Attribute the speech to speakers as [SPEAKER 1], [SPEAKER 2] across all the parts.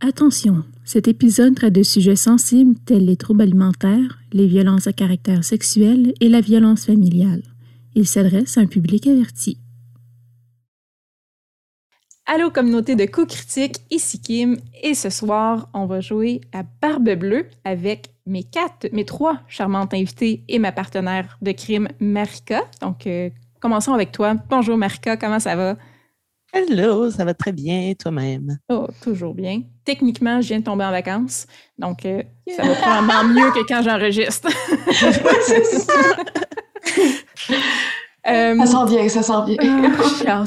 [SPEAKER 1] Attention, cet épisode traite de sujets sensibles tels les troubles alimentaires, les violences à caractère sexuel et la violence familiale. Il s'adresse à un public averti.
[SPEAKER 2] Allô communauté de coups critiques, ici Kim et ce soir on va jouer à Barbe Bleue avec mes quatre, mes trois charmantes invitées et ma partenaire de crime Marika. Donc euh, commençons avec toi. Bonjour Marika, comment ça va?
[SPEAKER 3] Hello, ça va très bien, toi-même?
[SPEAKER 2] Oh, toujours bien. Techniquement, je viens de tomber en vacances, donc euh, ça va probablement mieux que quand j'enregistre.
[SPEAKER 4] Euh, ça sent bien, ça sent bien.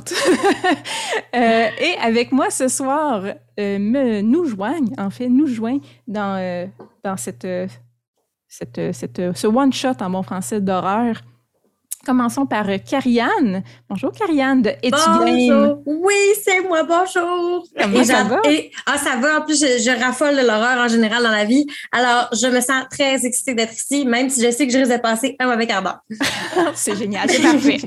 [SPEAKER 2] euh, et avec moi ce soir, euh, me, nous joignent, en fait, nous joignent dans, dans cette, cette, cette, ce one-shot en bon français d'horreur Commençons par Carianne. Bonjour Carianne de
[SPEAKER 5] Bonjour. Oui, c'est moi. Bonjour.
[SPEAKER 2] Comment ça va?
[SPEAKER 5] ah, ça va. En plus, je, je raffole de l'horreur en général dans la vie. Alors, je me sens très excitée d'être ici, même si je sais que je risque de passer un mauvais quart d'heure.
[SPEAKER 2] c'est génial. C'est parfait.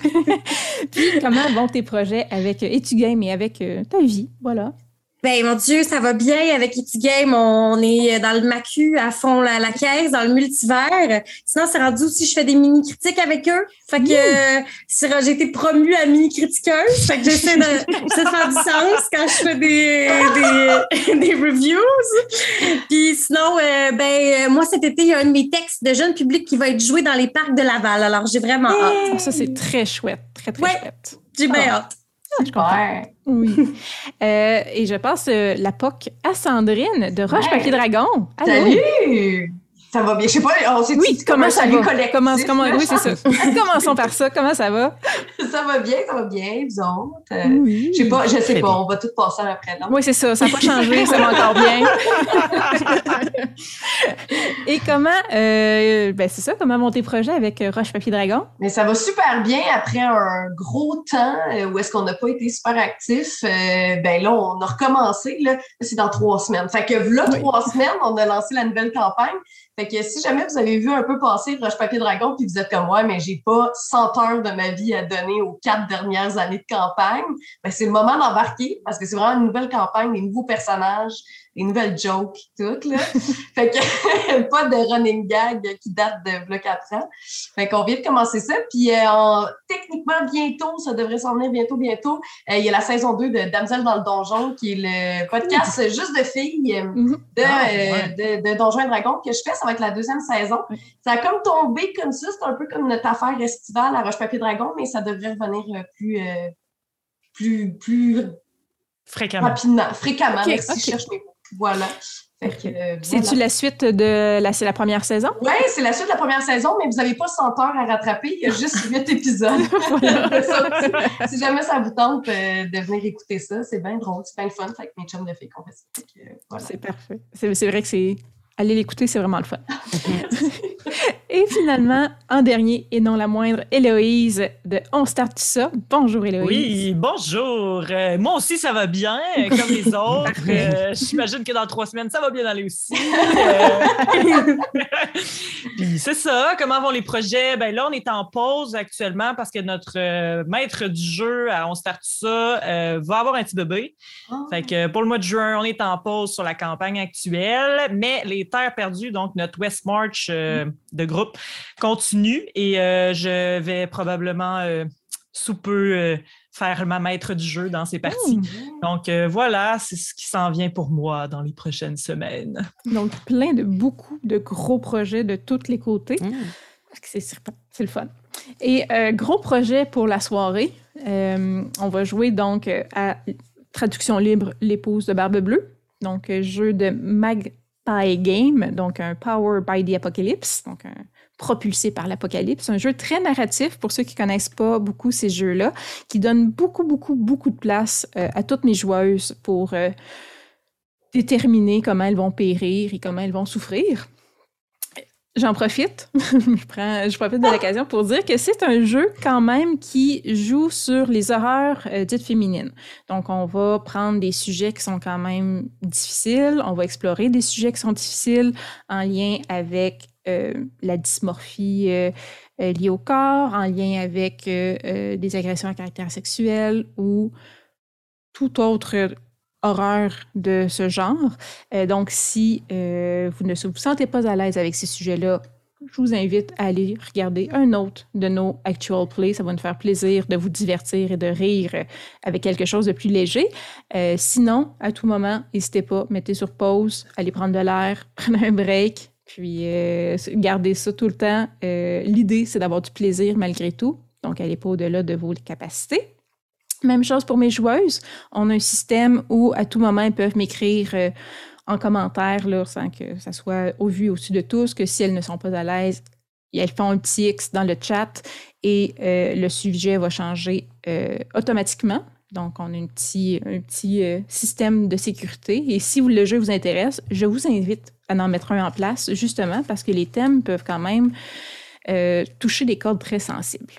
[SPEAKER 2] Puis, comment vont tes projets avec Etugame et avec euh, ta vie? Voilà.
[SPEAKER 5] Ben mon Dieu, ça va bien avec Iti Game. On est dans le macu à fond la, la caisse, dans le multivers. Sinon, c'est rendu aussi, je fais des mini critiques avec eux. Fait que euh, j'ai été promue à mini critiqueuse. Fait que j'essaie de, de, faire du sens quand je fais des des, des reviews. Puis sinon, euh, ben moi cet été, il y a un de mes textes de jeune public qui va être joué dans les parcs de Laval. Alors j'ai vraiment hâte.
[SPEAKER 2] Ça c'est très chouette, très très
[SPEAKER 5] ouais,
[SPEAKER 2] chouette.
[SPEAKER 5] J'ai bien hâte.
[SPEAKER 2] Je comprends. Oui. euh, et je passe euh, la POC à Sandrine de Roche Papier Dragon.
[SPEAKER 4] Allô? Salut! Ça va bien. Je sais pas, on s'est
[SPEAKER 2] oui, comment ça va? Comment, comment, oui, c'est ça. Commençons par ça. Comment ça va?
[SPEAKER 4] ça va bien, ça va bien, vous autres? Euh, oui. Je sais pas, je sais pas, on va tout passer après. Non?
[SPEAKER 2] Oui, c'est ça. Ça n'a pas changé, ça va encore bien. Et comment, euh, ben c'est ça, comment vont tes projets avec euh, Roche Papier Dragon?
[SPEAKER 4] Mais ça va super bien après un gros temps où est-ce qu'on n'a pas été super actifs. ben là, on a recommencé, là, c'est dans trois semaines. Fait que là, oui. trois semaines, on a lancé la nouvelle campagne. Fait que si jamais vous avez vu un peu passer Roche Papier Dragon puis vous êtes comme moi, mais j'ai pas 100 heures de ma vie à donner aux quatre dernières années de campagne, ben c'est le moment d'embarquer parce que c'est vraiment une nouvelle campagne, des nouveaux personnages, des nouvelles jokes, toutes, là. fait que pas de running gag qui date de bloc 4 ans. Fait qu'on vient de commencer ça. Puis euh, en, techniquement, bientôt, ça devrait s'en venir bientôt, bientôt. Euh, il y a la saison 2 de Damsel dans le donjon, qui est le podcast mmh. juste de filles euh, mmh. de, ah, ouais. de, de, Donjons et Dragons que je fais. Ça va être la deuxième saison. Ça a comme tombé comme ça. C'est un peu comme notre affaire estivale à Roche-Papier-Dragon, mais ça devrait revenir plus, plus, plus
[SPEAKER 3] fréquemment.
[SPEAKER 4] Rapidement, fréquemment.
[SPEAKER 2] Okay,
[SPEAKER 4] merci,
[SPEAKER 2] okay.
[SPEAKER 4] je cherche mes mots. Voilà.
[SPEAKER 2] Euh, C'est-tu voilà. la suite de la, c'est la première saison?
[SPEAKER 4] Oui, c'est la suite de la première saison, mais vous n'avez pas 100 heures à rattraper. Il y a juste 8 épisodes. si jamais ça vous tente euh, de venir écouter ça, c'est bien drôle, c'est bien le fun. Fait que mes chums de filles qu'on fait ça.
[SPEAKER 2] Voilà. C'est parfait. C'est vrai que c'est. Allez l'écouter, c'est vraiment le fun. et finalement, en dernier et non la moindre, Héloïse de On Start ça. Bonjour Héloïse.
[SPEAKER 3] Oui, bonjour. Euh, moi aussi, ça va bien, comme les autres. euh, J'imagine que dans trois semaines, ça va bien aller aussi. Euh... Puis c'est ça. Comment vont les projets? Ben là, on est en pause actuellement parce que notre euh, maître du jeu à On Start ça euh, va avoir un petit bébé. Oh. Fait que pour le mois de juin, on est en pause sur la campagne actuelle, mais les Terres perdues, donc notre West March euh, de groupe, continue et euh, je vais probablement euh, sous peu euh, faire ma maître du jeu dans ces parties. Mmh. Donc voilà, c'est ce qui s'en vient pour moi dans les prochaines semaines.
[SPEAKER 2] Donc plein de beaucoup de gros projets de tous les côtés. Mmh. C'est le fun. Et gros projet pour la soirée, on va jouer donc à traduction libre L'épouse de Barbe Bleue. Donc, jeu de mag Pie Game, donc un Power by the Apocalypse, donc un propulsé par l'apocalypse. Un jeu très narratif pour ceux qui connaissent pas beaucoup ces jeux-là, qui donne beaucoup, beaucoup, beaucoup de place euh, à toutes mes joueuses pour euh, déterminer comment elles vont périr et comment elles vont souffrir. J'en profite, je, profite de l'occasion pour dire que c'est un jeu quand même qui joue sur les horreurs euh, dites féminines. Donc, on va prendre des sujets qui sont quand même difficiles, on va explorer des sujets qui sont difficiles en lien avec euh, la dysmorphie euh, liée au corps, en lien avec des agressions à caractère sexuel ou tout autre horreur de ce genre. Euh, donc, si euh, vous ne vous sentez pas à l'aise avec ces sujets-là, je vous invite à aller regarder un autre de nos actual plays. Ça va nous faire plaisir de vous divertir et de rire avec quelque chose de plus léger. Euh, sinon, à tout moment, n'hésitez pas, mettez sur pause, allez prendre de l'air, prenez un break, puis gardez ça tout le temps. L'idée, c'est d'avoir du plaisir malgré tout. Donc, allez pas au-delà de vos capacités. Même chose pour mes joueuses. On a un système où à tout moment, elles peuvent m'écrire euh, en commentaire, là, sans que ça soit au vu au-dessus de tous, que si elles ne sont pas à l'aise, elles font un petit X dans le chat et euh, le sujet va changer euh, automatiquement. Donc, on a un petit, un petit système de sécurité. Et si le jeu vous intéresse, je vous invite à en mettre un en place, justement parce que les thèmes peuvent quand même toucher des cordes très sensibles.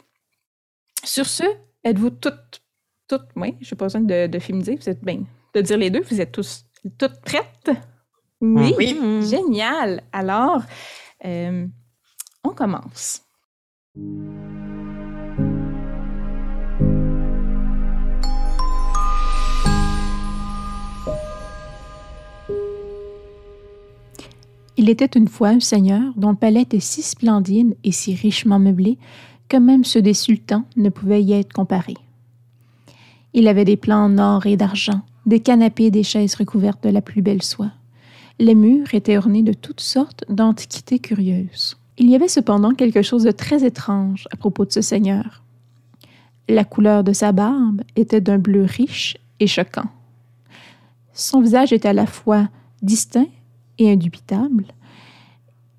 [SPEAKER 2] Sur ce, êtes-vous toutes, toutes, oui, je n'ai pas besoin de, de féminiser, vous êtes bien, de dire les deux, vous êtes tous, toutes prêtes? Oui,
[SPEAKER 5] Oui.
[SPEAKER 2] génial. Alors, euh, on commence. Il était une fois un seigneur dont le palais était si splendide et si richement meublé que même ceux des sultans ne pouvaient y être comparés. Il avait des plans en or et d'argent, des canapés et des chaises recouvertes de la plus belle soie. Les murs étaient ornés de toutes sortes d'antiquités curieuses. Il y avait cependant quelque chose de très étrange à propos de ce seigneur. La couleur de sa barbe était d'un bleu riche et choquant. Son visage était à la fois distinct et indubitable,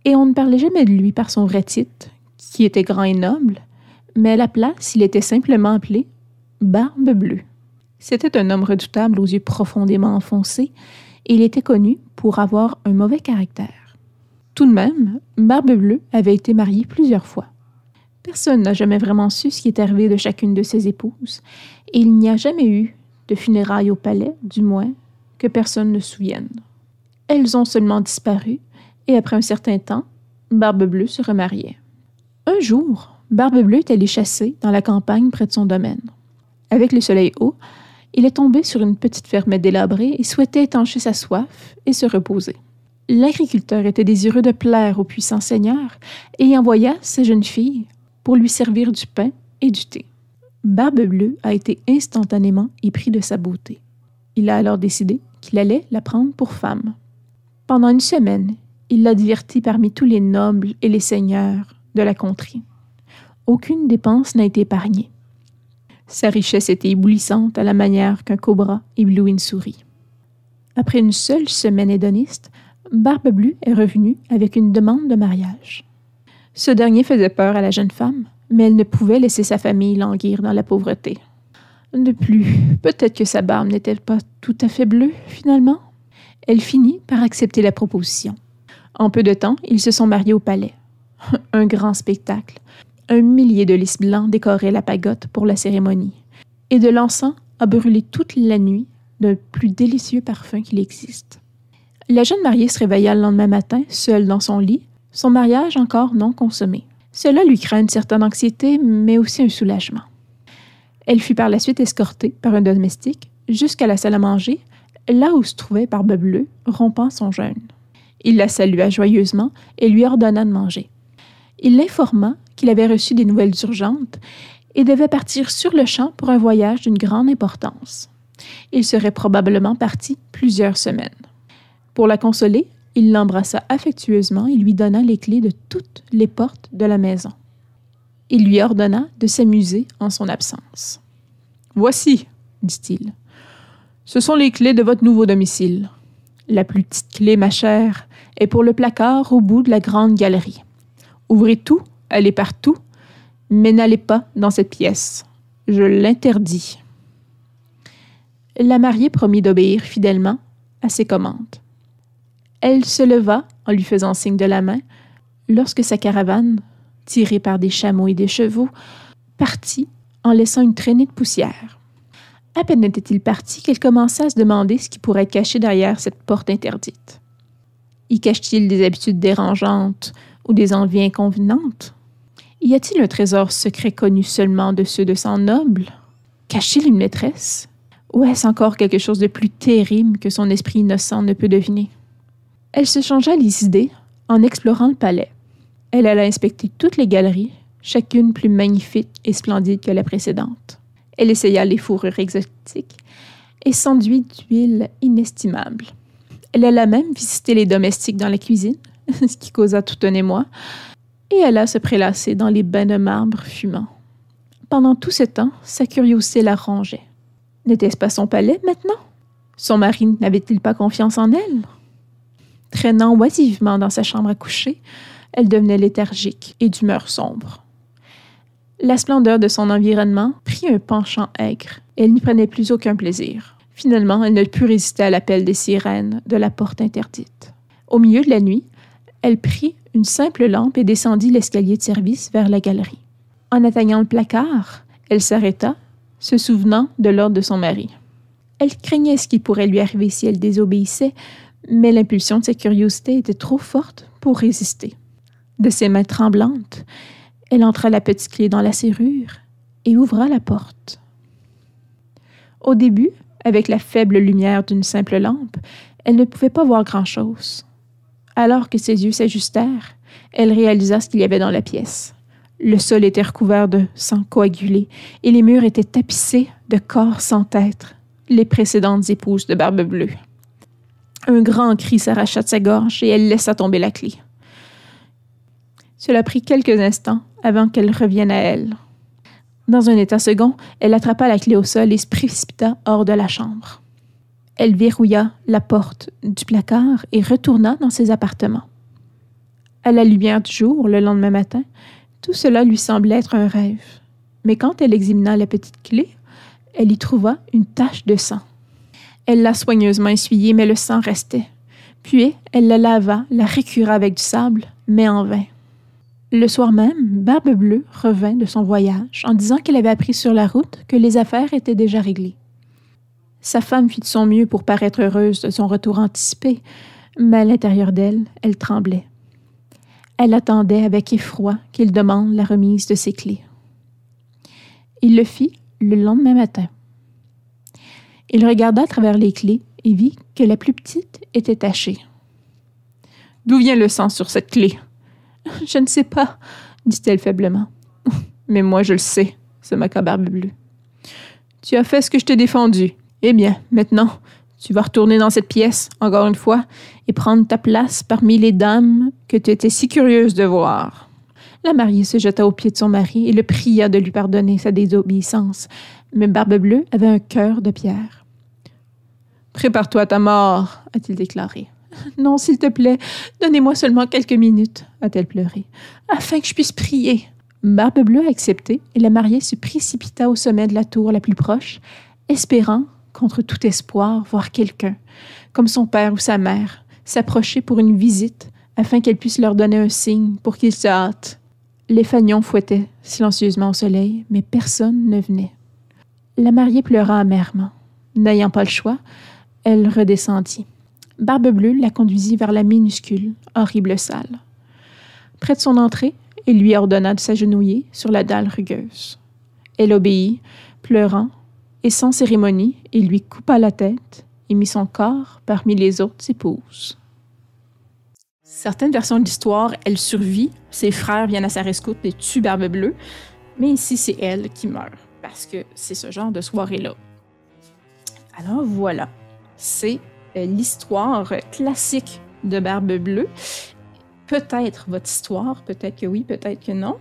[SPEAKER 2] et on ne parlait jamais de lui par son vrai titre, qui était grand et noble, mais à la place, il était simplement appelé Barbe Bleue. C'était un homme redoutable aux yeux profondément enfoncés, et il était connu pour avoir un mauvais caractère. Tout de même, Barbe Bleue avait été marié plusieurs fois. Personne n'a jamais vraiment su ce qui est arrivé de chacune de ses épouses, et il n'y a jamais eu de funérailles au palais, du moins, que personne ne souvienne. Elles ont seulement disparu, et après un certain temps, Barbe Bleue se remariait. Un jour, Barbe Bleue est allé chasser dans la campagne près de son domaine. Avec le soleil haut, il est tombé sur une petite fermette délabrée et souhaitait étancher sa soif et se reposer. L'agriculteur était désireux de plaire au puissant seigneur et envoya sa jeune fille pour lui servir du pain et du thé. Barbe Bleue a été instantanément épris de sa beauté. Il a alors décidé qu'il allait la prendre pour femme. Pendant une semaine, il l'a divertie parmi tous les nobles et les seigneurs de la contrée. Aucune dépense n'a été épargnée. Sa richesse était éblouissante à la manière qu'un cobra éblouit une souris. Après une seule semaine hédoniste, Barbe Bleue est revenue avec une demande de mariage. Ce dernier faisait peur à la jeune femme, mais elle ne pouvait laisser sa famille languir dans la pauvreté. De plus, peut-être que sa barbe n'était pas tout à fait bleue, finalement? Elle finit par accepter la proposition. En peu de temps, ils se sont mariés au palais. Un grand spectacle. Un millier de lys blancs décoraient la pagote pour la cérémonie. Et de l'encens a brûlé toute la nuit d'un plus délicieux parfum qu'il existe. La jeune mariée se réveilla le lendemain matin, seule dans son lit, son mariage encore non consommé. Cela lui créa une certaine anxiété, mais aussi un soulagement. Elle fut par la suite escortée par un domestique jusqu'à la salle à manger, là où se trouvait Barbe Bleue, rompant son jeûne. Il la salua joyeusement et lui ordonna de manger. Il l'informa qu'il avait reçu des nouvelles urgentes et devait partir sur le champ pour un voyage d'une grande importance. Il serait probablement parti plusieurs semaines. Pour la consoler, il l'embrassa affectueusement et lui donna les clés de toutes les portes de la maison. Il lui ordonna de s'amuser en son absence. Voici, dit-il. Ce sont les clés de votre nouveau domicile. La plus petite clé, ma chère, est pour le placard au bout de la grande galerie. Ouvrez tout, allez partout, mais n'allez pas dans cette pièce. Je l'interdis. La mariée promit d'obéir fidèlement à ses commandes. Elle se leva en lui faisant signe de la main lorsque sa caravane, tirée par des chameaux et des chevaux, partit en laissant une traînée de poussière. À peine était-il parti qu'elle commença à se demander ce qui pourrait être caché derrière cette porte interdite. Y cache-t-il des habitudes dérangeantes ou des envies inconvenantes? Y a-t-il un trésor secret connu seulement de ceux de sang noble? Cache-t-il une maîtresse? Ou est-ce encore quelque chose de plus terrible que son esprit innocent ne peut deviner? Elle se changea les idées en explorant le palais. Elle alla inspecter toutes les galeries, chacune plus magnifique et splendide que la précédente. Elle essaya les fourrures exotiques et s'enduit d'huile inestimable. Elle alla même visiter les domestiques dans la cuisine, ce qui causa tout un émoi, et alla se prélasser dans les bains de marbre fumants. Pendant tout ce temps, sa curiosité la rongeait. N'était-ce pas son palais maintenant? Son mari n'avait-il pas confiance en elle? Traînant oisivement dans sa chambre à coucher, elle devenait léthargique et d'humeur sombre. La splendeur de son environnement prit un penchant aigre, et elle n'y prenait plus aucun plaisir. Finalement, elle ne put résister à l'appel des sirènes de la porte interdite. Au milieu de la nuit, elle prit une simple lampe et descendit l'escalier de service vers la galerie. En atteignant le placard, elle s'arrêta, se souvenant de l'ordre de son mari. Elle craignait ce qui pourrait lui arriver si elle désobéissait, mais l'impulsion de sa curiosité était trop forte pour résister. De ses mains tremblantes, elle entra la petite clé dans la serrure et ouvra la porte. Au début, avec la faible lumière d'une simple lampe, elle ne pouvait pas voir grand-chose. Alors que ses yeux s'ajustèrent, elle réalisa ce qu'il y avait dans la pièce. Le sol était recouvert de sang coagulé et les murs étaient tapissés de corps sans tête, les précédentes épouses de Barbe Bleue. Un grand cri s'arracha de sa gorge et elle laissa tomber la clé. Cela prit quelques instants avant qu'elle revienne à elle. Dans un état second, elle attrapa la clé au sol et se précipita hors de la chambre. Elle verrouilla la porte du placard et retourna dans ses appartements. À la lumière du jour, le lendemain matin, tout cela lui semblait être un rêve. Mais quand elle examina la petite clé, elle y trouva une tache de sang. Elle l'a soigneusement essuyée, mais le sang restait. Puis elle la lava, la récura avec du sable, mais en vain. Le soir même, Barbe Bleue revint de son voyage en disant qu'elle avait appris sur la route que les affaires étaient déjà réglées. Sa femme fit de son mieux pour paraître heureuse de son retour anticipé, mais à l'intérieur d'elle, elle tremblait. Elle attendait avec effroi qu'il demande la remise de ses clés. Il le fit le lendemain matin. Il regarda à travers les clés et vit que la plus petite était tachée. D'où vient le sang sur cette clé? Je ne sais pas, dit-elle faiblement. Mais moi, je le sais, se moqua Barbe Bleue. Tu as fait ce que je t'ai défendu. Eh bien, maintenant, tu vas retourner dans cette pièce, encore une fois, et prendre ta place parmi les dames que tu étais si curieuse de voir. La mariée se jeta aux pieds de son mari et le pria de lui pardonner sa désobéissance, mais Barbe Bleue avait un cœur de pierre. Prépare-toi à ta mort, a-t-il déclaré. Non, s'il te plaît, donnez-moi seulement quelques minutes, a-t-elle pleuré, afin que je puisse prier. Barbe Bleue accepté et la mariée se précipita au sommet de la tour la plus proche, espérant, contre tout espoir, voir quelqu'un, comme son père ou sa mère, s'approcher pour une visite, afin qu'elle puisse leur donner un signe pour qu'ils se hâtent. Les fagnons fouettaient silencieusement au soleil, mais personne ne venait. La mariée pleura amèrement. N'ayant pas le choix, elle redescendit. Barbe Bleue la conduisit vers la minuscule, horrible salle. Près de son entrée, il lui ordonna de s'agenouiller sur la dalle rugueuse. Elle obéit, pleurant, et sans cérémonie, il lui coupa la tête et mit son corps parmi les autres épouses. Certaines versions de l'histoire, elle survit, ses frères viennent à sa rescousse et tuent Barbe Bleue, mais ici c'est elle qui meurt, parce que c'est ce genre de soirée-là. Alors voilà, c'est euh, l'histoire classique de Barbe Bleue. Peut-être votre histoire, peut-être que oui, peut-être que non.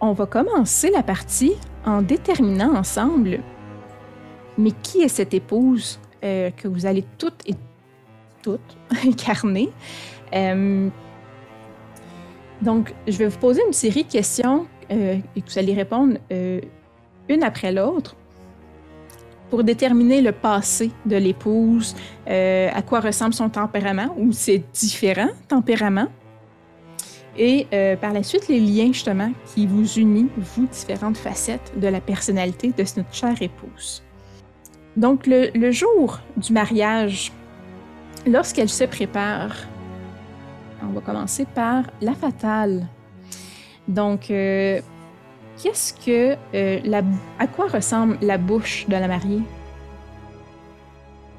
[SPEAKER 2] On va commencer la partie en déterminant ensemble, mais qui est cette épouse euh, que vous allez toutes et toutes incarner? Euh, donc, je vais vous poser une série de questions et que vous allez répondre une après l'autre pour déterminer le passé de l'épouse, euh, à quoi ressemble son tempérament ou ses différents tempéraments. Et euh, par la suite, les liens justement qui vous unissent, vous, différentes facettes de la personnalité de notre chère épouse. Donc, le, jour du mariage, lorsqu'elle se prépare, on va commencer par la fatale. Donc, euh, Qu'est-ce que euh, la, à quoi ressemble la bouche de la mariée?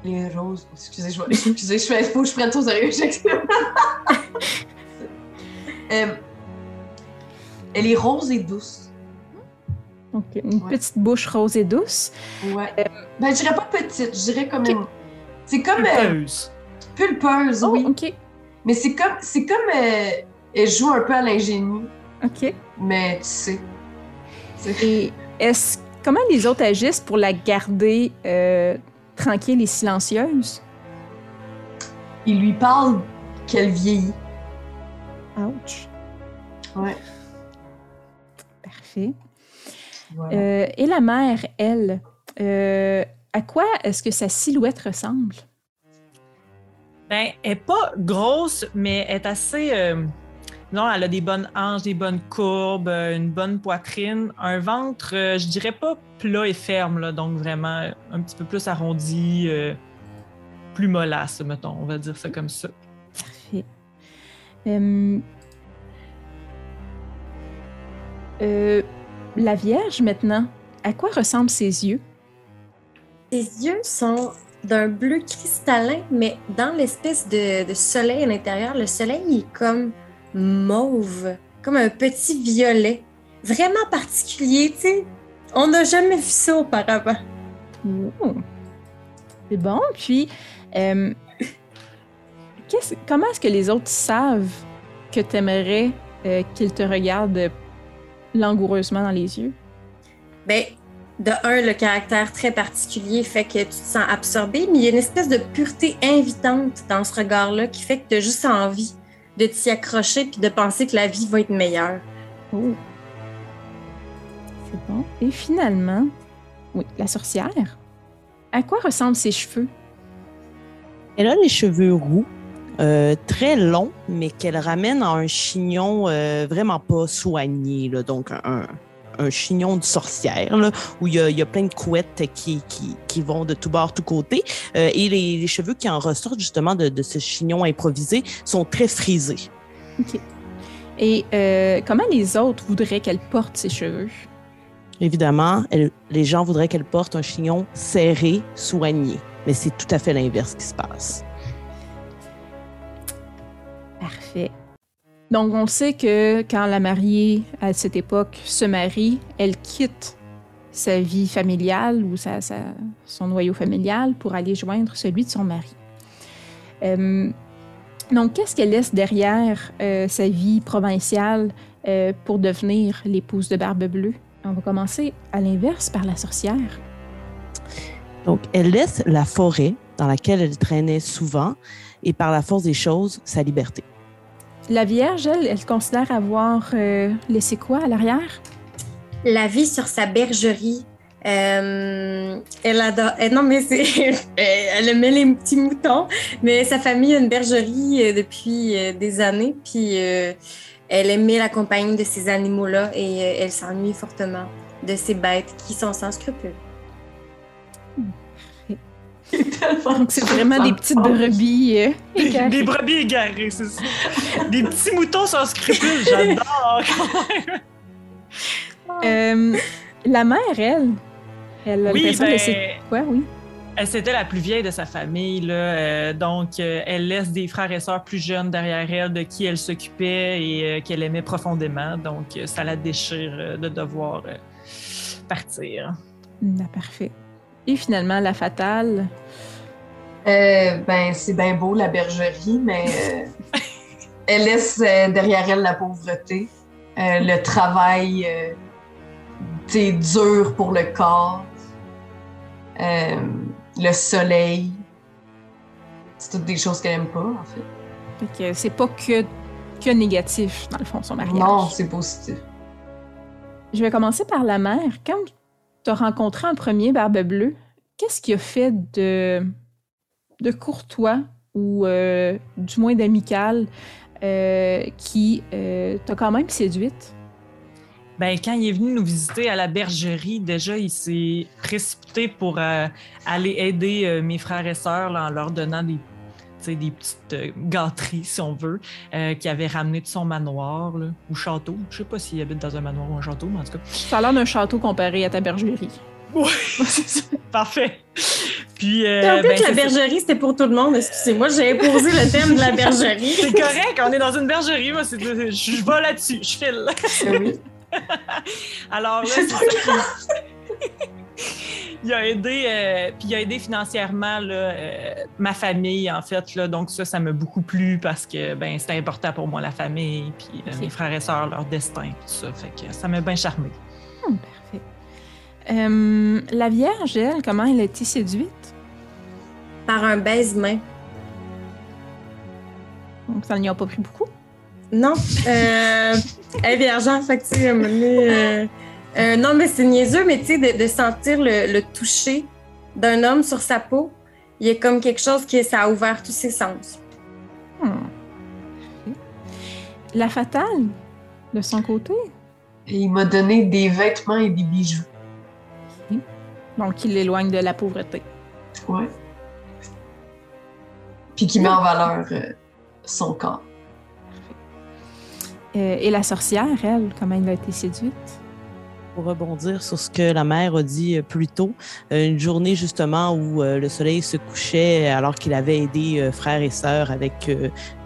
[SPEAKER 4] Les roses. Excusez, je vais. Excusez, je fais. Faut que je prenne tout au sérieux. euh, elle est rose et douce.
[SPEAKER 2] Donc, une
[SPEAKER 4] Ouais.
[SPEAKER 2] petite bouche rose et douce.
[SPEAKER 4] Ouais. Ben, je dirais pas petite, je dirais comme une. C'est comme euh,
[SPEAKER 3] Pulpeuse.
[SPEAKER 4] pulpeuse,
[SPEAKER 2] Oh,
[SPEAKER 4] oui.
[SPEAKER 2] OK.
[SPEAKER 4] Mais c'est comme. C'est comme. euh, elle joue un peu à l'ingénu,
[SPEAKER 2] OK.
[SPEAKER 4] mais tu sais. C'est-
[SPEAKER 2] Et est-ce comment les autres agissent pour la garder euh, tranquille et silencieuse?
[SPEAKER 4] Il lui parle qu'elle vieillit.
[SPEAKER 2] Ouch.
[SPEAKER 4] Ouais.
[SPEAKER 2] Parfait.
[SPEAKER 4] Voilà.
[SPEAKER 2] Euh, et la mère, elle, euh, à quoi est-ce que sa silhouette ressemble?
[SPEAKER 3] Ben, elle est pas grosse, mais elle est assez. euh, Non, elle a des bonnes hanches, des bonnes courbes, une bonne poitrine, un ventre, euh, je dirais pas plat et ferme, là, donc vraiment un petit peu plus arrondi, euh, plus mollasse, mettons, on va dire ça comme ça.
[SPEAKER 2] Parfait. Euh, euh, la Vierge, maintenant, à quoi ressemblent ses yeux?
[SPEAKER 5] Ses yeux sont d'un bleu cristallin, mais dans l'espèce de, de soleil à l'intérieur, le soleil il est comme mauve, comme un petit violet. Vraiment particulier, tu sais. On n'a jamais vu ça auparavant.
[SPEAKER 2] Oh. C'est bon. Puis, euh, comment est-ce que les autres savent que tu aimerais qu'ils te regardent langoureusement dans les yeux?
[SPEAKER 5] Ben, de un, le caractère très particulier fait que tu te sens absorbé, mais il y a une espèce de pureté invitante dans ce regard-là qui fait que tu as juste envie de t'y accrocher puis de penser que la vie va être meilleure.
[SPEAKER 2] Oh. C'est bon. Et finalement, oui, la sorcière. À quoi ressemblent ses cheveux?
[SPEAKER 6] Elle a les cheveux roux, euh, très longs, mais qu'elle ramène à un chignon euh, vraiment pas soigné, là, donc un, un chignon de sorcière, là, où il y, a, il y a plein de couettes qui, qui, qui vont de tout bord, tout côté. Euh, et les, les cheveux qui en ressortent justement de, de ce chignon improvisé sont très frisés.
[SPEAKER 2] Et euh, comment les autres voudraient qu'elle porte ses cheveux?
[SPEAKER 6] Évidemment, elle- les gens voudraient qu'elle porte un chignon serré, soigné. Mais c'est tout à fait l'inverse qui se passe.
[SPEAKER 2] Parfait. Donc, on sait que quand la mariée, à cette époque, se marie, elle quitte sa vie familiale ou sa, son noyau familial pour aller joindre celui de son mari. Euh, donc, qu'est-ce qu'elle laisse derrière euh, sa vie provinciale euh, pour devenir l'épouse de Barbe Bleue? On va commencer à l'inverse par la sorcière.
[SPEAKER 6] Donc, elle laisse la forêt dans laquelle elle traînait souvent et par la force des choses, sa liberté.
[SPEAKER 2] La Vierge, elle, elle considère avoir euh, laissé quoi à l'arrière?
[SPEAKER 5] La vie sur sa bergerie. euh, elle adore. eh non, mais c'est. elle aimait les petits moutons, mais sa famille a une bergerie euh, depuis euh, des années, puis euh, elle aimait la compagnie de ces animaux-là et euh, elle s'ennuie fortement de ces bêtes qui sont sans scrupules.
[SPEAKER 2] Donc, c'est vraiment des petites brebis. euh, égarées.
[SPEAKER 3] Des brebis égarées, c'est ça. Des petits moutons sans scrupules, j'adore!
[SPEAKER 2] Euh, la mère, elle, elle a
[SPEAKER 3] oui,
[SPEAKER 2] l'impression de
[SPEAKER 3] ben,
[SPEAKER 2] laisser quoi, oui?
[SPEAKER 3] elle c'était la plus vieille de sa famille, là, euh, donc euh, elle laisse des frères et sœurs plus jeunes derrière elle de qui elle s'occupait et euh, qu'elle aimait profondément, donc euh, ça la déchire euh, de devoir euh, partir.
[SPEAKER 2] Ah, parfait. Et finalement, la fatale?
[SPEAKER 4] Euh, ben, c'est bien beau la bergerie, mais euh, elle laisse euh, derrière elle la pauvreté, le travail t'sais, dur pour le corps, le soleil. C'est toutes des choses qu'elle aime pas, en fait.
[SPEAKER 2] Fait c'est pas que, que négatif, dans le fond, son mariage.
[SPEAKER 4] Non, c'est positif.
[SPEAKER 2] Je vais commencer par la mère. Quand tu rencontré un premier Barbe Bleue, qu'est-ce qui a fait de, courtois ou euh, du moins d'amical euh, qui euh, t'a quand même séduite?
[SPEAKER 3] Ben, quand il est venu nous visiter à la bergerie, déjà, il s'est précipité pour aller aider mes frères et sœurs en leur donnant des, des petites euh, gâteries, si on veut, euh, qu'il avait ramené de son manoir là, ou château. Je sais pas s'il habite dans un manoir ou un château, mais en tout cas.
[SPEAKER 2] Ça a l'air d'un château comparé à ta bergerie.
[SPEAKER 3] Oui, c'est ça. Parfait. Puis,
[SPEAKER 5] J'ai
[SPEAKER 3] euh,
[SPEAKER 5] oublié
[SPEAKER 3] ben,
[SPEAKER 5] que la bergerie, c'était pour tout le monde. Excusez-moi, j'ai imposé le thème de la bergerie.
[SPEAKER 3] C'est correct, on est dans une bergerie. Moi, c'est- je, je vais là-dessus, je file.
[SPEAKER 4] Oui.
[SPEAKER 3] Alors là, c'est ça Il a aidé, euh, puis il a aidé financièrement là, euh, ma famille, en fait. Là, donc ça, ça m'a beaucoup plu parce que ben, c'était important pour moi, la famille, puis euh, mes frères et sœurs, leur destin, tout ça. Fait que ça m'a bien charmé.
[SPEAKER 2] Parfait. Euh, la Vierge, elle, comment elle a été séduite?
[SPEAKER 5] Par un baise-main.
[SPEAKER 2] Donc, ça n'y a pas pris beaucoup?
[SPEAKER 5] Non. Euh, elle est viergeant, fait que, tu sais, euh, non, mais c'est niaiseux, mais tu sais, de, de sentir le, le toucher d'un homme sur sa peau, il y a comme quelque chose qui ça a ouvert tous ses sens.
[SPEAKER 2] Hmm. La Fatale, de son côté,
[SPEAKER 4] Et il m'a donné des vêtements et des bijoux.
[SPEAKER 2] donc il l'éloigne de la pauvreté.
[SPEAKER 4] Ouais. Puis qui met en valeur euh, son corps.
[SPEAKER 2] Euh, et la sorcière, elle, comment elle a été séduite?
[SPEAKER 6] Pour rebondir sur ce que la mère a dit euh, plus tôt, euh, une journée justement où euh, le soleil se couchait alors qu'il avait aidé frères et sœurs avec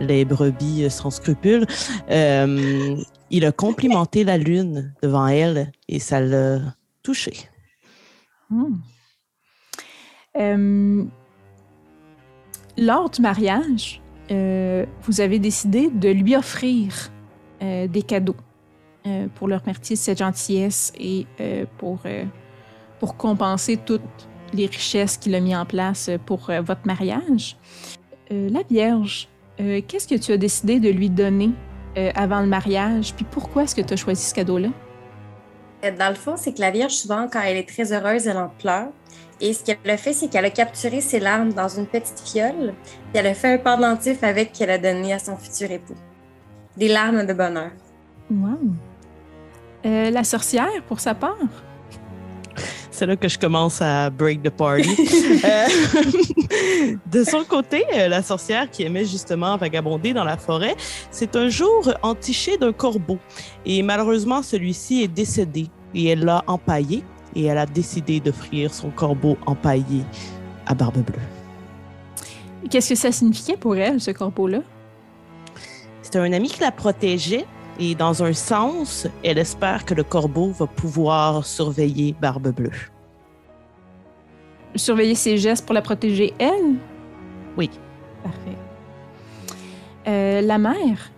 [SPEAKER 6] les brebis sans scrupules, il a complimenté la lune devant elle et ça l'a touchée.
[SPEAKER 2] Hmm. Lors du mariage, vous avez décidé de lui offrir des cadeaux euh, pour leur remercier de cette gentillesse et euh, pour, euh, pour compenser toutes les richesses qu'il a mis en place pour votre mariage. La Vierge, qu'est-ce que tu as décidé de lui donner avant le mariage? Puis pourquoi est-ce que tu as choisi ce cadeau-là?
[SPEAKER 5] Dans le fond, c'est que la Vierge, souvent, quand elle est très heureuse, elle en pleure. Et ce qu'elle a fait, c'est qu'elle a capturé ses larmes dans une petite fiole, puis elle a fait un pendentif avec qu'elle a donné à son futur époux. Des larmes de bonheur.
[SPEAKER 2] Wow. Euh, la sorcière, pour sa part?
[SPEAKER 6] C'est là que je commence à break the party. Euh, de son côté, euh, la sorcière qui aimait justement vagabonder dans la forêt, c'est un jour entiché d'un corbeau. Et malheureusement, celui-ci est décédé et elle l'a empaillé et elle a décidé d'offrir son corbeau empaillé à Barbe Bleue.
[SPEAKER 2] Qu'est-ce que ça signifiait pour elle, ce corbeau-là?
[SPEAKER 6] C'était un ami qui la protégeait et dans un sens, elle espère que le corbeau va pouvoir surveiller Barbe Bleue.
[SPEAKER 2] Surveiller ses gestes pour la protéger, elle?
[SPEAKER 6] Oui.
[SPEAKER 2] Parfait. Euh, la mère?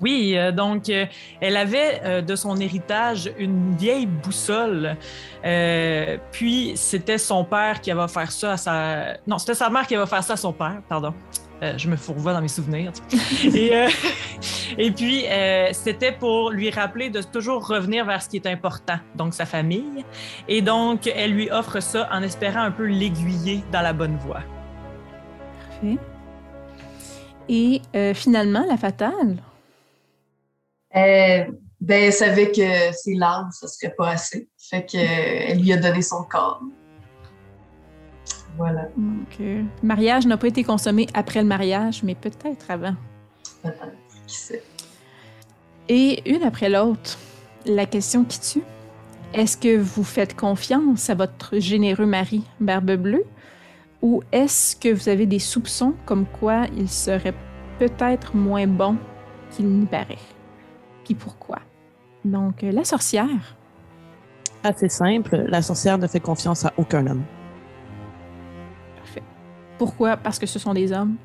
[SPEAKER 3] Oui, euh, donc euh, elle avait euh, de son héritage une vieille boussole. Euh, puis c'était son père qui va faire ça à sa. Non, c'était sa mère qui va faire ça à son père, pardon. Euh, je me fourvoie dans mes souvenirs. et, euh, et puis, euh, c'était pour lui rappeler de toujours revenir vers ce qui est important, donc sa famille. Et donc, elle lui offre ça en espérant un peu l'aiguiller dans la bonne voie.
[SPEAKER 2] Parfait. Et euh, finalement, la fatale?
[SPEAKER 4] Euh, ben, elle savait que ses larmes, ça serait pas assez. Fait que, euh, elle lui a donné son corps. Voilà,
[SPEAKER 2] Donc, euh, le mariage n'a pas été consommé après le mariage, mais peut-être avant.
[SPEAKER 4] peut-être. Qui sait?
[SPEAKER 2] Et une après l'autre, la question qui tue. Est-ce que vous faites confiance à votre généreux mari, Barbe Bleue, ou est-ce que vous avez des soupçons comme quoi il serait peut-être moins bon qu'il n'y paraît? Puis pourquoi? Donc, euh, la sorcière.
[SPEAKER 6] Assez simple, la sorcière ne fait confiance à aucun homme.
[SPEAKER 2] Pourquoi? Parce que ce sont des hommes.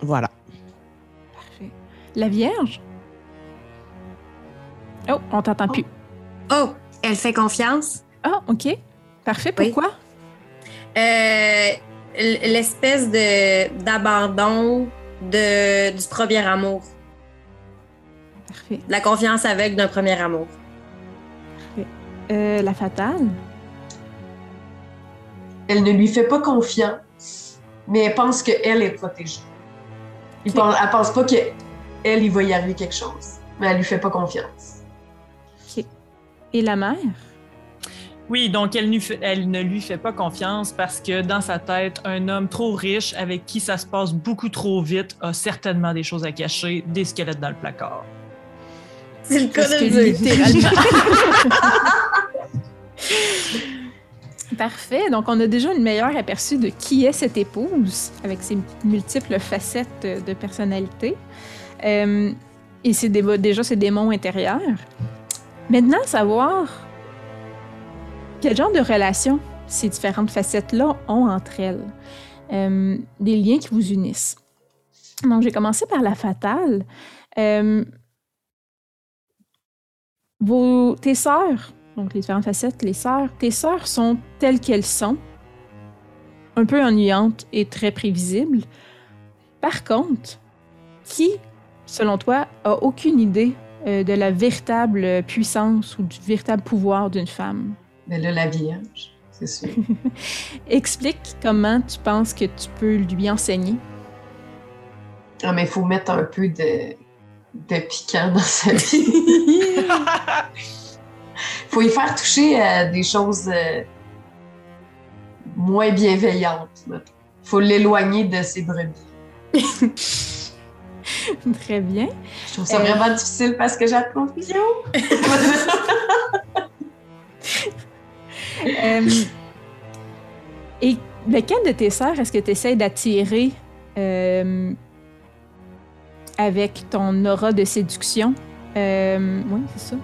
[SPEAKER 6] Voilà.
[SPEAKER 2] Parfait. La Vierge? Oh, on t'entend plus.
[SPEAKER 5] Oh, elle fait confiance.
[SPEAKER 2] Ah, OK. Parfait.
[SPEAKER 5] Oui.
[SPEAKER 2] Pourquoi?
[SPEAKER 5] Euh, L'espèce de d'abandon de, du premier amour.
[SPEAKER 2] Parfait.
[SPEAKER 5] La confiance aveugle d'un premier amour.
[SPEAKER 2] Euh, la fatale?
[SPEAKER 4] Elle ne lui fait pas confiance, mais elle pense qu'elle est protégée. Il
[SPEAKER 2] Ok.
[SPEAKER 4] pense- elle pense pas qu'elle, il va y arriver quelque chose, mais elle lui fait pas confiance.
[SPEAKER 2] Et la mère?
[SPEAKER 3] Oui, donc elle, ne fait- elle ne lui fait pas confiance parce que dans sa tête, un homme trop riche avec qui ça se passe beaucoup trop vite a certainement des choses à cacher, des squelettes dans le placard.
[SPEAKER 5] C'est le cas de
[SPEAKER 2] que
[SPEAKER 5] le dire.
[SPEAKER 2] littéralement. Parfait. Donc, on a déjà une meilleure aperçu de qui est cette épouse avec ses multiples facettes de personnalité. Euh, et déjà ses démons intérieurs. Maintenant, savoir quel genre de relation ces différentes facettes-là ont entre elles. Euh, des liens qui vous unissent. Donc, j'ai commencé par la fatale. Euh, tes sœurs, donc les différentes facettes, les sœurs, tes sœurs sont telles qu'elles sont, un peu ennuyantes et très prévisibles. Par contre, qui, selon toi, a aucune idée euh, de la véritable puissance ou du véritable pouvoir d'une femme?
[SPEAKER 4] Mais là, la Vierge, c'est sûr.
[SPEAKER 2] Explique comment tu penses que tu peux lui enseigner.
[SPEAKER 4] Ah, mais il faut mettre un peu de, de piquant dans sa vie. faut y faire toucher à des choses euh, moins bienveillantes. Il faut l'éloigner de ses brebis.
[SPEAKER 2] Très bien.
[SPEAKER 4] Je trouve ça vraiment difficile parce que j'ai la confusion.
[SPEAKER 2] Euh, et lequel de tes sœurs est-ce que tu essaies d'attirer euh, avec ton aura de séduction? Euh, oui, c'est ça.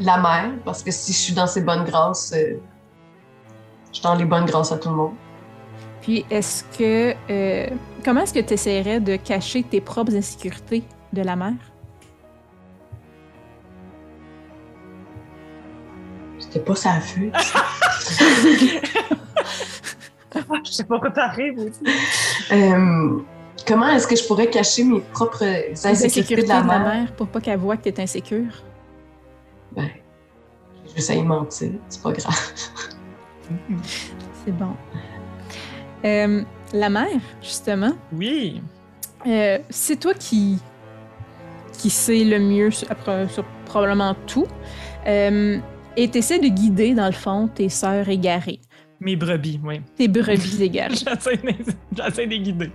[SPEAKER 4] La mère, parce que si je suis dans ses bonnes grâces, je suis dans les bonnes grâces à tout le monde.
[SPEAKER 2] Puis, est-ce que. comment est-ce que tu essaierais de cacher tes propres insécurités de la mère?
[SPEAKER 4] C'était pas sa fuite.
[SPEAKER 3] je sais pas quoi t'arrives
[SPEAKER 4] euh, comment est-ce que je pourrais cacher mes propres insécurités de la, mère?
[SPEAKER 2] pour pas qu'elle voit que t'es insécure?
[SPEAKER 4] Ben, j'essaie de mentir, c'est pas grave.
[SPEAKER 2] c'est bon. Euh, la mère, justement.
[SPEAKER 3] Oui.
[SPEAKER 2] Euh, c'est toi qui qui sais le mieux sur, sur probablement tout. Euh, et tu essaies de guider, dans le fond, tes sœurs égarées.
[SPEAKER 3] Mes brebis, oui.
[SPEAKER 2] Tes brebis égarées.
[SPEAKER 3] J'essaie de les guider.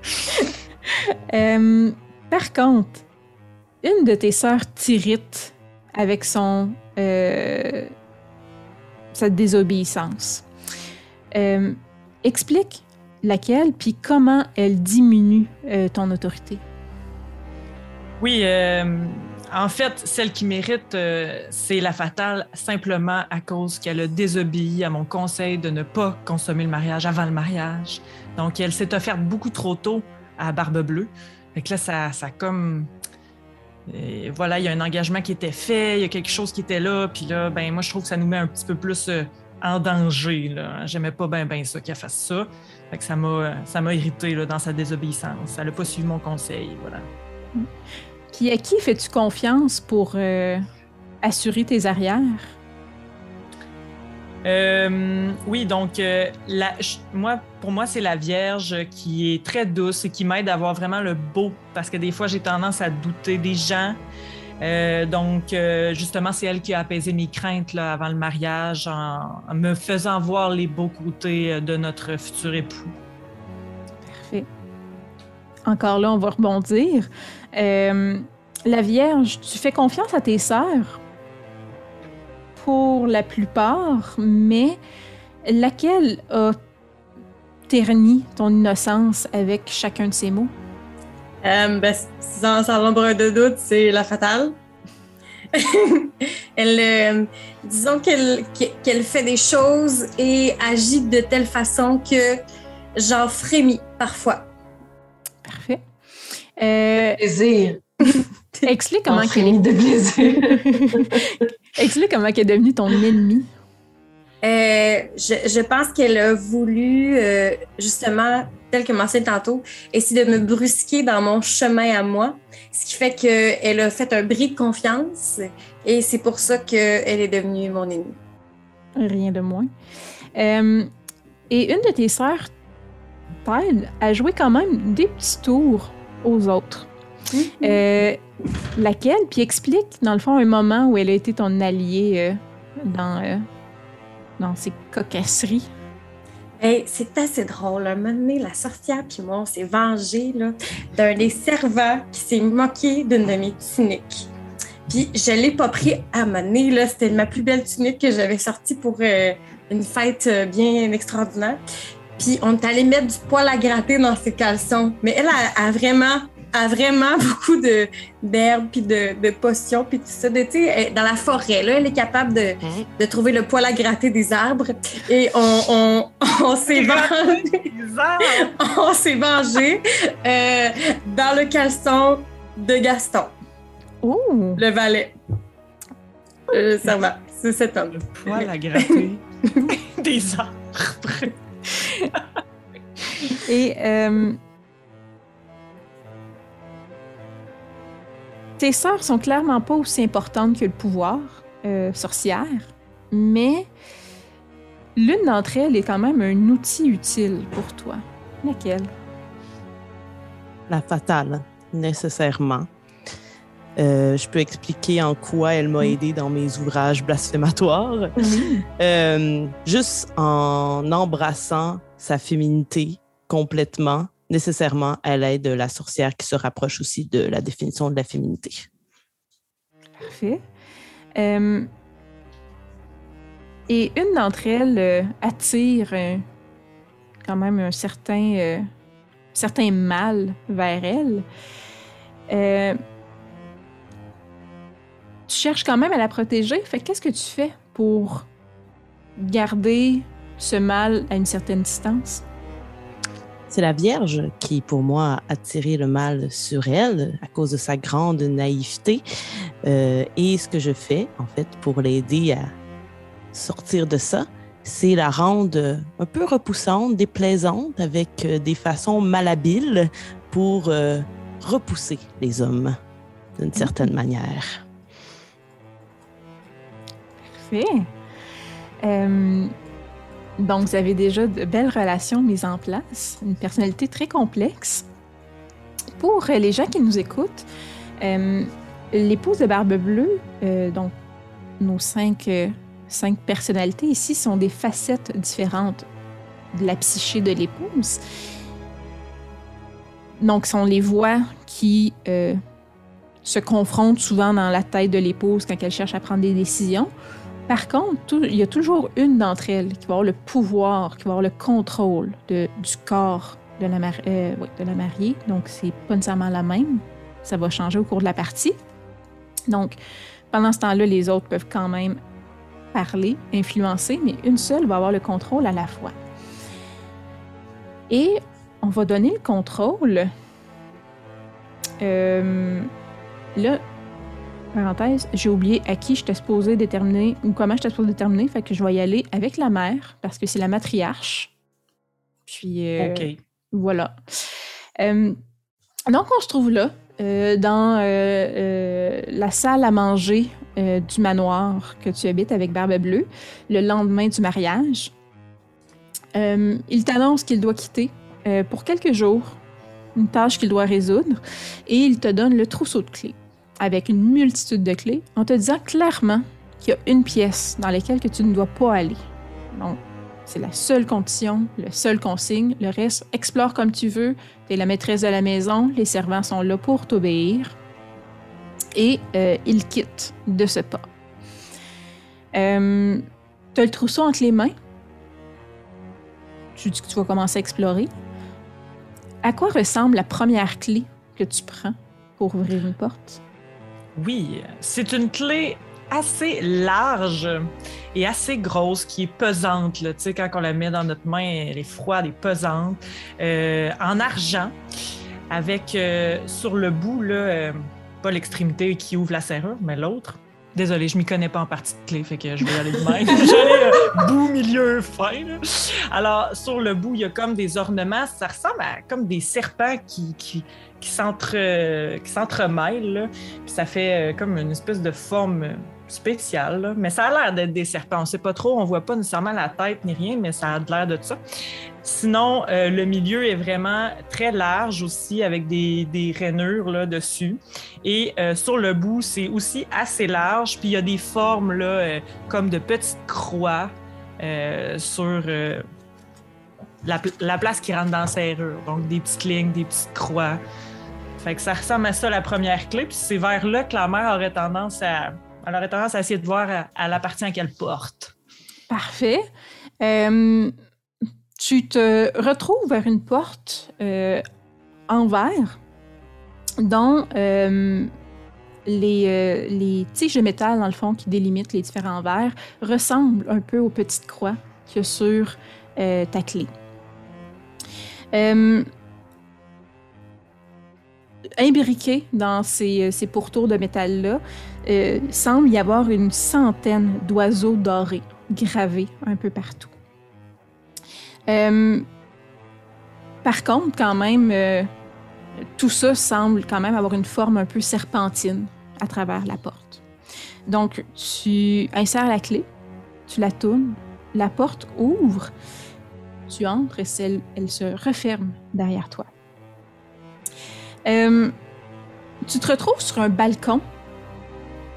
[SPEAKER 2] Par contre, une de tes sœurs t'irrite avec son euh, sa désobéissance. Euh, explique laquelle, puis comment elle diminue ton autorité.
[SPEAKER 3] Oui, en fait, celle qui mérite, euh, c'est la fatale simplement à cause qu'elle a désobéi à mon conseil de ne pas consommer le mariage avant le mariage. Donc, elle s'est offerte beaucoup trop tôt à Barbe Bleue. Fait là, ça, ça comme. Et voilà, il y a un engagement qui était fait, il y a quelque chose qui était là, puis là, ben moi, je trouve que ça nous met un petit peu plus euh, en danger. J'aimais pas bien ben ça qu'elle fasse ça. Fait que ça m'a, ça m'a irrité là, dans sa désobéissance. Elle n'a pas suivi mon conseil, voilà.
[SPEAKER 2] Puis à qui fais-tu confiance pour euh, assurer tes arrières?
[SPEAKER 3] Euh, oui, donc euh, la, moi, pour moi, c'est la Vierge qui est très douce et qui m'aide à voir vraiment le beau, parce que des fois, j'ai tendance à douter des gens. donc, justement, c'est elle qui a apaisé mes craintes avant le mariage en, en, me faisant voir les beaux côtés de notre futur époux.
[SPEAKER 2] Parfait. Encore là, on va rebondir. Euh, la Vierge, tu fais confiance à tes sœurs? Pour la plupart, mais laquelle a terni ton innocence avec chacun de ces mots?
[SPEAKER 5] Euh, ben, sans, l'ombre de doute, c'est la fatale. elle, euh, disons qu'elle qu'elle fait des choses et agit de telle façon que j'en frémis parfois.
[SPEAKER 2] Parfait.
[SPEAKER 4] Euh, plaisir.
[SPEAKER 2] Explique comment qu'elle
[SPEAKER 4] est de plaisir.
[SPEAKER 2] Explique comment qu'elle est devenue ton ennemie.
[SPEAKER 5] Euh, je, je, pense qu'elle a voulu, euh, justement, tel que mentionné tantôt, essayer de me brusquer dans mon chemin à moi, ce qui fait qu'elle a fait un bris de confiance et c'est pour ça qu'elle est devenue mon ennemie.
[SPEAKER 2] Rien de moins. Euh, et une de tes sœurs, Tide, a joué quand même des petits tours aux autres. Euh, laquelle? Puis explique, dans le fond, un moment où elle a été ton alliée euh, dans, euh, dans ces cocasseries.
[SPEAKER 5] Hey, c'est assez drôle. Un moment donné, la sorcière puis moi, on s'est vengé d'un des servants qui s'est moqué d'une de mes tuniques. Puis je l'ai pas pris à moment donné, C'était ma plus belle tunique que j'avais sortie pour, une fête euh, bien extraordinaire. Puis on est allé mettre du poil à gratter dans ses caleçons. Mais elle a, vraiment a vraiment beaucoup de d'herbes puis de, de, potions puis tout ça. De, dans la forêt, là, elle est capable de, mhm. de, trouver le poil à gratter des arbres. Et on, on, on s'est vengé. on s'est vengé euh, dans le caleçon de Gaston.
[SPEAKER 2] Ouh.
[SPEAKER 5] Le valet. Euh, ça va. C'est cet homme.
[SPEAKER 3] Le poil à gratter des arbres.
[SPEAKER 2] Et euh, tes sœurs sont clairement pas aussi importantes que le pouvoir euh, sorcière, mais l'une d'entre elles est quand même un outil utile pour toi. Laquelle?
[SPEAKER 6] La fatale, nécessairement. Euh, je peux expliquer en quoi elle m'a aidé dans mes ouvrages blasphématoires. Euh, juste en embrassant sa féminité complètement, nécessairement, elle aide la sorcière qui se rapproche aussi de la définition de la féminité.
[SPEAKER 2] Parfait. Euh, et une d'entre elles attire quand même un certain, certain mal vers elle tu cherches quand même à la protéger. Fait qu'est-ce que tu fais pour garder ce mal à une certaine distance?
[SPEAKER 6] C'est la Vierge qui, pour moi, a attiré le mal sur elle à cause de sa grande naïveté. Euh, et ce que je fais, en fait, pour l'aider à sortir de ça, c'est la rendre un peu repoussante, déplaisante, avec euh, des façons malhabiles pour euh, repousser les hommes d'une certaine manière.
[SPEAKER 2] Euh, donc, vous avez déjà de belles relations mises en place, une personnalité très complexe. Pour les gens qui nous écoutent, euh, l'épouse de Barbe Bleue, euh, donc nos cinq, cinq personnalités ici, sont des facettes différentes de la psyché de l'épouse. Donc, ce sont les voix qui se confrontent souvent dans la tête de l'épouse quand elle cherche à prendre des décisions. Par contre, il y a toujours une d'entre elles qui va avoir le pouvoir, qui va avoir le contrôle du corps de la, euh, de la mariée. Donc, c'est pas nécessairement la même. Ça va changer au cours de la partie. Donc, pendant ce temps-là, les autres peuvent quand même parler, influencer, mais une seule va avoir le contrôle à la fois. Et on va donner le contrôle. Euh, là, parenthèse, j'ai oublié à qui j'étais supposée déterminer ou comment j'étais supposée déterminer, fait que je vais y aller avec la mère parce que c'est la matriarche. Puis euh, OK. Voilà. Euh, donc on se trouve là euh, dans la salle à manger du manoir que tu habites avec Barbe Bleue le lendemain du mariage. il t'annonce qu'il doit quitter pour quelques jours, une tâche qu'il doit résoudre, et il te donne le trousseau de clés avec une multitude de clés en te disant clairement qu'il y a une pièce dans laquelle que tu ne dois pas aller. Donc, c'est la seule condition, le seul consigne. Le reste, explore comme tu veux. Tu es la maîtresse de la maison, les servants sont là pour t'obéir. Et euh, il quitte de ce pas. Euh, tu as le trousseau entre les mains. Tu dis que tu vas commencer à explorer. À quoi ressemble la première clé que tu prends pour ouvrir une porte?
[SPEAKER 3] Oui, c'est une clé assez large et assez grosse qui est pesante. Là. Tu sais, quand on la met dans notre main, elle est froide et pesante, euh, en argent, avec euh, sur le bout, là, euh, pas l'extrémité qui ouvre la serrure, mais l'autre. Désolée, je m'y connais pas en partie de clé, fait que je vais aller de même. J'ai bout, milieu, fin. Alors, sur le bout, il y a comme des ornements. Ça ressemble à comme des serpents qui, qui, qui s'entremêlent. Puis ça fait euh, comme une espèce de forme euh, spéciale. Mais ça a l'air d'être des serpents. On ne sait pas trop, on ne voit pas nécessairement la tête ni rien, mais ça a l'air de ça. Sinon, euh, le milieu est vraiment très large aussi, avec des, des rainures là, dessus. Et sur le bout, c'est aussi assez large. Puis il y a des formes là, comme de petites croix sur la, la, place qui rentre dans la serrure. Donc des petites lignes, des petites croix. Fait que ça ressemble à ça la première clé. Puis c'est vers là que la mère aurait tendance à, elle aurait tendance à essayer de voir à, la partie en qu'elle porte.
[SPEAKER 2] Parfait. Euh, tu te retrouves vers une porte euh, en verre dont euh, les, euh, les tiges de métal, dans le fond, qui délimitent les différents verres, ressemblent un peu aux petites croix qu'il y a sur euh, ta clé. Euh, imbriqué dans ces, ces pourtours de métal-là, euh, semble y avoir une centaine d'oiseaux dorés gravés un peu partout. Euh, par contre, quand même, euh, tout ça semble quand même avoir une forme un peu serpentine à travers la porte. Donc, tu insères la clé, tu la tournes, la porte ouvre, tu entres et celle- elle se referme derrière toi. Euh, tu te retrouves sur un balcon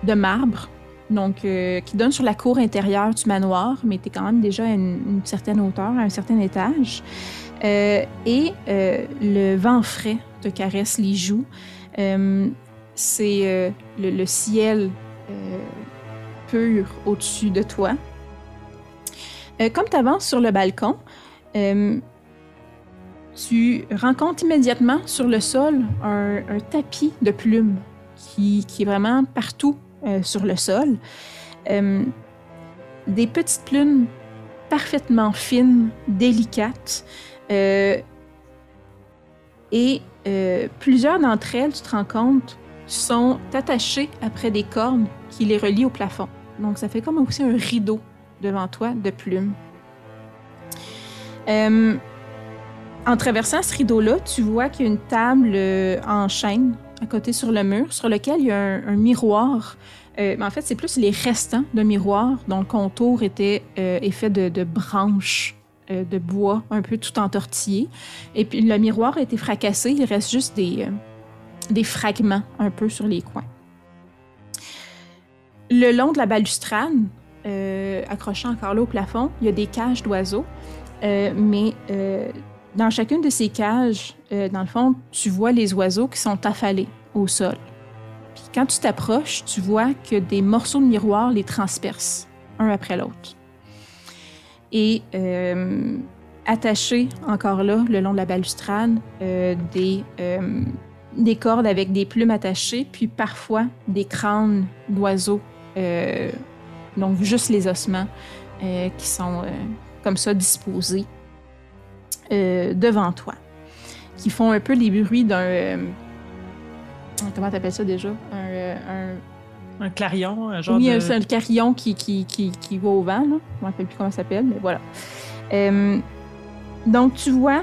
[SPEAKER 2] de marbre, donc euh, qui donne sur la cour intérieure du manoir, mais tu es quand même déjà à une, certaine hauteur, à un certain étage. Euh, et le vent frais te caresse les joues. C'est le, le ciel pur au-dessus de toi. Comme tu avances sur le balcon, tu rencontres immédiatement sur le sol un, tapis de plumes qui, est vraiment partout euh, sur le sol. Euh, des petites plumes parfaitement fines, délicates. euh, et plusieurs d'entre elles, tu te rends compte, sont attachées après des cordes qui les relient au plafond. Donc, ça fait comme aussi un rideau devant toi de plumes. En traversant ce rideau-là, tu vois qu'il y a une table euh, en chaîne à côté sur le mur, sur lequel il y a un, miroir. Euh, mais en fait, c'est plus les restants d'un miroir dont le contour était euh, est fait de, branches de bois un peu tout entortillées. Et puis le miroir a été fracassé, il reste juste des, des fragments un peu sur les coins. Le long de la balustrade, accrochant encore là au plafond, il y a des cages d'oiseaux. Mais dans chacune de ces cages, euh, dans le fond, tu vois les oiseaux qui sont affalés au sol. Puis quand tu t'approches, tu vois que des morceaux de miroir les transpercent, un après l'autre. Et euh, attachés encore là, le long de la balustrade, euh, des, des cordes avec des plumes attachées, puis parfois des crânes d'oiseaux, donc juste les ossements qui sont comme ça disposés euh, devant toi, qui font un peu les bruits d'un. euh, comment t'appelles ça déjà? Un, euh, un-
[SPEAKER 3] Un clarion, un genre
[SPEAKER 2] oui,
[SPEAKER 3] de...
[SPEAKER 2] c'est un carillon qui, qui, qui, qui va au vent, là. Je ne me rappelle plus comment ça s'appelle, mais voilà. Euh, donc, tu vois,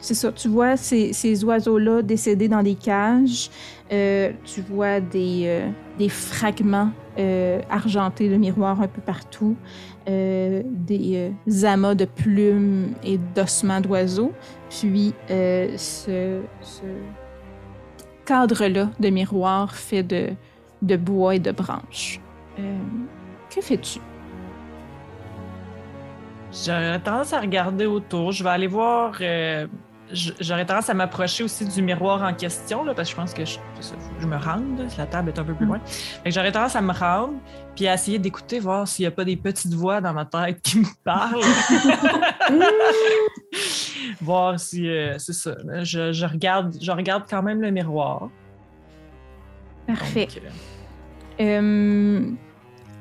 [SPEAKER 2] c'est ça, tu vois ces, ces oiseaux-là décédés dans des cages. Euh, tu vois des, euh, des fragments euh, argentés de miroirs un peu partout. Euh, des euh, amas de plumes et d'ossements d'oiseaux. Puis, euh, ce, cadre-là de miroir fait de, de bois et de branches. Que fais-tu?
[SPEAKER 3] J'aurais tendance à regarder autour. Je vais aller voir. J'aurais tendance à m'approcher aussi du miroir en question, là, parce que je pense que je, me rende. La table est un peu plus loin. Fait que j'aurais tendance à me rendre puis à essayer d'écouter, voir s'il n'y a pas des petites voix dans ma tête qui me parlent. voir si. euh, c'est ça. Je, je regarde, je regarde quand même le miroir.
[SPEAKER 2] Parfait.
[SPEAKER 3] Donc, euh,
[SPEAKER 2] Euh,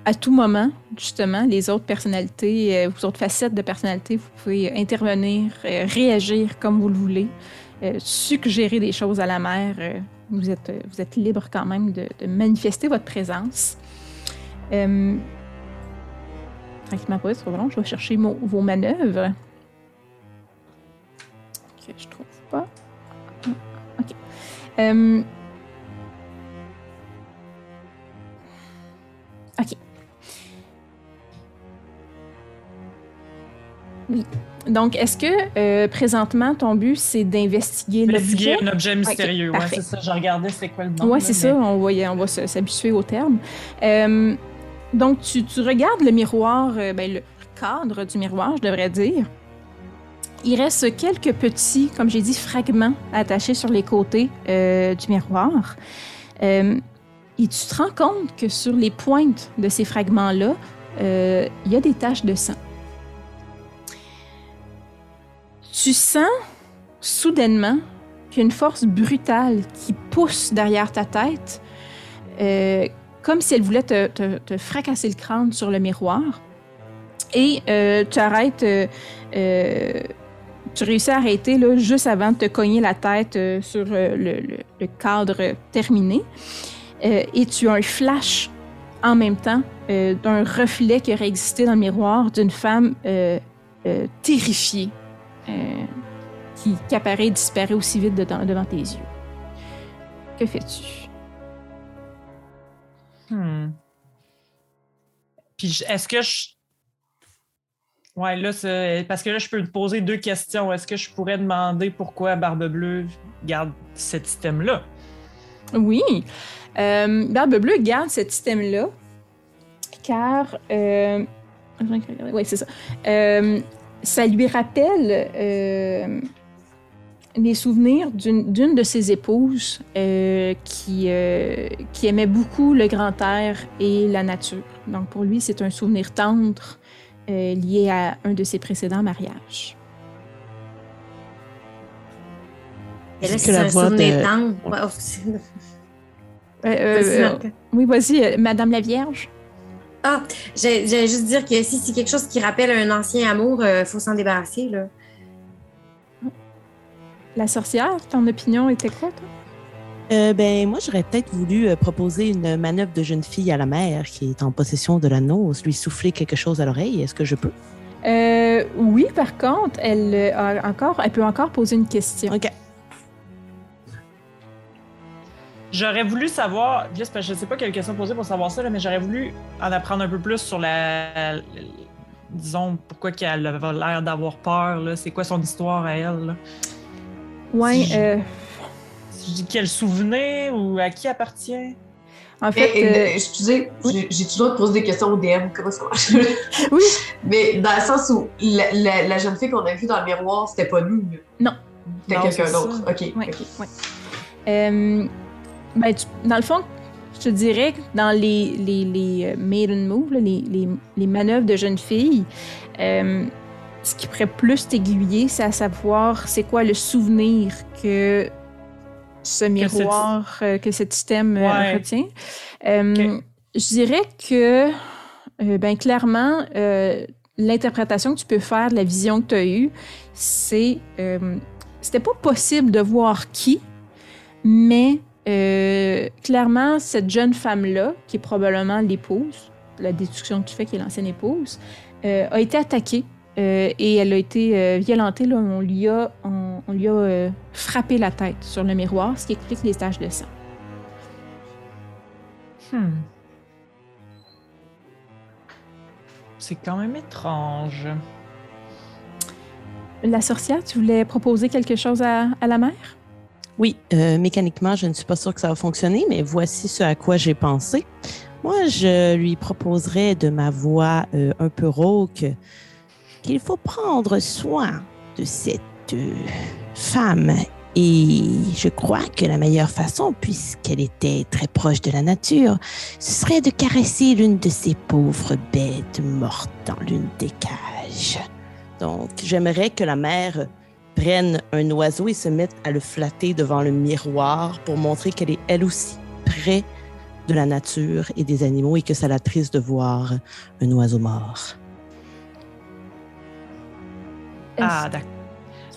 [SPEAKER 2] à tout moment, justement, les autres personnalités, euh, vos autres facettes de personnalité, vous pouvez intervenir, euh, réagir comme vous le voulez, euh, suggérer des choses à la mère. vous, êtes, vous êtes libre quand même de, manifester votre présence. Euh, tranquillement pas, trop long, je vais chercher vos manœuvres. Que je trouve pas. OK. Euh, Oui. Donc, est-ce que euh, présentement, ton but, c'est d'investiguer
[SPEAKER 3] Investiguer
[SPEAKER 2] l'objet?
[SPEAKER 3] un objet mystérieux. ouais,
[SPEAKER 2] parfait.
[SPEAKER 3] c'est ça. Je regardais c'est quoi le nom.
[SPEAKER 2] Oui, c'est
[SPEAKER 3] mais-
[SPEAKER 2] ça. On va, on va s'habituer au terme. Euh, donc, tu, tu regardes le miroir, euh, ben, le cadre du miroir, je devrais dire. Il reste quelques petits, comme j'ai dit, fragments attachés sur les côtés du miroir. Et tu te rends compte que sur les pointes de ces fragments-là, il y a des taches de sang. Tu sens soudainement qu'une force brutale qui pousse derrière ta tête, euh, comme si elle voulait te, te- fracasser le crâne sur le miroir. Et euh, tu arrêtes, euh, tu réussis à arrêter là, juste avant de te cogner la tête sur le, le- cadre terminé. Et tu as un flash en même temps d'un reflet qui aurait existé dans le miroir d'une femme terrifiée qui, qui apparaît et disparaît aussi vite dedans- devant tes yeux. Que fais-tu?
[SPEAKER 3] Hmm. Puis est-ce que je. Ouais, là, parce que là, je peux te poser deux questions. Est-ce que je pourrais demander pourquoi Barbe Bleue garde cet système-là?
[SPEAKER 2] Oui. Euh, Barbe Bleue garde cet système-là car. Euh, oui, c'est ça. Euh, ça lui rappelle euh, les souvenirs d'une d'une de ses épouses euh, qui, euh, qui aimait beaucoup le grand air et la nature. Donc pour lui, c'est un souvenir tendre euh, lié à un de ses précédents mariages.
[SPEAKER 5] Et là,
[SPEAKER 6] Est-ce
[SPEAKER 5] c'est
[SPEAKER 6] que la
[SPEAKER 5] un
[SPEAKER 6] voix
[SPEAKER 5] souvenir
[SPEAKER 6] de-
[SPEAKER 5] tendre. Ouais, oh,
[SPEAKER 2] Euh, euh, euh, oui, vas-y, euh, Madame la Vierge.
[SPEAKER 5] Ah, j'allais juste dire que si c'est quelque chose qui rappelle un ancien amour, il faut s'en débarrasser. Là.
[SPEAKER 2] La sorcière, ton opinion était quoi, toi?
[SPEAKER 6] Euh, ben, moi, j'aurais peut-être voulu euh, proposer une manœuvre de jeune fille à la mère qui est en possession de l'anneau, lui souffler quelque chose à l'oreille. Est-ce que je peux?
[SPEAKER 2] Euh, oui, par contre, elle, euh, a encore, elle peut encore poser une question.
[SPEAKER 6] OK.
[SPEAKER 3] J'aurais voulu savoir, juste parce que je sais pas quelle question poser pour savoir ça, là, mais j'aurais voulu en apprendre un peu plus sur la. la- disons, pourquoi qu'elle avait l'air d'avoir peur, là. C'est quoi son histoire à elle, là?
[SPEAKER 2] Oui,
[SPEAKER 3] Si-
[SPEAKER 2] euh,
[SPEAKER 3] Si je dis quel souvenir ou à qui appartient?
[SPEAKER 2] en
[SPEAKER 4] Mais,
[SPEAKER 2] fait,
[SPEAKER 4] euh,
[SPEAKER 2] euh,
[SPEAKER 4] excusez,
[SPEAKER 2] oui.
[SPEAKER 4] j'ai- toujours de poser des questions au DM, comment ça marche?
[SPEAKER 2] Oui.
[SPEAKER 4] Mais dans le sens où la, la- la jeune fille qu'on a vue dans le miroir, c'était pas nous.
[SPEAKER 2] Non.
[SPEAKER 4] C'était quelqu'un d'autre. OK.
[SPEAKER 2] Ouais,
[SPEAKER 4] ok.
[SPEAKER 2] ouais. Euh, ben, tu- dans le fond, je te dirais que dans les, les, les euh, maiden moves, là, les, les, les manœuvres de jeunes filles, euh, ce qui pourrait plus t'aiguiller, c'est à savoir c'est quoi le souvenir que ce miroir, euh, que ce système euh,
[SPEAKER 3] Ouais.
[SPEAKER 2] retient. Euh, Je dirais que, euh, ben, clairement, euh, l'interprétation que tu peux faire de la vision que tu as eue, c'est. euh, c'était pas possible de voir qui, mais euh, clairement, cette jeune femme-là, qui est probablement l'épouse, la déduction que tu fais qui est l'ancienne épouse, euh, a été attaquée euh, et elle a été violentée. Là, on lui a, on, on lui a frappé la tête sur le miroir, ce qui explique les taches de sang.
[SPEAKER 3] Hmm. C'est quand même étrange.
[SPEAKER 2] La sorcière, tu voulais proposer quelque chose à, à la mère?
[SPEAKER 6] Oui, euh, mécaniquement, je ne suis pas sûre que ça va fonctionner, mais voici ce à quoi j'ai pensé. Moi, je lui proposerais de ma voix euh, un peu rauque qu'il faut prendre soin de cette euh, femme. Et je crois que la meilleure façon, puisqu'elle était très proche de la nature, ce serait de caresser l'une de ces pauvres bêtes mortes dans l'une des cages. Donc, j'aimerais que la mère prenne un oiseau et se mette à le flatter devant le miroir pour montrer qu'elle est elle aussi près de la nature et des animaux et que ça l'attriste de voir un oiseau mort.
[SPEAKER 3] Ah, d'ac-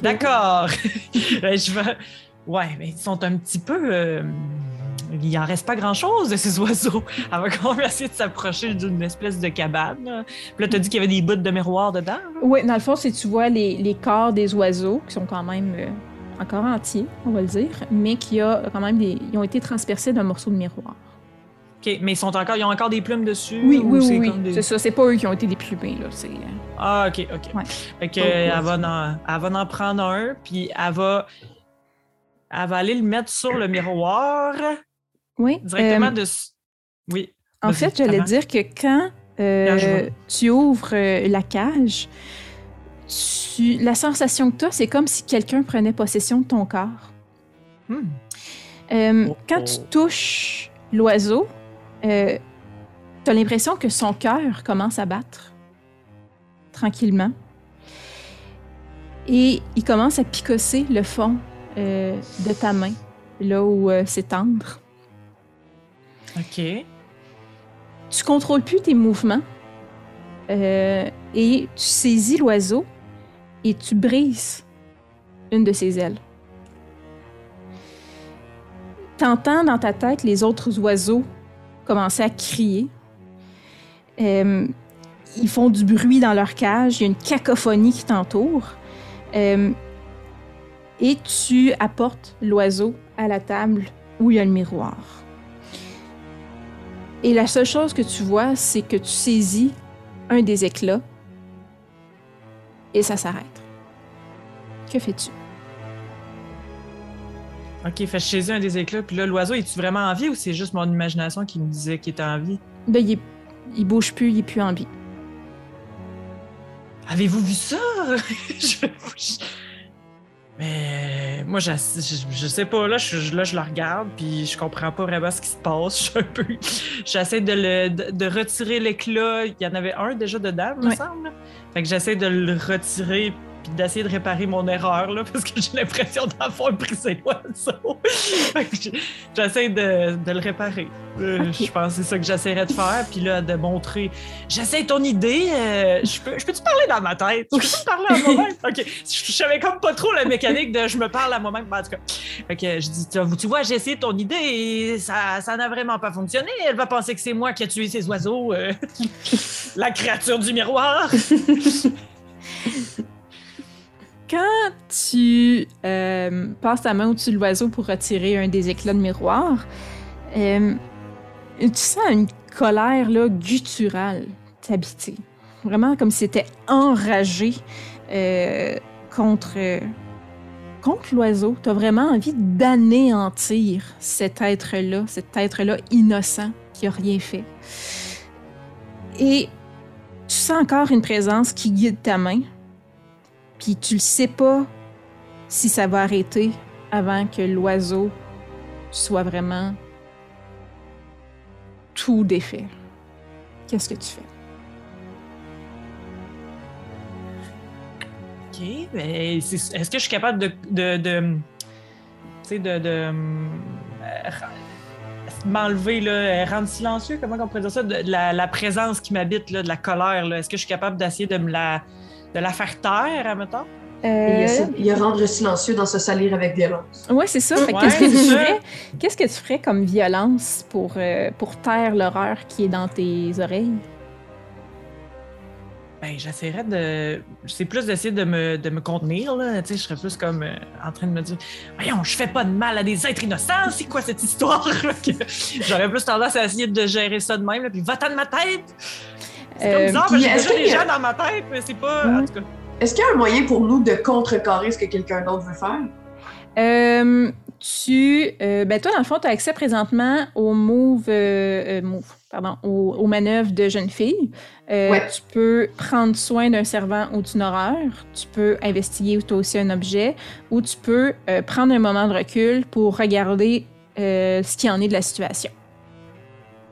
[SPEAKER 3] d'accord. Euh, je vais... Ouais, mais ils sont un petit peu. euh, Il en reste pas grand-chose de ces oiseaux. Elle va quand même essayer de s'approcher d'une espèce de cabane. là. Puis là, t'as dit qu'il y avait des bouts de miroir dedans.
[SPEAKER 2] Oui, dans le fond, c'est tu vois les, les corps des oiseaux qui sont quand même euh, encore entiers, on va le dire, mais qui a quand même des, ils ont été transpercés d'un morceau de miroir.
[SPEAKER 3] OK, mais ils, sont encore, ils ont encore des plumes dessus?
[SPEAKER 2] Oui,
[SPEAKER 3] ou
[SPEAKER 2] oui,
[SPEAKER 3] c'est
[SPEAKER 2] oui,
[SPEAKER 3] des-
[SPEAKER 2] c'est ça. C'est pas eux qui ont été déplumés, là. C'est, euh,
[SPEAKER 3] Ah, OK, OK.
[SPEAKER 2] Ouais.
[SPEAKER 3] Fait que,
[SPEAKER 4] Oh, cool.
[SPEAKER 3] elle, va en, elle va en prendre un, puis elle va, elle va aller le mettre sur le miroir,
[SPEAKER 2] Oui.
[SPEAKER 3] directement
[SPEAKER 2] euh,
[SPEAKER 3] de... Oui.
[SPEAKER 2] en fait, j'allais dire que quand euh, tu ouvres euh, la cage, tu, la sensation que tu as, c'est comme si quelqu'un prenait possession de ton corps.
[SPEAKER 3] Hmm.
[SPEAKER 2] Euh,
[SPEAKER 6] Oh,
[SPEAKER 2] quand
[SPEAKER 6] oh.
[SPEAKER 2] tu touches l'oiseau, tu as l'impression que son cœur commence à battre tranquillement. Et il commence à picosser le fond de ta main, là où c'est tendre.
[SPEAKER 3] OK.
[SPEAKER 2] Tu contrôles plus tes mouvements euh, et tu saisis l'oiseau et tu brises une de ses ailes. T'entends dans ta tête les autres oiseaux commencer à crier. Euh, ils font du bruit dans leur cage, il y a une cacophonie qui t'entoure. Euh, et tu apportes l'oiseau à la table où il y a le miroir. Et la seule chose que tu vois, c'est que tu saisis un des éclats et ça s'arrête. Que fais-tu?
[SPEAKER 3] OK, fait chez eux un des éclats. Puis là, l'oiseau, est-tu vraiment en vie ou c'est juste mon imagination qui me disait qu'il était en vie?
[SPEAKER 2] Ben, il, est- il bouge plus, il est plus en vie.
[SPEAKER 3] Avez-vous vu ça? Je- je- Mais moi, je, je, sais pas. Là je, là, je le regarde, puis je comprends pas vraiment ce qui se passe. Je suis un peu. J'essaie de, le, de, de retirer l'éclat. Il y en avait un déjà dedans, me
[SPEAKER 2] Ouais.
[SPEAKER 3] semble. Fait que j'essaie de le retirer, puis d'essayer de réparer mon erreur, là, parce que j'ai l'impression d'avoir brisé l'oiseau. J'essaie de, de le réparer. Euh. Je pense que c'est ça que j'essaierais de faire, puis là, de montrer. J'essaie ton idée. euh, je peux, peux-tu parler dans ma tête? Je peux-tu parler à moi-même? OK. Je, savais comme pas trop la mécanique de je me parle à moi-même. En tout cas, fait que je dis, tu vois- tu vois, j'ai essayé ton idée et ça ça n'a vraiment pas fonctionné. Elle va penser que c'est moi qui ai tué ces oiseaux. euh, la créature du miroir.
[SPEAKER 2] Quand tu euh, passes ta main au-dessus de l'oiseau pour retirer un des éclats de miroir, euh, tu sens une colère là, gutturale t'habiter. Vraiment comme si c'était enragé euh, contre, contre l'oiseau. Tu as vraiment envie d'anéantir cet être-là, cet être-là innocent qui a rien fait. Et tu sens encore une présence qui guide ta main, puis tu le sais pas si ça va arrêter avant que l'oiseau soit vraiment tout défait. Qu'est-ce que tu fais?
[SPEAKER 3] OK, mais est-ce que je suis capable de. de, tu sais, de. euh, m'enlever, là, euh, rendre silencieux, comment on pourrait dire ça, de, la, la présence qui m'habite, de la colère. Est-ce que je suis capable d'essayer de me la, de la faire taire, admettons?
[SPEAKER 2] Euh,
[SPEAKER 4] il y a rendre silencieux dans se salir avec violence.
[SPEAKER 2] ouais, c'est ça.
[SPEAKER 3] Ouais,
[SPEAKER 2] qu'est-ce que tu ferais? Qu'est-ce que tu ferais comme violence pour, euh, pour taire l'horreur qui est dans tes oreilles?
[SPEAKER 3] Ben, j'essaierais de. C'est plus d'essayer de me, de me contenir, là. Tu sais, je serais plus comme euh, en train de me dire Voyons, je fais pas de mal à des êtres innocents, c'est quoi cette histoire? J'aurais plus tendance à essayer de gérer ça de même, là, puis va-t'en de ma tête! C'est comme
[SPEAKER 2] Euh,
[SPEAKER 3] bizarre, parce
[SPEAKER 4] puis
[SPEAKER 3] que j'ai
[SPEAKER 4] est-ce
[SPEAKER 3] déjà
[SPEAKER 4] qu'il
[SPEAKER 3] des
[SPEAKER 4] y a-
[SPEAKER 3] gens dans ma tête, mais c'est pas.
[SPEAKER 2] Ouais.
[SPEAKER 3] En tout cas.
[SPEAKER 4] Est-ce qu'il y a un moyen pour nous de contrecarrer ce que quelqu'un d'autre veut faire?
[SPEAKER 2] Euh, tu, euh, ben toi, dans le fond, tu as accès présentement au move, euh, move pardon, aux, aux manœuvres de jeune fille.
[SPEAKER 4] Ouais.
[SPEAKER 2] Tu peux prendre soin d'un servant ou d'une horreur. Tu peux investiguer toi aussi un objet. Ou tu peux prendre un moment de recul pour regarder ce qu'il en est de la situation.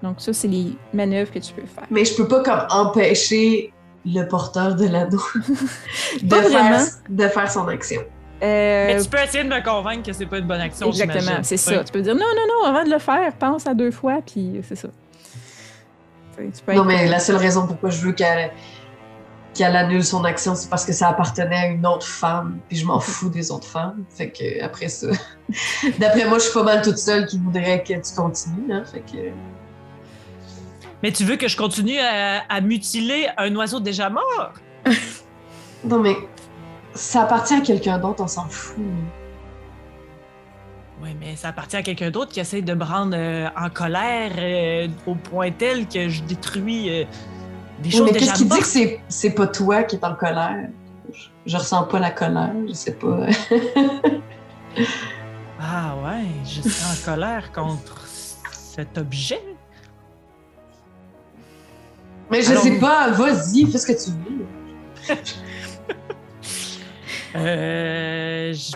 [SPEAKER 2] Donc ça, c'est les manœuvres que tu peux faire.
[SPEAKER 4] Mais je peux pas comme empêcher le porteur de l'anneau de, faire, de faire son action.
[SPEAKER 2] Euh,
[SPEAKER 3] Mais tu peux essayer de me convaincre que c'est pas une bonne action.
[SPEAKER 2] Exactement, c'est ça. Tu peux dire non, non, non, avant de le faire, pense à deux fois, puis c'est ça. Tu peux
[SPEAKER 4] Non, mais la seule raison pourquoi je veux qu'elle qu'elle annule son action, c'est parce que ça appartenait à une autre femme, puis je m'en fous des autres femmes. Fait que après ça, d'après moi, je suis pas mal toute seule qui voudrait que tu continues. Hein, fait que
[SPEAKER 3] Mais tu veux que je continue à, à mutiler un oiseau déjà mort?
[SPEAKER 4] non, mais ça appartient à quelqu'un d'autre, on s'en fout.
[SPEAKER 3] Oui, mais ça appartient à quelqu'un d'autre qui essaie de me rendre euh, en colère euh, au point tel que je détruis euh, des
[SPEAKER 4] Oui,
[SPEAKER 3] choses
[SPEAKER 4] mais
[SPEAKER 3] déjà
[SPEAKER 4] qu'est-ce qui dit que c'est c'est pas toi qui es en colère? Je, je ressens pas la colère, je sais pas.
[SPEAKER 3] Ah ouais, je suis en colère contre cet objet.
[SPEAKER 4] Mais je
[SPEAKER 3] Alors-
[SPEAKER 4] sais pas, vas-y, fais ce que tu veux.
[SPEAKER 3] Euh, je-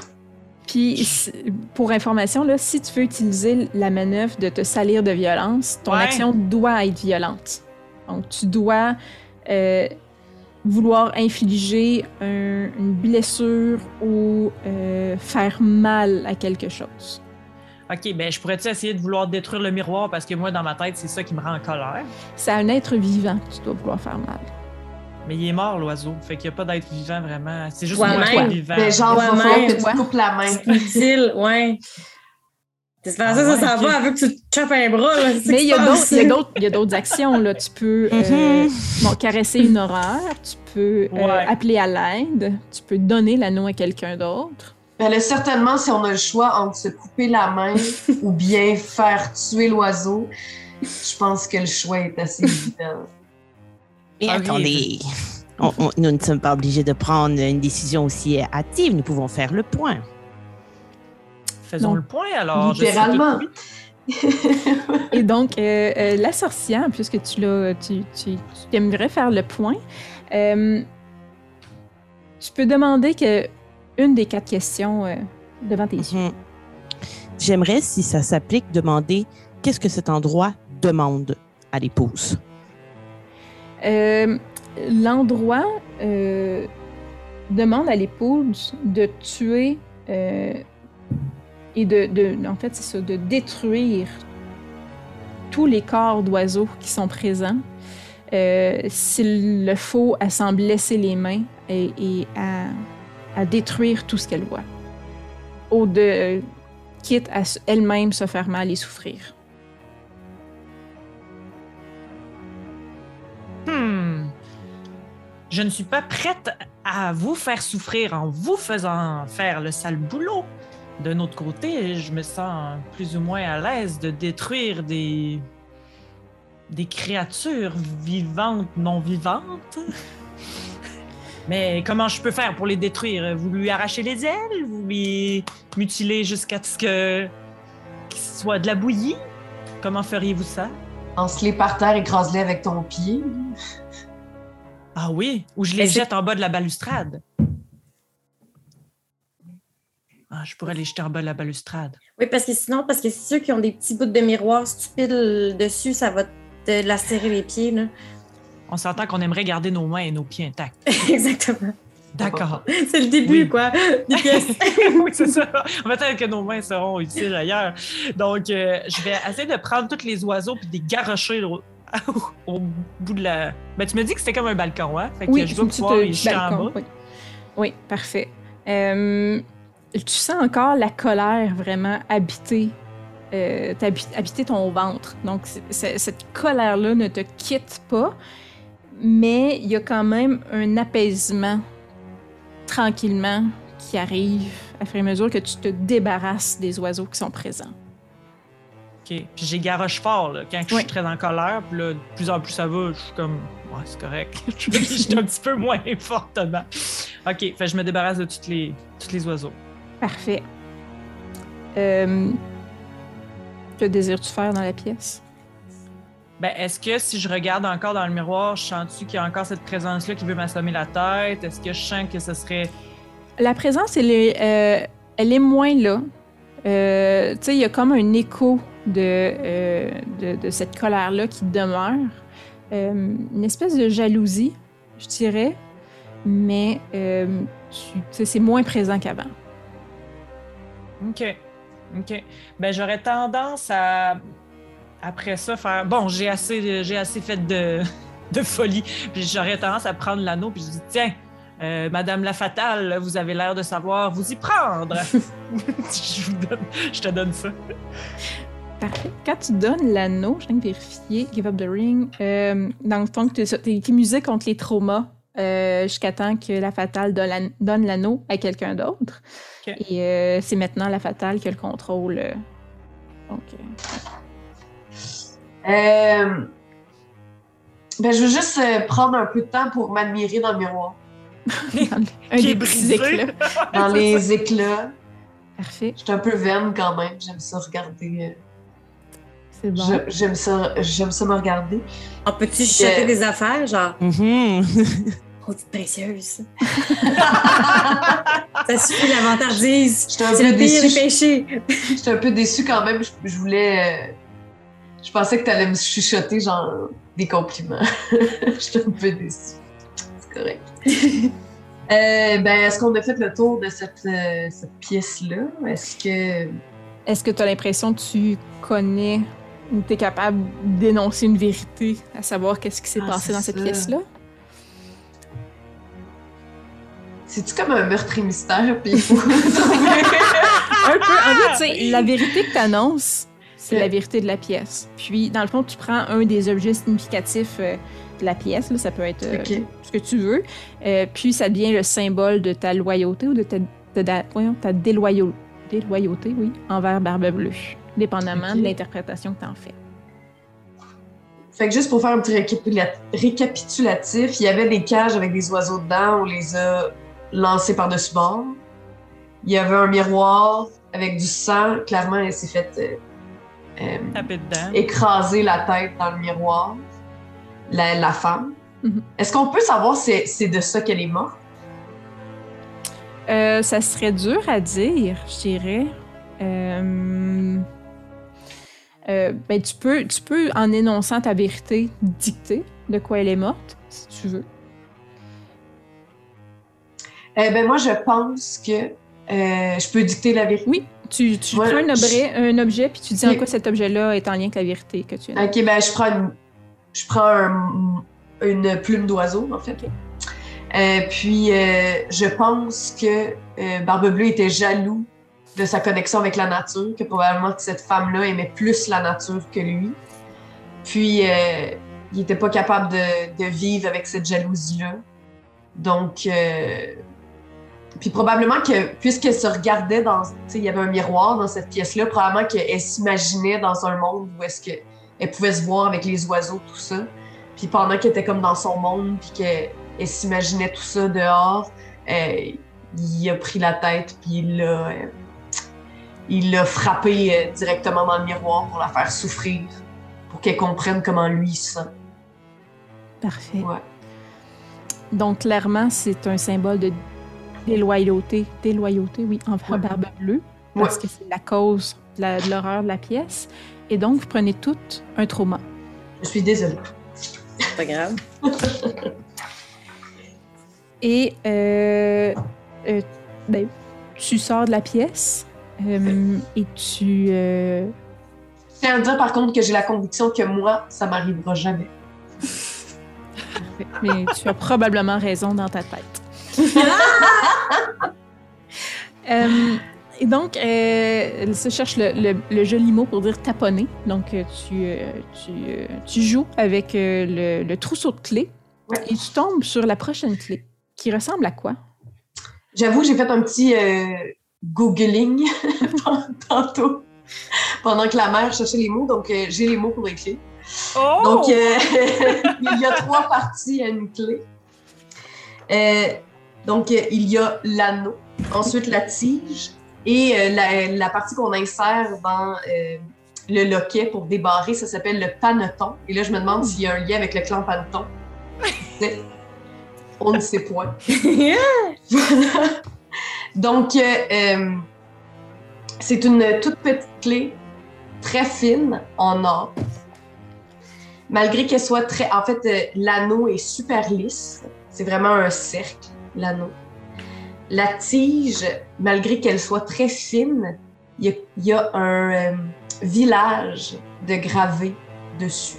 [SPEAKER 2] Puis, pour information, là, si tu veux utiliser la manœuvre de te salir de violence, ton
[SPEAKER 3] Ouais.
[SPEAKER 2] action doit être violente. Donc, tu dois euh, vouloir infliger un- une blessure ou euh, faire mal à quelque chose.
[SPEAKER 3] Ok, ben je pourrais-tu essayer de vouloir détruire le miroir? Parce que moi, dans ma tête, c'est ça qui me rend en colère.
[SPEAKER 2] C'est un être vivant que tu dois vouloir faire mal.
[SPEAKER 3] Mais il est mort, l'oiseau. Fait qu'il n'y a pas d'être vivant vraiment. C'est juste moi qui est vivant.
[SPEAKER 4] Ben, genre, va que tu
[SPEAKER 2] ouais.
[SPEAKER 4] te coupes la main.
[SPEAKER 5] C'est utile, ouais. C'est pas
[SPEAKER 3] Ah
[SPEAKER 5] ça,
[SPEAKER 3] ouais,
[SPEAKER 5] ça va avec que tu te chopes un bras. Là.
[SPEAKER 2] Mais il y, a d'autres- actions. Là. Tu peux euh,
[SPEAKER 6] Mhm.
[SPEAKER 2] bon, caresser une horreur, tu peux euh,
[SPEAKER 3] Ouais.
[SPEAKER 2] appeler à l'aide, tu peux donner l'anneau à quelqu'un d'autre.
[SPEAKER 4] Ben là, certainement, si on a le choix entre se couper la main ou bien faire tuer l'oiseau, je pense que le choix est assez évident.
[SPEAKER 6] Mais attendez, On- on- nous ne sommes pas obligés de prendre une décision aussi hâtive. Nous pouvons faire le point.
[SPEAKER 3] Faisons
[SPEAKER 2] Non.
[SPEAKER 3] le point alors.
[SPEAKER 4] Littéralement.
[SPEAKER 2] Et donc, euh, euh, la sorcière, puisque tu l'as, tu, tu, tu aimerais faire le point, euh, tu peux demander que une des quatre questions euh, devant tes yeux.
[SPEAKER 6] Mhm. J'aimerais, si ça s'applique, demander qu'est-ce que cet endroit demande à l'épouse?
[SPEAKER 2] Euh, L'endroit euh, demande à l'épouse de tuer et de, de- en fait, c'est ça, de détruire tous les corps d'oiseaux qui sont présents. S'il le faut, à s'en blesser les mains et, et à, à détruire tout ce qu'elle voit. Au de, quitte à elle-même se faire mal et souffrir.
[SPEAKER 3] Hmm. Je ne suis pas prête à vous faire souffrir en vous faisant faire le sale boulot. D'un autre côté, je me sens plus ou moins à l'aise de détruire des des créatures vivantes, non vivantes. Mais comment je peux faire pour les détruire? Vous lui arrachez les ailes? Vous lui mutilez jusqu'à ce que qu'il soit de la bouillie? Comment feriez-vous ça?
[SPEAKER 4] Lance-les par terre, écrase-les avec ton pied.
[SPEAKER 3] Ah oui, ou je les jette en bas de la balustrade? Ah, je pourrais les jeter en bas de la balustrade.
[SPEAKER 5] Oui, parce que sinon, parce que c'est ceux qui ont des petits bouts de miroir stupides dessus, ça va te lacérer les pieds. Là.
[SPEAKER 3] On s'entend qu'on aimerait garder nos mains et nos pieds intacts.
[SPEAKER 5] Exactement.
[SPEAKER 3] D'accord.
[SPEAKER 5] C'est le début,
[SPEAKER 3] Oui.
[SPEAKER 5] quoi, des pièces.
[SPEAKER 3] oui, c'est ça. Peut-être que nos mains seront utiles ailleurs. Donc, euh, je vais essayer de prendre tous les oiseaux puis de les garrocher au, au bout de la. Ben, tu me dis que c'était comme un balcon, hein? Fait que je vais
[SPEAKER 2] tu
[SPEAKER 3] pouvoir
[SPEAKER 2] te-
[SPEAKER 3] les jeter en bas.
[SPEAKER 2] Oui, Oui, parfait. Euh, tu sens encore la colère vraiment habiter, euh, habiter ton ventre. Donc, cette colère-là ne te quitte pas, mais il y a quand même un apaisement tranquillement qui arrive à fur et à mesure que tu te débarrasses des oiseaux qui sont présents.
[SPEAKER 3] OK. Puis j'ai garoche fort, là, quand je
[SPEAKER 2] Oui.
[SPEAKER 3] suis très en colère. Puis là, de plus en plus ça va, je suis comme, ouais, c'est correct. je suis un petit peu moins fortement. OK. Fait je me débarrasse de tous les, tous les oiseaux.
[SPEAKER 2] Parfait. Euh, que désires-tu faire dans la pièce?
[SPEAKER 3] Ben, est-ce que si je regarde encore dans le miroir, je sens-tu qu'il y a encore cette présence-là qui veut m'assommer la tête? Est-ce que je sens que ce serait.
[SPEAKER 2] La présence, elle est, euh, elle est moins là. Euh, tu sais, il y a comme un écho de, euh, de, de cette colère-là qui demeure. Une espèce de jalousie, je dirais, mais c'est moins présent qu'avant.
[SPEAKER 3] OK. OK. Ben, j'aurais tendance à, après ça, faire. Bon, j'ai assez, j'ai assez fait de, de folie. Puis j'aurais tendance à prendre l'anneau, puis je dis, tiens, euh, Madame la Fatale, vous avez l'air de savoir vous y prendre. je, vous donne- je te donne ça.
[SPEAKER 2] Parfait. Quand tu donnes l'anneau, je viens de vérifier, Give Up the Ring, euh, dans le fond, tu es musé contre les traumas euh, jusqu'à temps que la fatale donne l'an- donne l'anneau à quelqu'un d'autre. Et euh, c'est maintenant la fatale qui a le contrôle. Donc, euh,
[SPEAKER 4] Ben, je veux juste euh, prendre un peu de temps pour m'admirer dans le miroir.
[SPEAKER 2] un
[SPEAKER 3] Qui
[SPEAKER 2] des
[SPEAKER 3] est
[SPEAKER 2] petits
[SPEAKER 3] brisé.
[SPEAKER 2] éclats.
[SPEAKER 4] Dans les éclats.
[SPEAKER 2] Parfait,
[SPEAKER 4] Je suis un peu vaine quand même. J'aime ça regarder. euh,
[SPEAKER 2] c'est bon.
[SPEAKER 4] je- J'aime ça, j'aime ça me regarder.
[SPEAKER 5] On peut-tu chuchoter des affaires, genre,
[SPEAKER 6] Mhm.
[SPEAKER 5] oh, petite précieuse. ça suffit, la vantardise.
[SPEAKER 4] J'étais un
[SPEAKER 5] C'est
[SPEAKER 4] peu
[SPEAKER 5] le pire des
[SPEAKER 4] déçue.
[SPEAKER 5] péchés.
[SPEAKER 4] J'étais un peu déçue quand même. Je, je voulais. Je pensais que tu allais me chuchoter, genre, des compliments. J'étais un peu déçue. c'est correct. Euh, ben, est-ce qu'on a fait le tour de cette, euh, cette pièce-là? Est-ce que.
[SPEAKER 2] Est-ce que tu as l'impression que tu connais ou tu es capable d'énoncer une vérité, à savoir qu'est-ce qui s'est
[SPEAKER 4] Ah,
[SPEAKER 2] passé dans cette
[SPEAKER 4] ça.
[SPEAKER 2] pièce-là?
[SPEAKER 4] C'est-tu comme un meurtre et mystère? Puis il faut.
[SPEAKER 2] Un peu. En fait, tu sais, la vérité que tu annonces, c'est la vérité de la pièce. Puis, dans le fond, tu prends un des objets significatifs euh, de la pièce. là, ça peut être euh, ce que tu veux. Euh, puis, ça devient le symbole de ta loyauté ou de ta, de ta- voyons, ta déloyau- déloyauté, oui, envers Barbe Bleue, dépendamment de l'interprétation que tu en fais.
[SPEAKER 4] Fait que juste pour faire un petit récapitula- récapitulatif, il y avait des cages avec des oiseaux dedans, on les a lancés par-dessus bord. Il y avait un miroir avec du sang. Clairement, elle s'est fait euh, écraser la tête dans le miroir, la, la femme.
[SPEAKER 2] Mhm.
[SPEAKER 4] Est-ce qu'on peut savoir si c'est de ça qu'elle est morte?
[SPEAKER 2] Euh, ça serait dur à dire, je dirais. Euh, euh, ben, tu, peux, tu peux, en énonçant ta vérité, dicter de quoi elle est morte, si tu veux.
[SPEAKER 4] Eh ben moi, je pense que je peux dicter la vérité.
[SPEAKER 2] Oui, tu, tu prends un
[SPEAKER 4] je-
[SPEAKER 2] objet, un objet puis tu dis en
[SPEAKER 4] Ok.
[SPEAKER 2] quoi cet objet-là est en lien avec la vérité que tu as.
[SPEAKER 4] Ok, ben je prends une, je prends un- une plume d'oiseau, en fait. Euh, puis euh, je pense que euh, Barbe Bleue était jaloux de sa connexion avec la nature, que probablement que cette femme-là aimait plus la nature que lui. Puis il n'était pas capable de, de vivre avec cette jalousie-là. Donc, puis probablement que, puisqu'elle se regardait dans, tu sais, il y avait un miroir dans cette pièce-là, probablement qu'elle s'imaginait dans un monde où est-ce que elle pouvait se voir avec les oiseaux, tout ça. Puis pendant qu'elle était comme dans son monde, puis qu'elle elle s'imaginait tout ça dehors, euh, il a pris la tête, puis il l'a, euh, il l'a frappé euh, directement dans le miroir pour la faire souffrir, pour qu'elle comprenne comment lui il se sent.
[SPEAKER 2] Parfait.
[SPEAKER 4] Ouais.
[SPEAKER 2] Donc, clairement, c'est un symbole de déloyauté, déloyauté, oui, envers
[SPEAKER 4] Ouais.
[SPEAKER 2] Barbe Bleue, parce que c'est la cause de la- de l'horreur de la pièce. Et donc, vous prenez tout un trauma.
[SPEAKER 4] Je suis désolée.
[SPEAKER 5] C'est pas grave.
[SPEAKER 2] Et euh, euh, ben, tu sors de la pièce euh, et tu. euh,
[SPEAKER 4] Je tiens à dire par contre que j'ai la conviction que moi, ça m'arrivera jamais.
[SPEAKER 2] mais tu as probablement raison dans ta tête. Euh, et donc, euh, elle se cherche le, le- le joli mot pour dire taponner. Donc, euh, tu, euh, tu, euh, tu joues avec euh, le, le trousseau de clés
[SPEAKER 4] Ouais.
[SPEAKER 2] et tu tombes sur la prochaine clé qui ressemble à quoi?
[SPEAKER 4] J'avoue, j'ai fait un petit euh, googling tantôt pendant que la mère cherchait les mots, donc euh, j'ai les mots pour les clés.
[SPEAKER 3] Oh!
[SPEAKER 4] Donc, euh, il y a trois parties à une clé. Donc, euh, il y a l'anneau, ensuite la tige et euh, la, la partie qu'on insère dans euh, le loquet pour débarrer, ça s'appelle le paneton. Et là, je me demande s'il y a un lien avec le clan paneton. On ne sait point. Voilà. Donc, euh, c'est une toute petite clé, très fine, en or. Malgré qu'elle soit très... En fait, l'anneau est super lisse. C'est vraiment un cercle, l'anneau. La tige, malgré qu'elle soit très fine, il y a, il y a un euh, village de gravés dessus.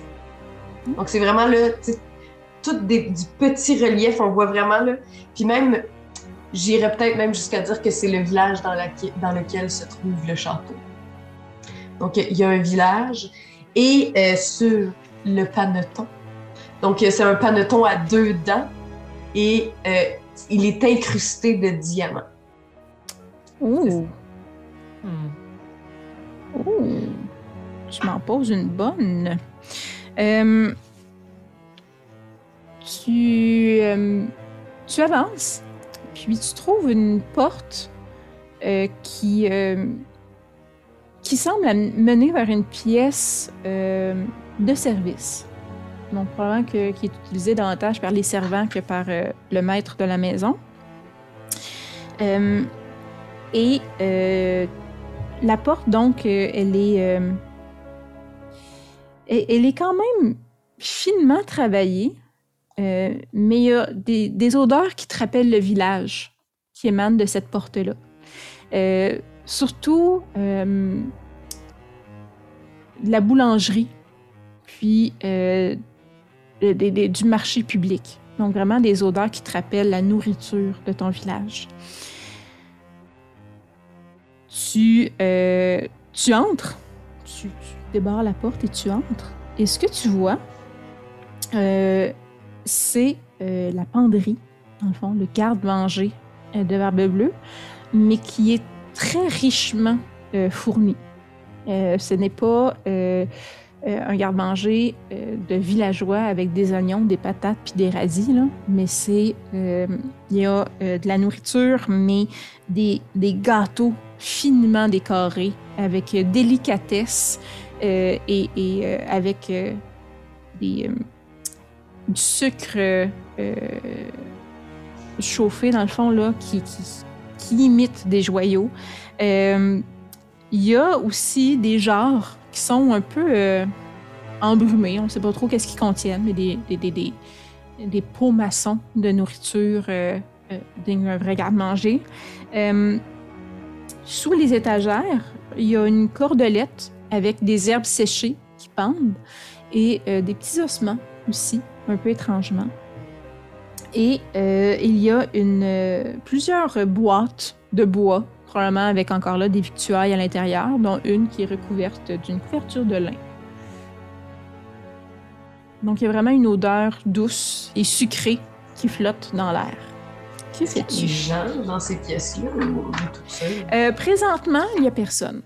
[SPEAKER 4] Donc, c'est vraiment là, tout des, du petit relief, on voit vraiment là. Puis même, j'irais peut-être même jusqu'à dire que c'est le village dans, laquelle- dans lequel se trouve le château. Donc, il y a un village et euh, sur le paneton. Donc, euh, c'est un paneton à deux dents et euh, il est incrusté de diamants.
[SPEAKER 2] Oh!
[SPEAKER 3] Hmm.
[SPEAKER 2] Oh! Je m'en pose une bonne. Euh, tu, euh, tu avances, puis tu trouves une porte euh, qui, euh, qui semble mener vers une pièce euh, de service. Donc, probablement qui est utilisée davantage par les servants que par euh, le maître de la maison. Euh, et euh, la porte, donc, elle est. elle, est quand même finement travaillée. mais il y a des, odeurs qui te rappellent le village qui émanent de cette porte-là. Surtout la boulangerie, puis du marché public. Donc vraiment des odeurs qui te rappellent la nourriture de ton village. Tu, euh, tu entres, tu, tu débarres la porte et tu entres. Et ce que tu vois, euh, c'est euh, la penderie, dans le fond, le garde-manger de Barbe Bleue, mais qui est très richement fourni. Ce n'est pas euh, un garde-manger euh, de villageois avec des oignons, des patates puis des radis, là, mais c'est euh, il y a de la nourriture, mais des, gâteaux finement décorés avec délicatesse et, avec du sucre chauffé dans le fond là qui, imite des joyaux. Il y a aussi des genres qui sont un peu euh. On ne sait pas trop qu'est-ce qu'ils contiennent, mais des, pots maçons de nourriture euh, euh, d'un vrai garde-manger. Euh, sous les étagères, il y a une cordelette avec des herbes séchées qui pendent et euh, des petits ossements aussi, un peu étrangement. Et euh, il y a plusieurs boîtes de bois, probablement avec encore là des victuailles à l'intérieur, dont une qui est recouverte d'une couverture de lin. Donc il y a vraiment une odeur douce et sucrée qui flotte dans l'air. Que
[SPEAKER 4] Est-ce qu'il y a des gens dans ces pièces-là ou tout seul?
[SPEAKER 2] Euh, présentement, il n'y a personne.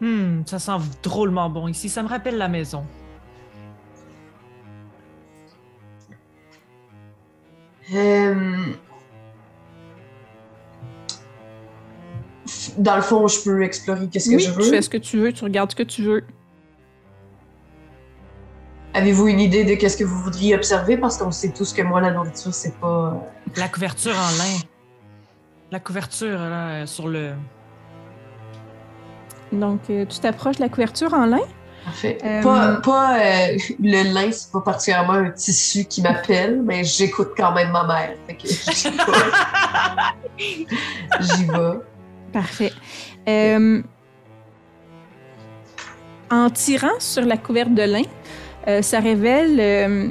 [SPEAKER 3] Hmm, ça sent drôlement bon ici. Ça me rappelle la maison.
[SPEAKER 4] Euh, Dans le fond, je peux explorer qu'est-ce que
[SPEAKER 2] oui,
[SPEAKER 4] je
[SPEAKER 2] tu
[SPEAKER 4] veux.
[SPEAKER 2] fais ce que tu veux, tu regardes ce que tu veux.
[SPEAKER 4] Avez-vous une idée de qu'est-ce que vous voudriez observer? Parce qu'on sait tous que moi, la nourriture, c'est pas... euh,
[SPEAKER 3] La couverture en lin. La couverture là, sur le.
[SPEAKER 2] Donc, euh, tu t'approches de la couverture en lin?
[SPEAKER 4] Parfait.
[SPEAKER 2] Euh,
[SPEAKER 4] Pas, pas euh, le lin, c'est pas particulièrement un tissu qui m'appelle, mais j'écoute quand même ma mère. Fait que j'y vais. J'y vais.
[SPEAKER 2] Parfait. Euh, en tirant sur la couverte de lin, euh, ça révèle euh,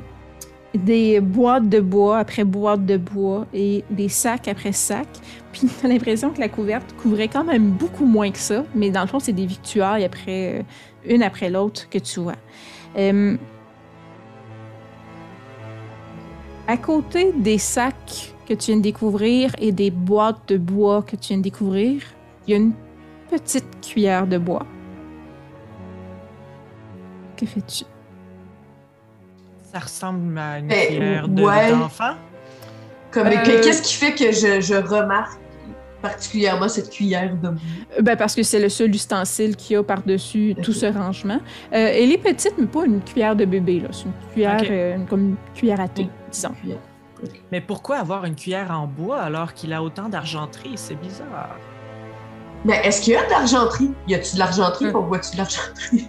[SPEAKER 2] des boîtes de bois après boîtes de bois et des sacs après sacs. Puis t'as l'impression que la couverte couvrait quand même beaucoup moins que ça, mais dans le fond, c'est des victuailles après, une après l'autre que tu vois. À côté des sacs que tu viens de découvrir et des boîtes de bois que tu viens de découvrir, il y a une petite cuillère de bois. Que fais-tu?
[SPEAKER 3] Ça ressemble à une
[SPEAKER 4] Ben,
[SPEAKER 3] cuillère de-
[SPEAKER 4] ouais.
[SPEAKER 3] d'enfant.
[SPEAKER 4] Comme,
[SPEAKER 2] Euh,
[SPEAKER 4] que- Qu'est-ce qui fait que je, je remarque particulièrement cette cuillère de bois?
[SPEAKER 2] Ben parce que c'est le seul ustensile qu'il y a par-dessus tout ce rangement. Euh, elle est petite, mais pas une cuillère de bébé. là. C'est une cuillère euh, une- comme une cuillère à thé, disons.
[SPEAKER 4] Cuillère.
[SPEAKER 3] Mais pourquoi avoir une cuillère en bois alors qu'il a autant d'argenterie? C'est bizarre.
[SPEAKER 4] Mais est-ce qu'il y a de l'argenterie? Y a-tu de l'argenterie?
[SPEAKER 2] Euh.
[SPEAKER 4] On voit-tu de l'argenterie?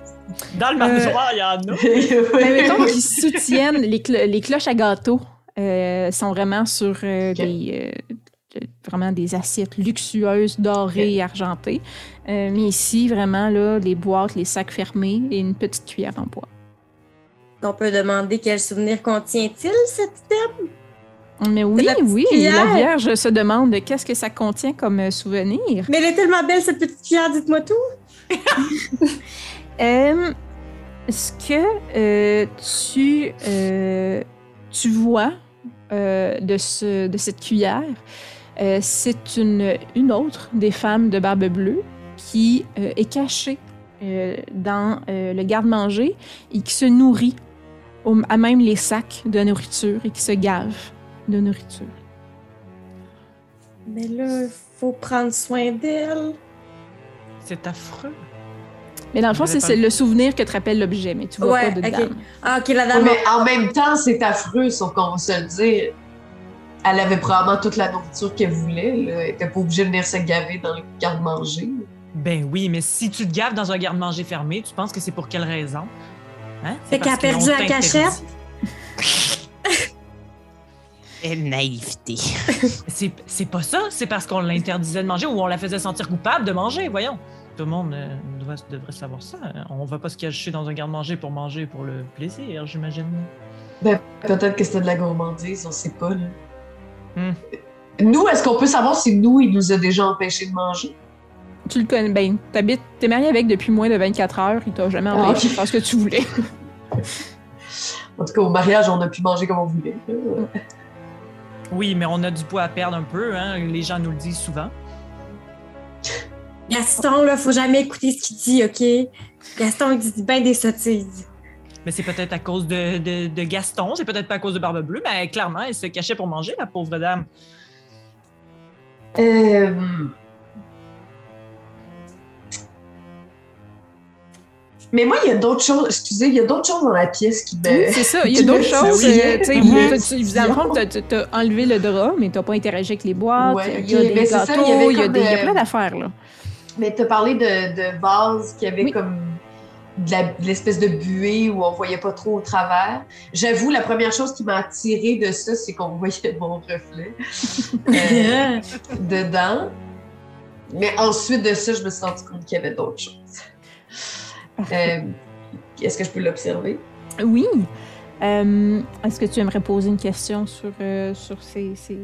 [SPEAKER 3] Dans le manoir, il y en a.
[SPEAKER 2] Ben, mettons qu'ils soutiennent les, clo- les cloches à gâteau euh, sont vraiment sur euh, des euh, de- vraiment des assiettes luxueuses dorées et argentées. Euh, mais ici, vraiment, là, les boîtes, les sacs fermés et une petite cuillère en bois.
[SPEAKER 5] On peut demander quel souvenir contient-il, cet item?
[SPEAKER 2] Mais oui, oui,
[SPEAKER 5] cuillère.
[SPEAKER 2] la Vierge se demande qu'est-ce que ça contient comme euh, souvenir.
[SPEAKER 5] Mais elle est tellement belle, cette petite cuillère, dites-moi tout.
[SPEAKER 2] Euh, ce que euh, tu, euh, tu vois euh, de, ce, de cette cuillère, euh, c'est une, une autre des femmes de Barbe Bleue qui euh, est cachée euh, dans euh, le garde-manger et qui se nourrit au- à même les sacs de nourriture et qui se gave de nourriture.
[SPEAKER 5] Mais là, il faut prendre soin d'elle.
[SPEAKER 3] C'est affreux.
[SPEAKER 2] Mais dans le fond, c'est le souvenir que te rappelle l'objet, mais tu vois
[SPEAKER 5] Ouais,
[SPEAKER 2] pas de
[SPEAKER 5] ok.
[SPEAKER 2] dame.
[SPEAKER 5] Ah, OK, la dame.
[SPEAKER 4] mais en même temps, c'est affreux, sauf qu'on va se le dire. Elle avait probablement toute la nourriture qu'elle voulait. Là. Elle était pas obligée de venir se gaver dans le garde-manger.
[SPEAKER 3] Ben oui, mais si tu te gaves dans un garde-manger fermé, tu penses que c'est pour quelle raison? Hein? C'est
[SPEAKER 5] Fait qu'elle a perdu la cachette?
[SPEAKER 6] Quelle naïveté.
[SPEAKER 3] C'est c'est pas ça, c'est parce qu'on l'interdisait de manger ou on la faisait sentir coupable de manger, voyons. Tout le monde euh, devrait, devrait savoir ça. On va pas se cacher dans un garde-manger pour manger pour le plaisir, j'imagine.
[SPEAKER 4] Ben, peut-être que c'était de la gourmandise, on sait pas, là.
[SPEAKER 3] Hmm.
[SPEAKER 4] Nous, est-ce qu'on peut savoir si nous, il nous a déjà empêchés de manger?
[SPEAKER 2] Tu le connais bien. T'habites, t'es marié avec depuis moins de 24 heures. Il t'a jamais
[SPEAKER 4] Ah,
[SPEAKER 2] empêché
[SPEAKER 4] ok.
[SPEAKER 2] de faire ce que tu voulais.
[SPEAKER 4] En tout cas, au mariage, on a pu manger comme on voulait.
[SPEAKER 3] Oui, mais on a du poids à perdre un peu, hein. Les gens nous le disent souvent.
[SPEAKER 5] Gaston, là, faut jamais écouter ce qu'il dit, OK? Gaston, il dit bien des sottises.
[SPEAKER 3] Mais c'est peut-être à cause de, de- de Gaston, c'est peut-être pas à cause de Barbe Bleue, mais clairement, elle se cachait pour manger, la pauvre dame.
[SPEAKER 4] Euh... Mais moi, il y a d'autres choses. Excusez, il y a d'autres choses dans la pièce qui me.
[SPEAKER 2] Oui, c'est ça. Il y a
[SPEAKER 4] Tu
[SPEAKER 2] d'autres choses. euh, tu sais, t'as- tu- t'as enlevé le drap, mais t'as pas interagi avec les boîtes.
[SPEAKER 4] Ouais,
[SPEAKER 2] il y a des
[SPEAKER 4] ça,
[SPEAKER 2] gâteaux,
[SPEAKER 4] il y avait
[SPEAKER 2] il y a
[SPEAKER 4] comme,
[SPEAKER 2] des- il y a plein d'affaires, là.
[SPEAKER 4] Mais tu as parlé de, de vases qui avaient
[SPEAKER 2] Oui.
[SPEAKER 4] comme de l'espèce de buée où on voyait pas trop au travers. J'avoue, la première chose qui m'a attirée de ça, c'est qu'on voyait mon reflet euh, dedans. Mais ensuite de ça, je me suis rendu compte qu'il y avait d'autres choses. Euh, Est-ce que je peux l'observer?
[SPEAKER 2] Oui. Euh, Est-ce que tu aimerais poser une question sur, euh, sur ces, ces,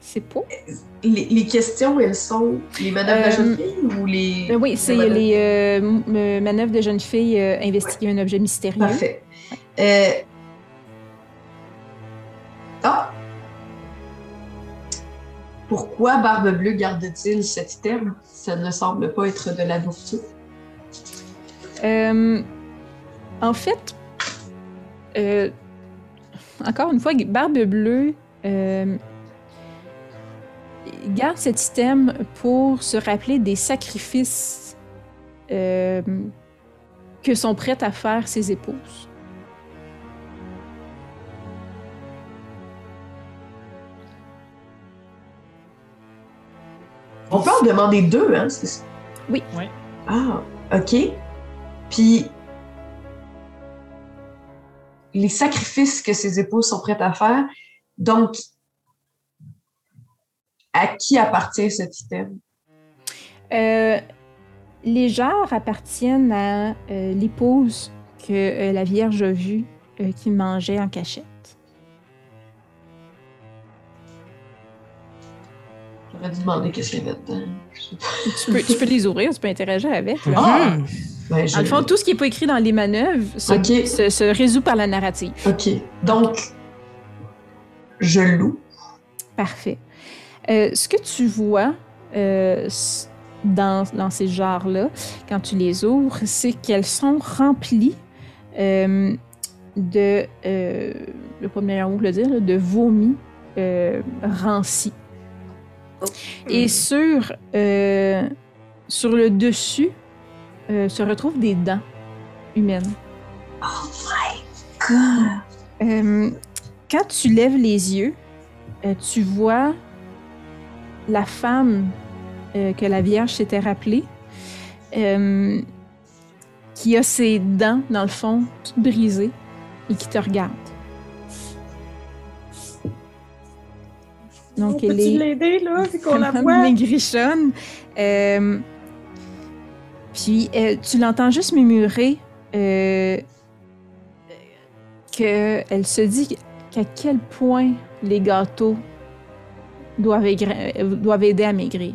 [SPEAKER 2] ces pots?
[SPEAKER 4] Les, les questions, elles sont les madames de jeune fille ou les.
[SPEAKER 2] Euh, oui, c'est les euh, manœuvres de jeune fille investiguer un objet mystérieux.
[SPEAKER 4] Parfait. Ah! Pourquoi Barbe Bleue garde-t-il cet item? Ça ne semble pas être de la nourriture.
[SPEAKER 2] Euh, en fait, euh, encore une fois, Barbe Bleue euh, garde cet item pour se rappeler des sacrifices euh, que sont prêtes à faire ses épouses.
[SPEAKER 4] On peut en demander deux, hein? c'est ça?
[SPEAKER 2] Oui.
[SPEAKER 3] Ouais.
[SPEAKER 4] Ah, OK. Puis, les sacrifices que ses épouses sont prêtes à faire, donc, à qui appartient cet item?
[SPEAKER 2] Euh, les genres appartiennent à euh, l'épouse que euh, la Vierge a vue euh, qui mangeait en cachette.
[SPEAKER 4] J'aurais dû demander qu'est-ce qu'il y avait dedans.
[SPEAKER 2] Tu peux, tu peux les ouvrir, tu peux interagir avec. là.
[SPEAKER 4] Ah! Ben, je-
[SPEAKER 2] Dans le fond, tout ce qui n'est pas écrit dans les manœuvres se, se- se résout par la narrative.
[SPEAKER 4] OK. Donc, je loue.
[SPEAKER 2] Parfait. Euh, ce que tu vois euh, dans, dans ces genres-là, quand tu les ouvres, c'est qu'elles sont remplies euh, de, le pas le meilleur mot le dire, là, de vomi euh, ranci. Et sur, euh, sur le dessus euh, se retrouvent des dents humaines. Euh, quand tu lèves les yeux, euh, tu vois la femme euh, que la Vierge s'était rappelée, euh, qui a ses dents, dans le fond, toutes brisées, et qui te regarde. Donc,
[SPEAKER 5] On
[SPEAKER 2] elle
[SPEAKER 5] peut-tu
[SPEAKER 2] est
[SPEAKER 5] l'aider, là, vu qu'on la voit?
[SPEAKER 2] maigrichonne. Euh, puis euh, tu l'entends juste murmurer euh, qu'elle se dit qu'à quel point les gâteaux doivent, aider à maigrir.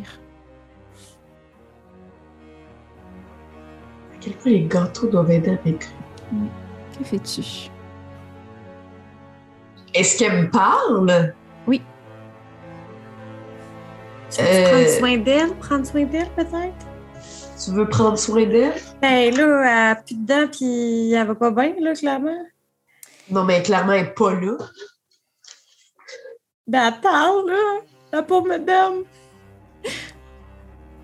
[SPEAKER 4] À quel point les gâteaux doivent aider à maigrir.
[SPEAKER 2] Que fais-tu?
[SPEAKER 4] Est-ce qu'elle me parle?
[SPEAKER 5] Tu veux
[SPEAKER 4] Euh,
[SPEAKER 5] prendre soin d'elle? Prendre soin d'elle, peut-être?
[SPEAKER 4] Tu veux prendre soin d'elle?
[SPEAKER 5] Ben là, elle a plus de dents, puis elle va pas bien, là, clairement.
[SPEAKER 4] Non, mais clairement, elle n'est pas là.
[SPEAKER 5] Ben attends, là, la pauvre madame.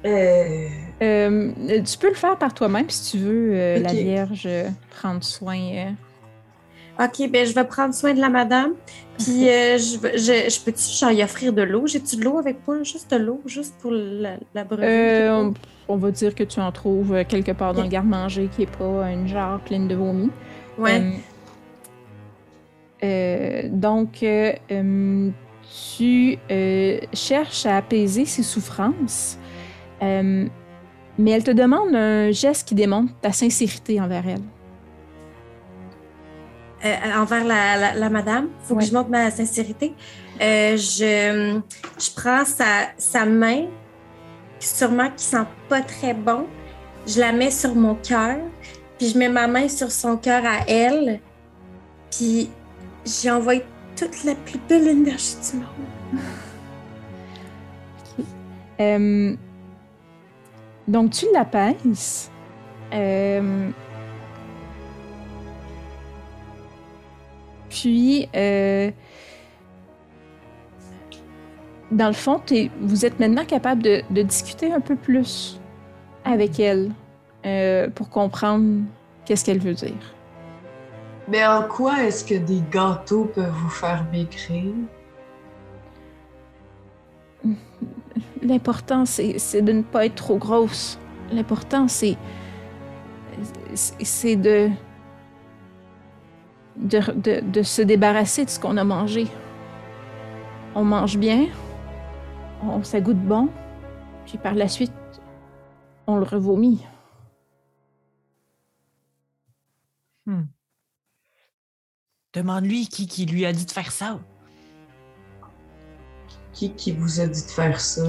[SPEAKER 4] Euh,
[SPEAKER 2] Euh, tu peux le faire par toi-même si tu veux, euh, la. Vierge, prendre soin. euh.
[SPEAKER 5] OK, ben je vais prendre soin de la madame. Puis euh, je, vais- je, je peux-tu genre y offrir de l'eau? J'ai-tu de l'eau avec moi? Juste de l'eau, juste pour la, la?
[SPEAKER 2] Euh, on, on va dire que tu en trouves euh, quelque part dans le garde-manger qui n'est pas une jarre pleine de vomi.
[SPEAKER 5] ouais.
[SPEAKER 2] Euh, donc, tu cherches à apaiser ses souffrances, mais elle te demande un geste qui démontre ta sincérité envers elle.
[SPEAKER 5] Euh, envers la, la, la madame, faut
[SPEAKER 2] Ouais.
[SPEAKER 5] que je montre ma sincérité. Euh, je, je prends sa, sa main, sûrement qui sent pas très bon. Je la mets sur mon cœur, puis je mets ma main sur son cœur à elle, puis j'ai envoyé toute la plus belle énergie du monde.
[SPEAKER 2] Euh, donc, tu l'apaises. Euh, puis, euh, dans le fond, vous êtes maintenant capable de, de discuter un peu plus avec elle euh, pour comprendre qu'est-ce qu'elle veut dire.
[SPEAKER 4] Mais en quoi est-ce que des gâteaux peuvent vous faire maigrir?
[SPEAKER 2] L'important, c'est de ne pas être trop grosse. L'important, C'est de, de. de- de se débarrasser de ce qu'on a mangé. On mange bien, on, ça goûte bon, puis par la suite, on le revomit.
[SPEAKER 3] Demande-lui qui, qui lui a dit de faire ça.
[SPEAKER 4] Qui qui vous a dit de faire ça?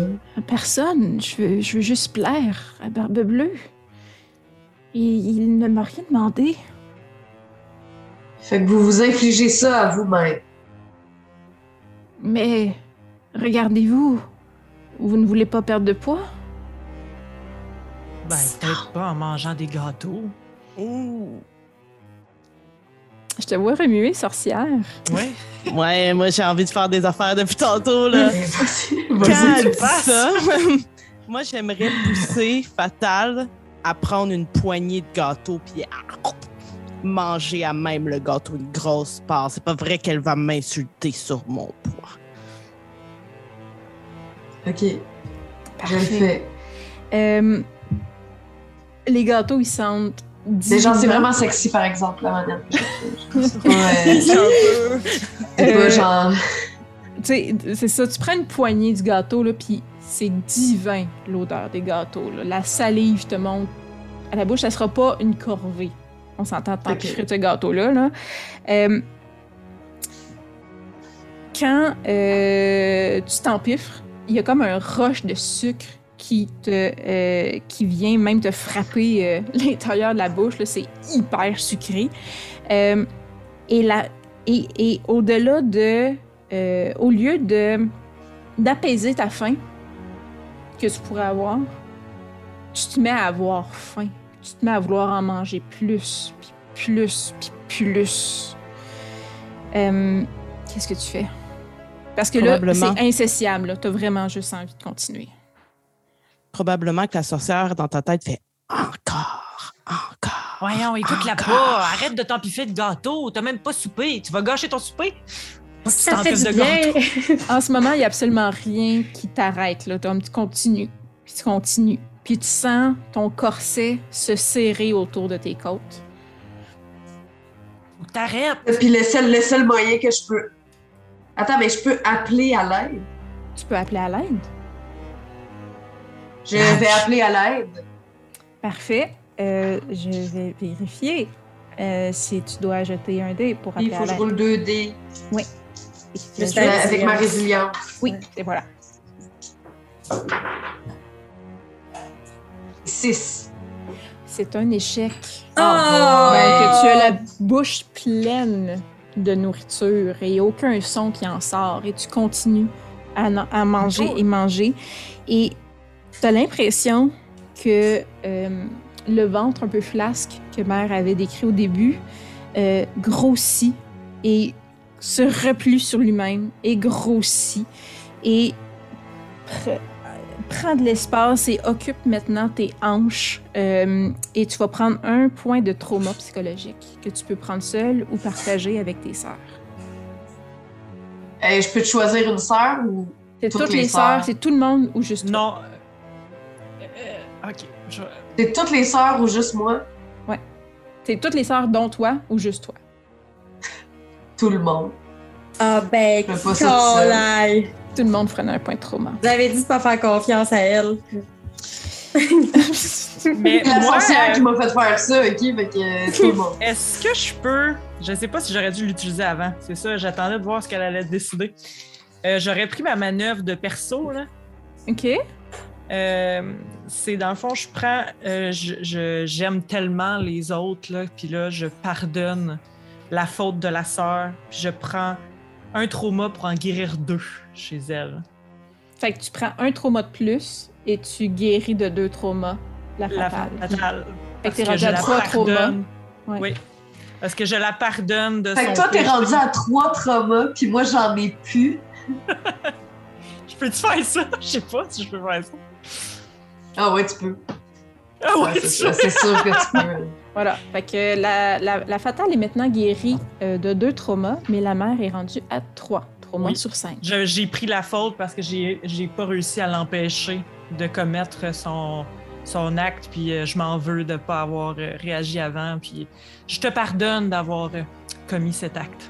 [SPEAKER 2] Personne, je veux, je veux juste plaire à Barbe Bleue. Et il ne m'a rien demandé.
[SPEAKER 4] Fait que vous vous infligez ça à vous-même.
[SPEAKER 2] Mais regardez-vous, vous ne voulez pas perdre de poids?
[SPEAKER 3] Ben, peut-être pas en mangeant des gâteaux.
[SPEAKER 6] Ouh.
[SPEAKER 2] Je te vois remuer, sorcière.
[SPEAKER 3] Ouais.
[SPEAKER 6] Ouais, moi j'ai envie de faire des affaires depuis tantôt là. Quand elle dit ça, moi j'aimerais pousser Fatal à prendre une poignée de gâteaux puis à manger à même le gâteau une grosse part. C'est pas vrai qu'elle va m'insulter sur mon poids.
[SPEAKER 4] Ok, fais.
[SPEAKER 2] Euh, les gâteaux, ils sentent.
[SPEAKER 4] Déjà, c'est
[SPEAKER 2] divinement.
[SPEAKER 4] vraiment sexy, par exemple, la manière. Ouais,
[SPEAKER 6] C'est un peu.
[SPEAKER 4] c'est
[SPEAKER 2] Euh,
[SPEAKER 4] pas genre...
[SPEAKER 2] Tu sais, c'est ça, tu prends une poignée du gâteau, là, puis c'est divin, l'odeur des gâteaux. là. La salive te monte à la bouche, ça sera pas une corvée. On s'entend tant que ce gâteau-là. Là. Euh, quand euh, tu t'empiffres, il y a comme un roche de sucre qui te euh, qui vient même te frapper l'intérieur de la bouche. C'est hyper sucré. Et la, et, et au-delà de... au lieu de d'apaiser ta faim que tu pourrais avoir, tu te mets à avoir faim. Tu te mets à vouloir en manger plus, puis plus, puis plus. Euh, Qu'est-ce que tu fais? Parce que là, c'est incessiable. Tu as vraiment juste envie de continuer.
[SPEAKER 6] Probablement que la sorcière dans ta tête fait encore, encore.
[SPEAKER 3] Voyons, écoute-la
[SPEAKER 6] Encore.
[SPEAKER 3] pas. Arrête de t'empiffer de gâteaux. T'as même pas soupé. Tu vas gâcher ton souper? Pas que tu
[SPEAKER 5] Ça fait du bien.
[SPEAKER 2] En ce moment, il n'y a absolument rien qui t'arrête. Tu continues, puis tu continues. Puis tu sens ton corset se serrer autour de tes côtes.
[SPEAKER 3] Faut que T'arrêtes.
[SPEAKER 4] Puis le seul, le seul moyen que je peux... Attends, mais je peux appeler à l'aide.
[SPEAKER 2] Tu peux appeler à l'aide?
[SPEAKER 4] Je vais appeler à l'aide.
[SPEAKER 2] Parfait. Euh, je vais vérifier euh, si tu dois jeter un dé pour
[SPEAKER 4] Il
[SPEAKER 2] appeler
[SPEAKER 4] faut
[SPEAKER 2] à
[SPEAKER 4] que je
[SPEAKER 2] l'aide.
[SPEAKER 4] roule 2 dés
[SPEAKER 2] Et
[SPEAKER 5] Je
[SPEAKER 2] je-
[SPEAKER 5] suis
[SPEAKER 4] euh,
[SPEAKER 5] Ouais,
[SPEAKER 4] avec ma résilience.
[SPEAKER 2] Oui, et voilà.
[SPEAKER 4] 6.
[SPEAKER 2] C'est un échec.
[SPEAKER 5] Oh!
[SPEAKER 2] Donc, tu as la bouche pleine de nourriture et aucun son qui en sort. Et tu continues à, manger et manger. Et tu as l'impression que euh, le ventre un peu flasque que mère avait décrit au début euh, grossit et se replie sur lui-même et grossit et prend de l'espace et occupe maintenant tes hanches. Euh, et tu vas prendre un point de trauma psychologique que tu peux prendre seul ou partager avec tes sœurs.
[SPEAKER 4] Eh, je peux te choisir une sœur ou.
[SPEAKER 2] C'est
[SPEAKER 4] Toutes
[SPEAKER 2] toutes,
[SPEAKER 4] les sœurs.
[SPEAKER 2] c'est tout le monde ou juste toi.
[SPEAKER 3] Non. Euh, euh, ok. Je...
[SPEAKER 4] C'est toutes les sœurs ou juste moi?
[SPEAKER 2] C'est toutes les sœurs dont toi ou juste toi?
[SPEAKER 4] Tout le monde.
[SPEAKER 5] Ah ben,
[SPEAKER 4] Je tout
[SPEAKER 2] le monde prenait un point de trauma.
[SPEAKER 5] Vous avez dit de pas faire confiance à elle.
[SPEAKER 3] Mais
[SPEAKER 4] C'est la
[SPEAKER 3] moi,
[SPEAKER 4] sorcière
[SPEAKER 3] euh,
[SPEAKER 4] qui m'a fait faire ça, ok? Fait que euh, tout le monde.
[SPEAKER 3] est-ce que je peux? Je sais pas si j'aurais dû l'utiliser avant. C'est ça, j'attendais de voir ce qu'elle allait décider. Euh, j'aurais pris ma manœuvre de perso, là.
[SPEAKER 2] OK.
[SPEAKER 3] Euh, c'est dans le fond, je prends, euh, je- je- j'aime tellement les autres, là, puis là, je pardonne la faute de la sœur, puis je prends un trauma pour en guérir deux chez elle.
[SPEAKER 2] Fait que tu prends un trauma de plus et tu guéris de deux traumas la
[SPEAKER 3] La
[SPEAKER 2] fatale.
[SPEAKER 3] fatale.
[SPEAKER 2] Fait que t'es rendu à
[SPEAKER 3] la
[SPEAKER 2] trois traumas. Ouais.
[SPEAKER 3] Oui. Parce que je la pardonne de
[SPEAKER 4] Fait
[SPEAKER 3] son
[SPEAKER 4] que toi, t'es rendu à trois traumas, puis moi, j'en ai plus.
[SPEAKER 3] Je peux-tu faire ça? Je sais pas si je peux faire ça.
[SPEAKER 4] Ah ouais, tu peux.
[SPEAKER 3] Ah
[SPEAKER 4] Ouais,
[SPEAKER 3] ça,
[SPEAKER 4] c'est sûr que tu peux.
[SPEAKER 2] Voilà. Fait que la, la, la fatale est maintenant guérie euh, de deux traumas, mais la mère est rendue à trois traumas
[SPEAKER 3] Oui.
[SPEAKER 2] sur cinq.
[SPEAKER 3] J'ai pris la faute parce que j'ai j'ai pas réussi à l'empêcher de commettre son, son acte, puis euh, je m'en veux de pas avoir euh, réagi avant, puis je te pardonne d'avoir euh, commis cet acte.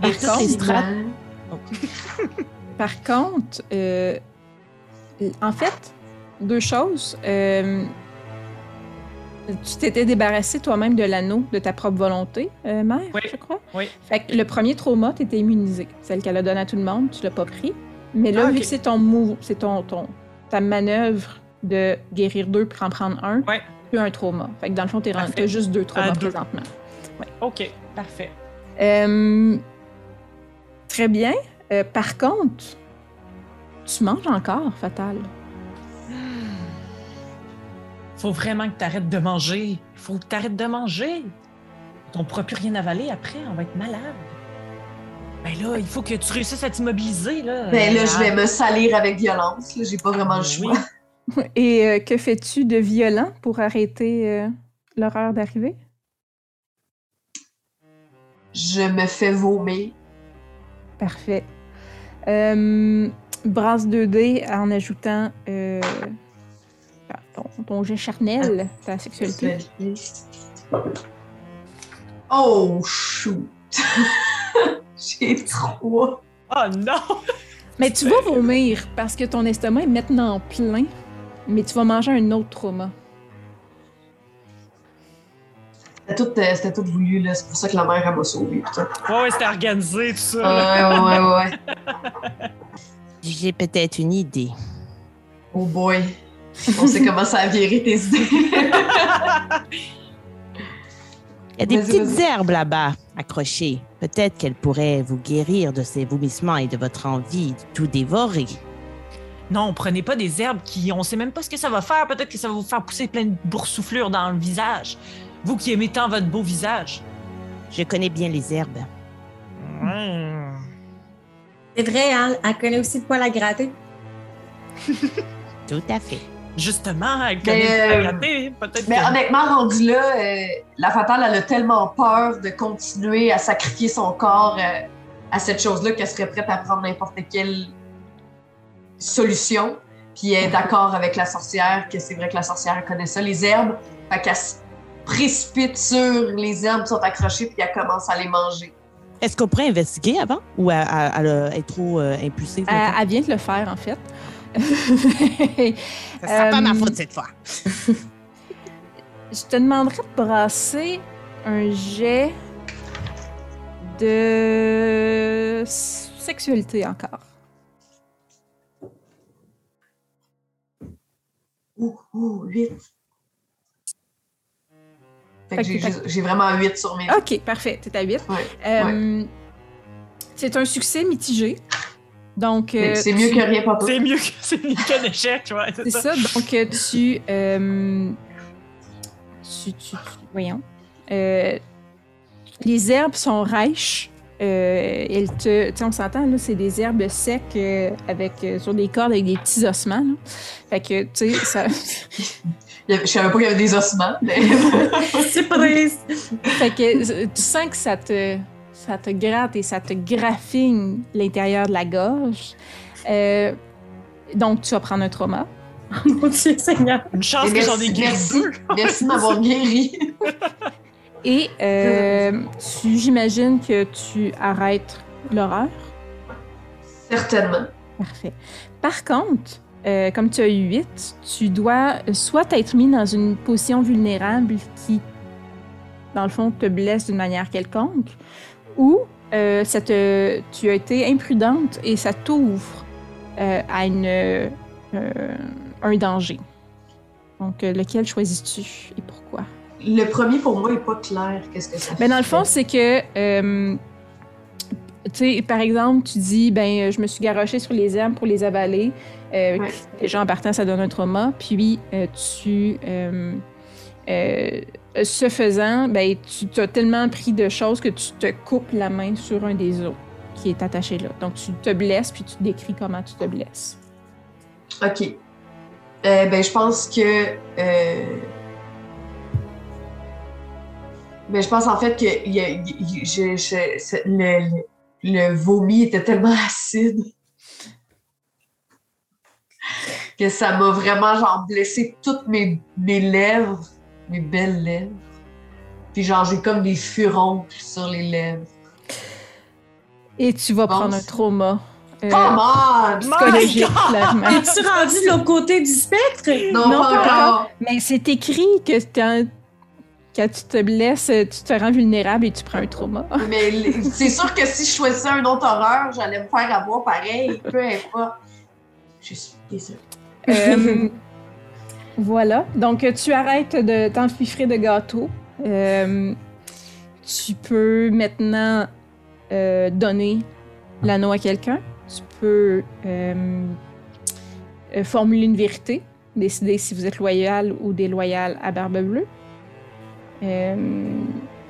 [SPEAKER 2] Parfait.
[SPEAKER 6] Les strates.
[SPEAKER 2] Par contre, euh, en fait, deux choses. Tu t'étais débarrassé toi-même de l'anneau de ta propre volonté, euh, mère,
[SPEAKER 3] Oui.
[SPEAKER 2] je crois?
[SPEAKER 3] Oui.
[SPEAKER 2] Fait que le premier trauma, tu étais immunisé. Celle qu'elle a donnée à tout le monde, tu l'as pas pris. Mais là,
[SPEAKER 3] Ah,
[SPEAKER 2] vu que c'est ton move, c'est ton, ton, ta manœuvre de guérir deux puis en prendre un,
[SPEAKER 3] Ouais.
[SPEAKER 2] plus un trauma. Fait que dans le fond, t'es rendu- t'as juste deux traumas
[SPEAKER 3] deux.
[SPEAKER 2] présentement.
[SPEAKER 3] OK, parfait.
[SPEAKER 2] Euh, très bien. Euh, par contre, tu manges encore, Fatal?
[SPEAKER 3] Faut vraiment que tu arrêtes de manger. Faut que tu arrêtes de manger. On ne pourra plus rien avaler après, on va être malade. Ben là, il faut que tu réussisses à t'immobiliser, là.
[SPEAKER 4] Ben là, je vais
[SPEAKER 3] Ah,
[SPEAKER 4] me salir avec violence. là. J'ai pas vraiment le
[SPEAKER 3] Oui.
[SPEAKER 4] choix.
[SPEAKER 2] Et euh, que fais-tu de violent pour arrêter euh, l'horreur d'arriver?
[SPEAKER 4] Je me fais vomir.
[SPEAKER 2] Parfait. Euh, brasse 2D en ajoutant euh, ton, ton jet charnel, ta sexualité.
[SPEAKER 4] Oh, shoot! J'ai trois.
[SPEAKER 3] Oh non!
[SPEAKER 2] Mais tu vas vomir parce que ton estomac est maintenant plein, mais tu vas manger un autre trauma.
[SPEAKER 4] C'était tout, euh, c'était tout voulu, là. C'est pour ça que la mère, elle m'a sauvé. putain.
[SPEAKER 3] Ouais, ouais, c'était organisé, tout ça.
[SPEAKER 4] Ouais, ouais, ouais.
[SPEAKER 6] J'ai peut-être une idée.
[SPEAKER 4] Oh boy. On sait comment ça a viré tes idées.
[SPEAKER 6] Il y a des petites herbes là-bas, accrochées. Peut-être qu'elles pourraient vous guérir de ces vomissements et de votre envie de tout dévorer.
[SPEAKER 3] Non, prenez pas des herbes qui. On sait même pas ce que ça va faire. Peut-être que ça va vous faire pousser plein de boursouflures dans le visage. Vous qui aimez tant votre beau visage.
[SPEAKER 6] Je connais bien les herbes.
[SPEAKER 3] Mmh.
[SPEAKER 5] C'est vrai, hein? Elle connaît aussi de quoi la gratter.
[SPEAKER 6] Tout à fait.
[SPEAKER 3] Justement, elle
[SPEAKER 4] Mais,
[SPEAKER 3] connaît
[SPEAKER 4] euh.
[SPEAKER 3] Peut-être
[SPEAKER 4] Mais
[SPEAKER 3] que-
[SPEAKER 4] honnêtement, rendu là, euh, la fatale, elle a tellement peur de continuer à sacrifier son corps euh, à cette chose-là qu'elle serait prête à prendre n'importe quelle solution. Puis elle est d'accord avec la sorcière, que c'est vrai que la sorcière connaît ça, les herbes. Fait qu'elle se précipite sur les herbes qui sont accrochées, puis elle commence à les manger.
[SPEAKER 6] Est-ce qu'on pourrait investiguer avant ou elle, elle- elle, est trop euh, impulsive?
[SPEAKER 2] Elle vient de le faire, en fait.
[SPEAKER 6] Ça sera pas ma
[SPEAKER 2] euh,
[SPEAKER 6] faute cette fois.
[SPEAKER 2] Je te demanderais de brasser un jet de sexualité encore.
[SPEAKER 4] Ouh, ouh, 8. Fait
[SPEAKER 2] Fait
[SPEAKER 4] que
[SPEAKER 2] que
[SPEAKER 4] j'ai vraiment 8 sur mes.
[SPEAKER 2] OK, parfait. T'es à 8.
[SPEAKER 4] Ouais,
[SPEAKER 2] Euh, C'est un succès mitigé. Donc, euh,
[SPEAKER 4] c'est mieux
[SPEAKER 2] tu-
[SPEAKER 4] que rien, papa.
[SPEAKER 3] C'est mieux que c'est mieux qu'un échec, ouais, c'est
[SPEAKER 2] C'est
[SPEAKER 3] ça.
[SPEAKER 2] ça. Donc, euh, tu, euh, tu, tu- tu- Voyons. Euh, les herbes sont rêches. Euh, elles te, tu sais, on s'entend, là, c'est des herbes secs euh, avec, euh, sur des cordes avec des petits ossements. là. Fait que, tu sais, ça.
[SPEAKER 4] Je savais pas qu'il y avait des ossements, mais.
[SPEAKER 5] Surprise!
[SPEAKER 2] fait que tu sens que ça te, ça te gratte et ça te graffine l'intérieur de la gorge. Euh, donc, tu vas prendre un trauma.
[SPEAKER 5] Mon Dieu Seigneur!
[SPEAKER 3] Une chance
[SPEAKER 4] Et
[SPEAKER 3] que j'en ai guéri
[SPEAKER 4] merci.
[SPEAKER 3] deux.
[SPEAKER 4] Merci de m'avoir guéri.
[SPEAKER 2] Et euh, tu- j'imagine que tu arrêtes l'horreur?
[SPEAKER 4] Certainement.
[SPEAKER 2] Parfait. Par contre, euh, comme tu as eu 8, tu dois soit être mis dans une position vulnérable qui, dans le fond, te blesse d'une manière quelconque, ou euh, ça te, tu as été imprudente et ça t'ouvre euh, à une, euh, un danger. Donc, euh, lequel choisis-tu et pourquoi?
[SPEAKER 4] Le premier, pour moi, n'est pas clair. Qu'est-ce que ça
[SPEAKER 2] Ben, dans le fond, c'est que, euh, tu sais, par exemple, tu dis, ben, euh, je me suis garoché sur les herbes pour les avaler. Euh,
[SPEAKER 4] Ouais.
[SPEAKER 2] Déjà, en partant, ça donne un trauma. Puis, euh, tu, euh, ce faisant, ben, tu as tellement pris de choses que tu te coupes la main sur un des os qui est attaché là. Donc, tu te blesses, puis tu décris comment tu te blesses.
[SPEAKER 4] OK. Euh, ben, je pense que. euh, Ben, je pense en fait que y a- le, le- le vomi était tellement acide que ça m'a vraiment genre blessé toutes mes, mes lèvres, mes belles lèvres. Puis genre j'ai comme des furoncles sur les lèvres.
[SPEAKER 2] Et tu vas prendre un trauma. euh,
[SPEAKER 4] Come on!
[SPEAKER 2] psychologique, clairement.
[SPEAKER 5] Es-tu rendu de l'autre côté du spectre?
[SPEAKER 4] Non,
[SPEAKER 2] Non,
[SPEAKER 4] pas
[SPEAKER 2] pas
[SPEAKER 4] encore.
[SPEAKER 2] Mais c'est écrit que quand tu te blesses, tu te rends vulnérable et tu prends un trauma.
[SPEAKER 4] Mais c'est sûr que si je choisissais un autre horreur, j'allais me faire avoir pareil, peu importe. Je suis désolée.
[SPEAKER 2] Euh, voilà. Donc, tu arrêtes de t'enfiffrer de gâteau. Euh, tu peux maintenant euh, donner l'anneau à quelqu'un. Tu peux euh, euh, formuler une vérité, décider si vous êtes loyal ou déloyal à Barbe Bleue. Euh,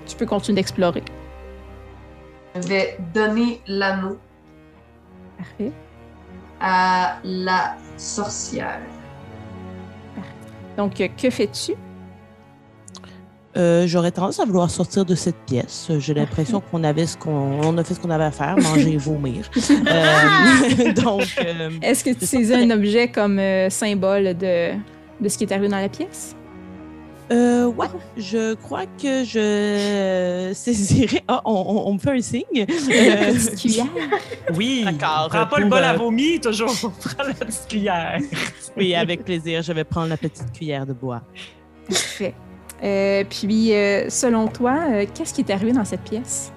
[SPEAKER 2] tu peux continuer d'explorer.
[SPEAKER 4] Je vais donner l'anneau
[SPEAKER 2] Parfait.
[SPEAKER 4] à la sorcière.
[SPEAKER 2] Donc, que fais-tu?
[SPEAKER 6] Euh, J'aurais tendance à vouloir sortir de cette pièce. J'ai l'impression qu'on avait ce qu'on on a fait ce qu'on avait à faire, manger et vomir. Euh, donc, euh,
[SPEAKER 2] Est-ce que tu saisis un objet comme symbole de, de ce qui est arrivé dans la pièce?
[SPEAKER 6] Euh, ouais, je crois que je saisirais. Ah, on, on- on me fait un signe. Euh,
[SPEAKER 2] Petite cuillère.
[SPEAKER 3] Oui,
[SPEAKER 6] D'accord,
[SPEAKER 3] prends pas le bol à
[SPEAKER 6] euh,
[SPEAKER 3] vomi, toujours. Prends la petite cuillère.
[SPEAKER 6] oui, avec plaisir. Je vais prendre la petite cuillère de bois.
[SPEAKER 2] Parfait. Euh, puis, euh, selon toi, euh, qu'est-ce qui est arrivé dans cette pièce?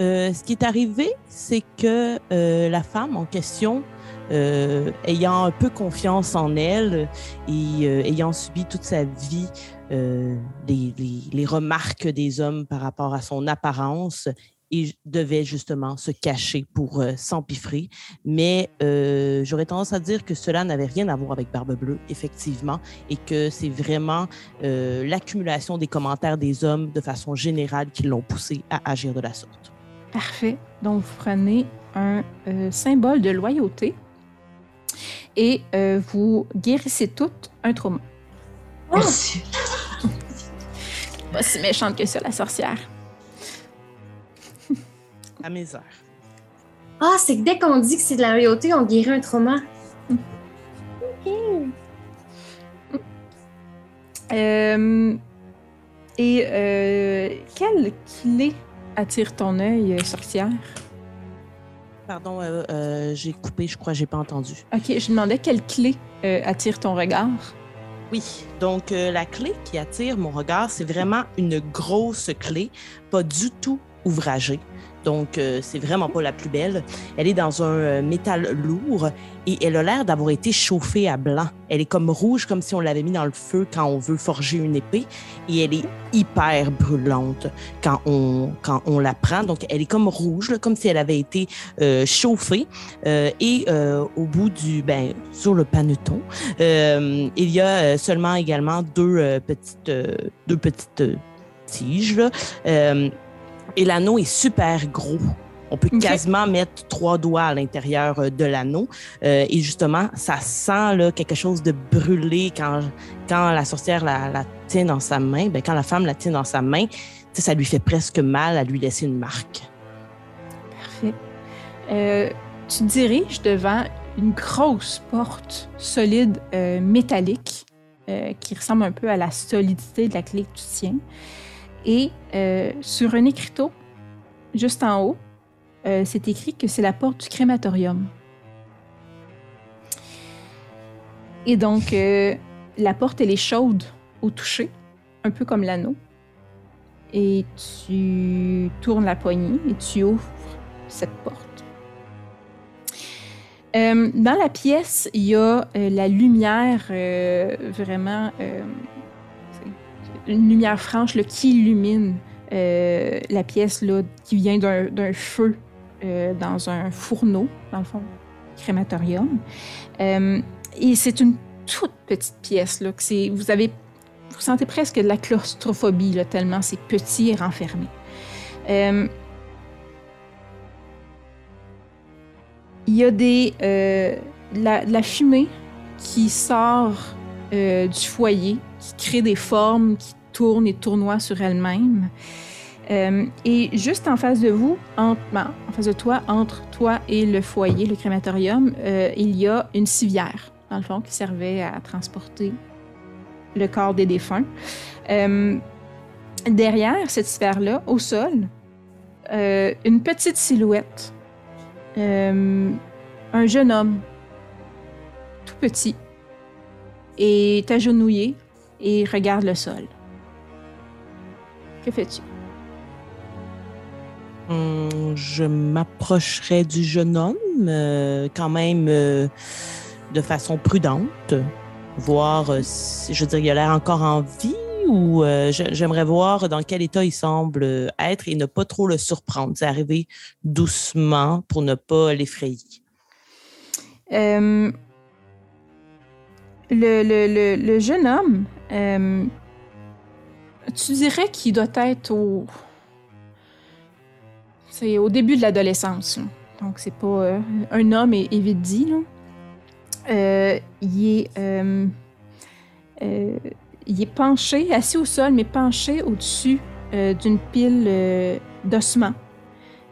[SPEAKER 6] Euh, ce qui est arrivé, c'est que euh, la femme en question, euh, ayant peu confiance en elle et euh, ayant subi toute sa vie euh, les, remarques des hommes par rapport à son apparence, et devait justement se cacher pour euh, s'empiffrer. Mais j'aurais tendance à dire que cela n'avait rien à voir avec Barbe Bleue, effectivement, et que c'est vraiment l'accumulation des commentaires des hommes de façon générale qui l'ont poussé à agir de la sorte.
[SPEAKER 2] Parfait. Donc, vous prenez un symbole de loyauté et euh, vous guérissez toutes un trauma.
[SPEAKER 4] Merci.
[SPEAKER 2] Pas si méchante que ça, la sorcière.
[SPEAKER 6] À mes heures.
[SPEAKER 5] Ah, c'est que dès qu'on dit que c'est de la loyauté, on guérit un trauma.
[SPEAKER 2] Euh, et euh, quelle clé attire ton œil, euh, sorcière?
[SPEAKER 6] Pardon, euh, euh, j'ai coupé, je crois, j'ai pas entendu.
[SPEAKER 2] Ok, je demandais quelle clé euh, attire ton regard.
[SPEAKER 6] Oui, donc la clé qui attire mon regard, c'est vraiment une grosse clé, pas du tout ouvragée. Donc, euh, c'est vraiment pas la plus belle. Elle est dans un euh, métal lourd et elle a l'air d'avoir été chauffée à blanc. Elle est comme rouge, comme si on l'avait mis dans le feu quand on veut forger une épée. Et elle est hyper brûlante quand on, quand on la prend. Donc, elle est comme rouge, comme si elle avait été euh, chauffée. Euh, et au bout du, ben, sur le paneton, il y a seulement également deux petites, deux petites tiges. Et l'anneau est super gros. On peut quasiment mettre trois doigts à l'intérieur euh, de l'anneau. Euh, et justement, ça sent là, quelque chose de brûlé quand, quand la sorcière la, la tient dans sa main. Ben, quand la femme la tient dans sa main, ça lui fait presque mal à lui laisser une marque.
[SPEAKER 2] Parfait. Euh, tu te diriges devant une grosse porte solide euh, métallique qui ressemble un peu à la solidité de la clé que tu tiens. Et sur un écriteau, juste en haut, c'est écrit que c'est la porte du crématorium. Et donc, la porte, elle est chaude au toucher, un peu comme l'anneau. Et tu tournes la poignée et tu ouvres cette porte. Euh, dans la pièce, il y a euh, la lumière euh, vraiment, une lumière franche qui illumine la pièce là, qui vient d'un feu dans un fourneau, dans le fond, crématorium. et c'est une toute petite pièce. Là, vous, avez, vous sentez presque de la claustrophobie, là, tellement c'est petit et renfermé. Euh, il y a des, euh, la, la, fumée qui sort euh, du foyer, qui crée des formes, qui tournent et tournoient sur elle-même. et juste en face de vous, en, ben, en face de toi, entre toi et le foyer, le crématorium, il y a une civière dans le fond, qui servait à transporter le corps des défunts. Euh, derrière cette sphère-là, au sol, euh, une petite silhouette. Euh, un jeune homme, tout petit, est agenouillé et regarde le sol. Que fais-tu?
[SPEAKER 6] Hum, je m'approcherai du jeune homme, quand même de façon prudente, voir, euh, si, je veux dire, il a l'air encore en vie ou euh, j'aimerais voir dans quel état il semble être et ne pas trop le surprendre. C'est arriver doucement pour ne pas l'effrayer.
[SPEAKER 2] Euh, le, le, jeune homme, tu dirais qu'il doit être au. Début de l'adolescence. Donc, c'est pas un homme vite dit. Euh, euh, euh, il est penché, assis au sol, mais penché au-dessus d'une pile d'ossements.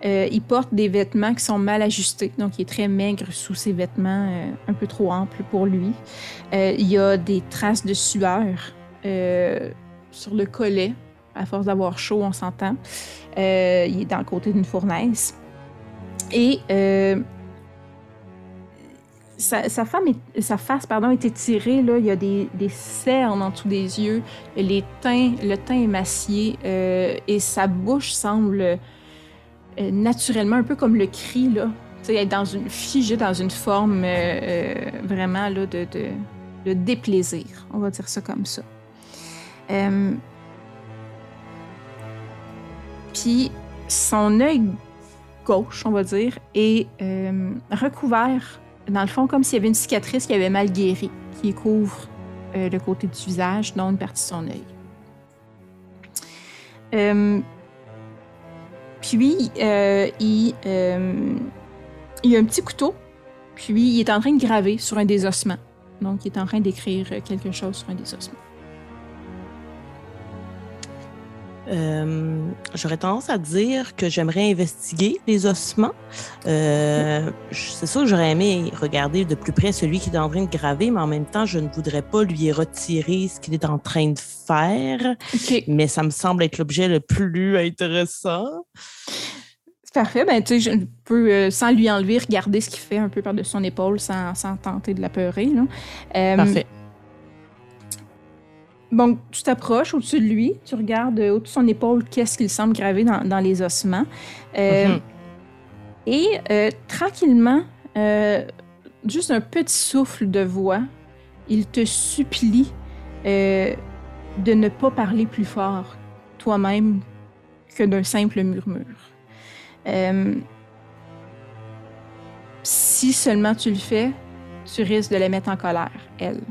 [SPEAKER 2] Il porte des vêtements qui sont mal ajustés, donc il est très maigre sous ses vêtements un peu trop amples pour lui. il y a des traces de sueur sur le collet, à force d'avoir chaud, on s'entend. il est dans le côté d'une fournaise. Et sa, face pardon, est étirée. Là. Il y a des, cernes en dessous des yeux. Les teints, le teint émacié euh, et sa bouche semble euh, naturellement un peu comme le cri. Là. être dans une, figée dans une forme euh, vraiment là, de, de, déplaisir. On va dire ça comme ça. Puis son œil gauche, on va dire, est recouvert dans le fond, comme s'il y avait une cicatrice qui avait mal guéri, qui couvre euh, le côté du visage, dont une partie de son œil. Euh, puis, euh, il, il y a un petit couteau, puis il est en train de graver sur un des ossements. Donc, il est en train d'écrire quelque chose sur un des ossements.
[SPEAKER 6] Euh, j'aurais tendance à dire que j'aimerais investiguer les ossements. Euh, c'est sûr que j'aurais aimé regarder de plus près celui qui est en train de graver, mais en même temps, je ne voudrais pas lui retirer ce qu'il est en train de faire. Mais ça me semble être l'objet le plus intéressant.
[SPEAKER 2] C'est parfait. Ben, tu sais, je peux, euh, sans lui enlever, regarder ce qu'il fait un peu par-dessus son épaule sans, sans tenter de l'apeurer.
[SPEAKER 6] Parfait.
[SPEAKER 2] Bon, tu t'approches au-dessus de lui, tu regardes euh, au-dessus de son épaule qu'est-ce qu'il semble gravé dans, les ossements. Euh, mhm. Et euh, tranquillement, juste un petit souffle de voix, il te supplie de ne pas parler plus fort toi-même que d'un simple murmure. si seulement tu le fais, tu risques de la mettre en colère, elle.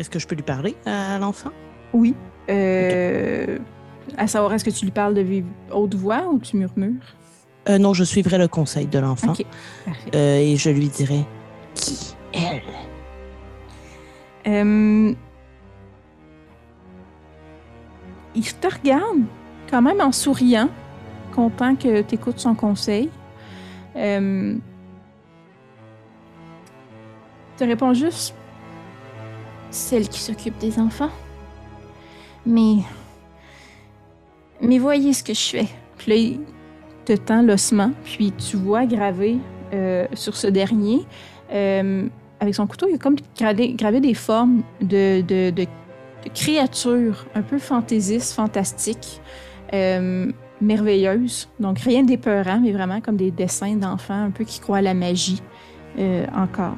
[SPEAKER 6] Est-ce que je peux lui parler à l'enfant?
[SPEAKER 2] Oui. Euh, à savoir, est-ce que tu lui parles de haute voix ou tu murmures?
[SPEAKER 6] Euh, non, je suivrai le conseil de l'enfant. Euh, et je lui dirai qui elle.
[SPEAKER 2] il te regarde quand même en souriant, content que tu écoutes son conseil. te réponds juste celle qui s'occupe des enfants. Mais. Mais voyez ce que je fais. Puis là, il te tend l'ossement, puis tu vois gravé euh, sur ce dernier, euh, avec son couteau, il a comme gravé, des formes de, de, créatures un peu fantaisistes, fantastiques, euh, merveilleuses. Donc rien d'épeurant, mais vraiment comme des dessins d'enfants un peu qui croient à la magie encore.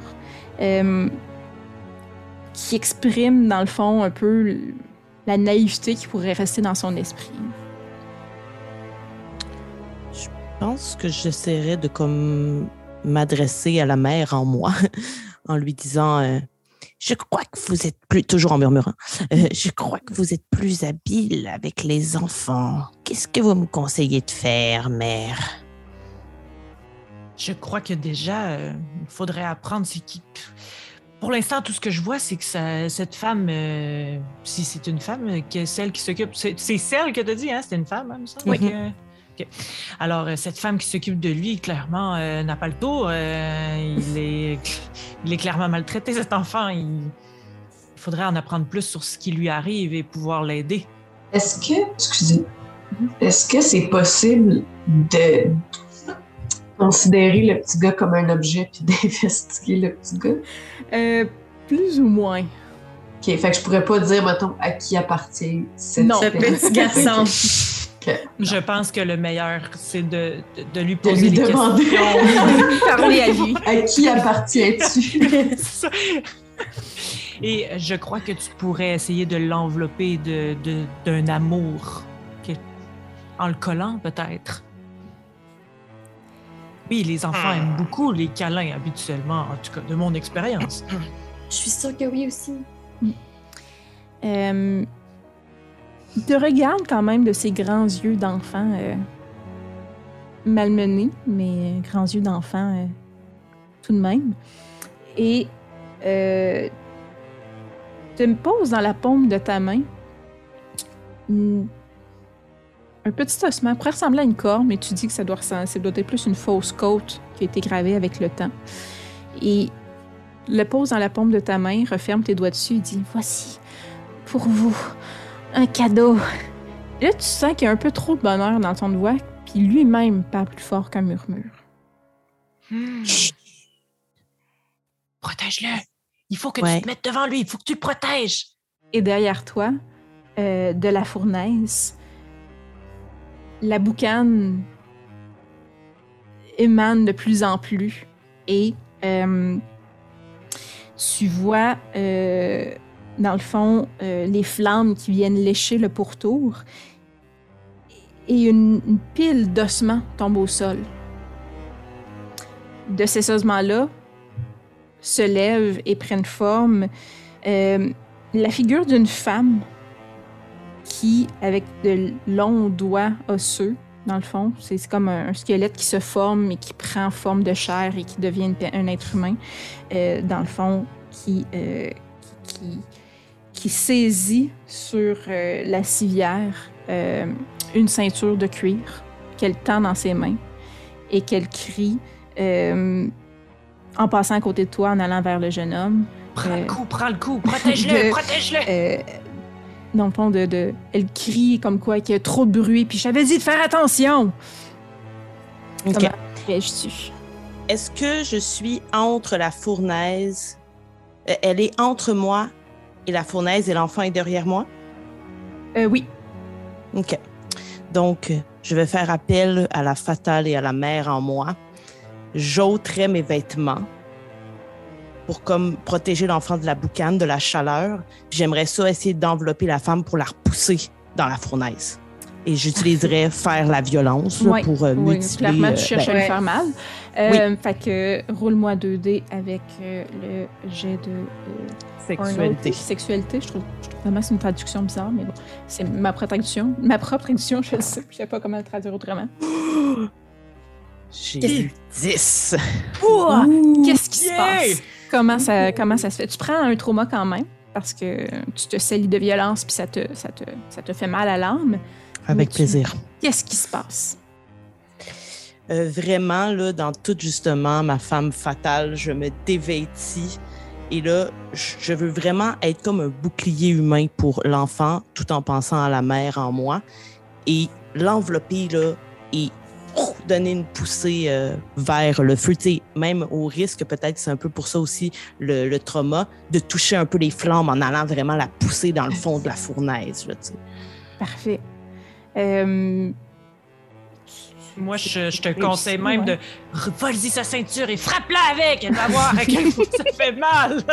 [SPEAKER 2] Qui exprime dans le fond un peu la naïveté qui pourrait rester dans son esprit.
[SPEAKER 6] Je pense que j'essaierais de comme m'adresser à la mère en moi en lui disant euh, je crois que vous êtes plus toujours en murmurant euh, je crois que vous êtes plus habile avec les enfants qu'est-ce que vous me conseillez de faire mère
[SPEAKER 3] Je crois que déjà, euh, il faudrait apprendre c'est qui. Pour l'instant, tout ce que je vois, c'est que ça- cette femme, euh, si c'est une femme, euh, que celle qui s'occupe, c'est celle que tu as dit, hein? C'était une femme, hein, il me semble?
[SPEAKER 6] Oui.
[SPEAKER 3] que- OK. Alors, euh, cette femme qui s'occupe de lui, clairement, euh, n'a pas le tour. Euh, il, est, il est clairement maltraité, cet enfant. Il, il faudrait en apprendre plus sur ce qui lui arrive et pouvoir l'aider.
[SPEAKER 4] Est-ce que, excusez, est-ce que c'est possible de considérer le petit gars comme un objet puis d'investiguer le petit gars?
[SPEAKER 2] Euh, plus ou moins.
[SPEAKER 4] Ok, fait que je pourrais pas dire, mettons, à qui appartient cette
[SPEAKER 2] Non.
[SPEAKER 5] Ce petit garçon.
[SPEAKER 3] Je pense que le meilleur, c'est de, de, de lui
[SPEAKER 4] De
[SPEAKER 3] poser
[SPEAKER 4] lui
[SPEAKER 3] des
[SPEAKER 4] demander.
[SPEAKER 3] questions.
[SPEAKER 2] Parler à lui.
[SPEAKER 4] À qui appartiens-tu?
[SPEAKER 3] Et je crois que tu pourrais essayer de l'envelopper de, de- d'un amour. en le collant, peut-être. Oui, les enfants aiment beaucoup les câlins habituellement, en tout cas de mon expérience.
[SPEAKER 5] Je suis sûre que oui aussi.
[SPEAKER 2] Euh, il te regarde quand même de ses grands yeux d'enfant euh, malmenés, mais grands yeux d'enfant euh, tout de même. Et euh, te pose dans la paume de ta main une- un petit ossement, pourrait ressembler à une corne, mais tu dis que ça doit, ressembler- ça doit être plus une fausse côte qui a été gravée avec le temps. Et le pose dans la paume de ta main, referme tes doigts dessus et dit Voici pour vous un cadeau. Et là, tu sens qu'il y a un peu trop de bonheur dans ton voix, puis lui-même parle plus fort qu'un murmure.
[SPEAKER 3] Protège-le. Il faut que
[SPEAKER 6] Ouais.
[SPEAKER 3] tu te mettes devant lui. Il faut que tu le protèges.
[SPEAKER 2] Et derrière toi, euh, de la fournaise, la boucane émane de plus en plus. Et euh, tu vois, euh, dans le fond, euh, les flammes qui viennent lécher le pourtour. Et une, une pile d'ossements tombe au sol. De ces ossements-là se lèvent et prennent forme. la figure d'une femme qui, avec de longs doigts osseux, dans le fond, c'est comme un, un squelette qui se forme et qui prend forme de chair et qui devient une un être humain, euh, dans le fond, qui, euh, qui, qui, qui saisit sur euh, la civière une ceinture de cuir qu'elle tend dans ses mains et qu'elle crie en passant à côté de toi, en allant vers le jeune homme.
[SPEAKER 3] Prends le coup, prends le coup. Protège-le, protège-le.
[SPEAKER 2] Dans le fond, de, de- elle crie comme quoi qu'il y a trop de bruit, puis j'avais dit de faire attention.
[SPEAKER 6] Ok.
[SPEAKER 2] Comment réagis-tu?
[SPEAKER 6] Est-ce que je suis entre la fournaise? Euh, Elle est entre moi et la fournaise et l'enfant est derrière moi?
[SPEAKER 2] Euh, oui.
[SPEAKER 6] OK. Donc, je vais faire appel à la fatale et à la mère en moi. J'ôterai mes vêtements pour comme protéger l'enfant de la boucane, de la chaleur. J'aimerais ça essayer d'envelopper la femme pour la repousser dans la fournaise. Et j'utiliserais faire la violence là, pour euh,
[SPEAKER 2] Oui,
[SPEAKER 6] mutiler.
[SPEAKER 2] clairement,
[SPEAKER 6] euh,
[SPEAKER 2] tu cherches
[SPEAKER 6] ben,
[SPEAKER 2] à lui faire mal. Euh, Fait que roule-moi 2D avec euh, le jet de euh,
[SPEAKER 6] sexualité.
[SPEAKER 2] Sexualité, je trouve, je trouve vraiment c'est une traduction bizarre, mais bon, c'est ma propre traduction. Ma propre traduction, je sais, je sais pas comment le traduire autrement.
[SPEAKER 6] J'ai eu 10.
[SPEAKER 2] Ouah! Qu'est-ce qui se passe? Comment ça, comment ça se fait? Tu prends un trauma quand même, parce que tu te salis de violence, puis ça te, ça, te, ça te fait mal à l'âme.
[SPEAKER 6] Avec
[SPEAKER 2] tu-
[SPEAKER 6] plaisir.
[SPEAKER 2] Qu'est-ce qui se passe?
[SPEAKER 6] Euh, vraiment, là, dans tout justement ma femme fatale, je me dévêtis Et là, je veux vraiment être comme un bouclier humain pour l'enfant, tout en pensant à la mère en moi. Et l'envelopper, là, et donner une poussée euh, vers le feu. même au risque, peut-être c'est un peu pour ça aussi le, trauma, de toucher un peu les flammes en allant vraiment la pousser dans le fond de la fournaise.
[SPEAKER 2] Parfait. Euh,
[SPEAKER 3] moi, je, te conseille même de voler sa ceinture et frappe-la avec. Elle va voir à quel point ça fait mal.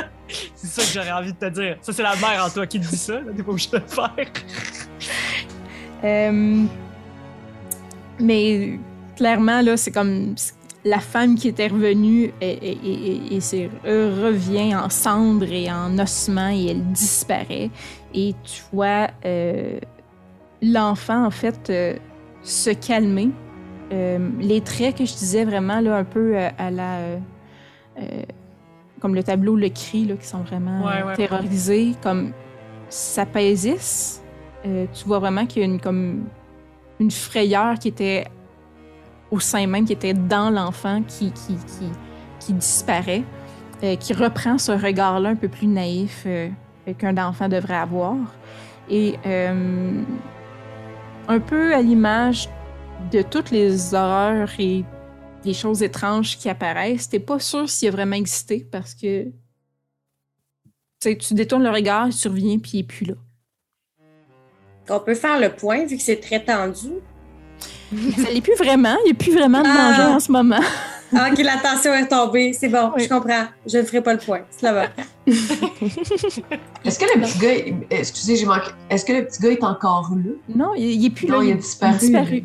[SPEAKER 3] c'est ça que j'aurais envie de te dire. Ça, c'est la mère en toi qui te dit ça. T'es pas obligé de le faire.
[SPEAKER 2] Euh, mais clairement, là, c'est comme la femme qui était revenue et, et, revient en cendres et en ossements et elle disparaît. Et tu vois euh, l'enfant, en fait, euh, se calmer euh, les traits que je disais vraiment là, un peu à la. Comme le tableau le cri, là, qui sont vraiment terrorisés, comme s'apaisissent. tu vois vraiment qu'il y a une, comme, une frayeur qui était au sein même, qui était dans l'enfant, qui, qui, qui, qui disparaît, qui reprend ce regard-là un peu plus naïf qu'un enfant devrait avoir. Et un peu à l'image de toutes les horreurs et les choses étranges qui apparaissent, t'es pas sûr s'il a vraiment existé parce que tu détournes le regard, il survient puis il est plus là.
[SPEAKER 5] On peut faire le point vu que c'est très tendu.
[SPEAKER 2] Ça l'est plus vraiment. Il n'y a plus vraiment de ah. danger en ce moment.
[SPEAKER 5] ah, ok, la tension est tombée. C'est bon, je comprends. Je ne ferai pas le point. C'est là
[SPEAKER 4] Est-ce que le petit gars. Excusez, j'ai manqué. Est-ce que le petit gars est encore là?
[SPEAKER 2] Non, il, n'est plus là.
[SPEAKER 4] Non, il a disparu. Il a disparu.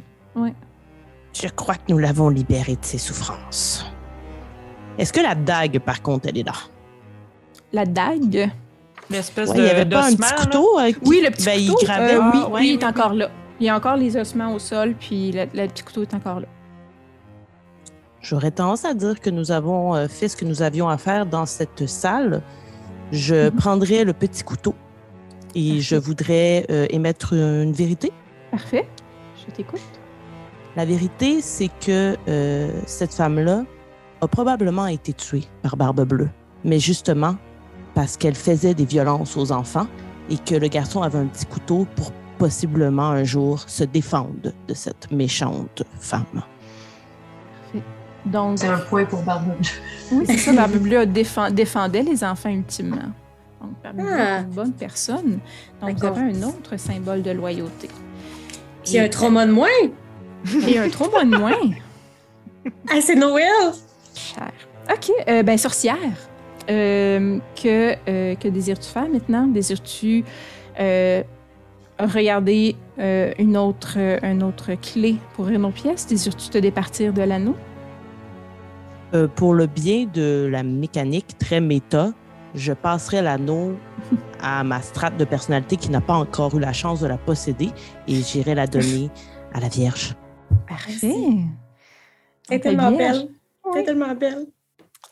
[SPEAKER 6] Je crois que nous l'avons libéré de ses souffrances. Est-ce que la dague, par contre, elle est là?
[SPEAKER 2] La dague?
[SPEAKER 3] L'espèce de. Il y avait pas un
[SPEAKER 6] petit couteau?
[SPEAKER 2] Oui, le petit ben, couteau. Euh, oui, ah, oui, il est encore là. Il y a encore les ossements au sol, puis le, petit couteau est encore là.
[SPEAKER 6] J'aurais tendance à dire que nous avons euh, fait ce que nous avions à faire dans cette salle. Je mhm. prendrais le petit couteau et je voudrais euh, émettre une vérité.
[SPEAKER 2] Parfait. Je t'écoute.
[SPEAKER 6] La vérité, c'est que euh, cette femme-là a probablement été tuée par Barbe Bleue, mais justement parce qu'elle faisait des violences aux enfants et que le garçon avait un petit couteau pour possiblement un jour se défendre de cette méchante femme.
[SPEAKER 4] Donc, c'est un point pour Barbe Bleue.
[SPEAKER 2] Oui, c'est ça. Barbe Bleue défendait les enfants ultimement. Donc, Barbe Bleue est une bonne personne. Donc, vous avez un autre symbole de loyauté.
[SPEAKER 5] Puis un trauma de moins.
[SPEAKER 2] Et un bon de moins.
[SPEAKER 5] ah, c'est Noël!
[SPEAKER 2] Cher. OK. Euh, ben, sorcière. Euh, que, euh, que désires-tu faire maintenant? Désires-tu regarder une, autre, une autre clé pour une autre pièce? Désires-tu te départir de l'anneau?
[SPEAKER 6] pour le bien de la mécanique très méta, je passerai l'anneau à ma strate de personnalité qui n'a pas encore eu la chance de la posséder et j'irai la donner à la Vierge.
[SPEAKER 2] Parfait.
[SPEAKER 5] C'est tellement belle. C'est tellement belle.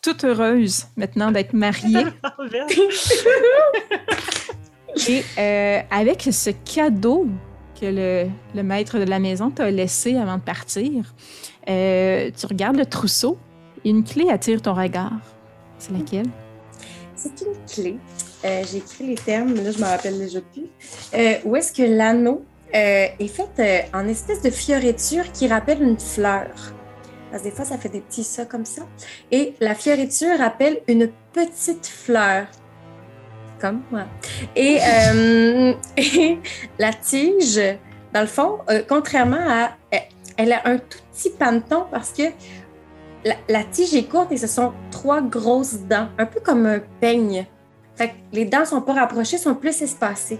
[SPEAKER 2] Toute heureuse maintenant d'être mariée. Et euh, avec ce cadeau que le, maître de la maison t'a laissé avant de partir, euh, tu regardes le trousseau et une clé attire ton regard. C'est laquelle?
[SPEAKER 5] C'est une clé. Euh, j'ai écrit les termes, mais là, je me rappelle déjà plus. où est-ce que l'anneau est faite euh, en espèce de fioriture qui rappelle une fleur? Parce que des fois, ça fait des petits ça comme ça. Et la fioriture rappelle une petite fleur. Comme moi. Et, euh, la tige, dans le fond, contrairement à. Elle a un tout petit panneton parce que la, tige est courte et ce sont trois grosses dents, un peu comme un peigne. Fait que les dents sont pas rapprochées, sont plus espacées.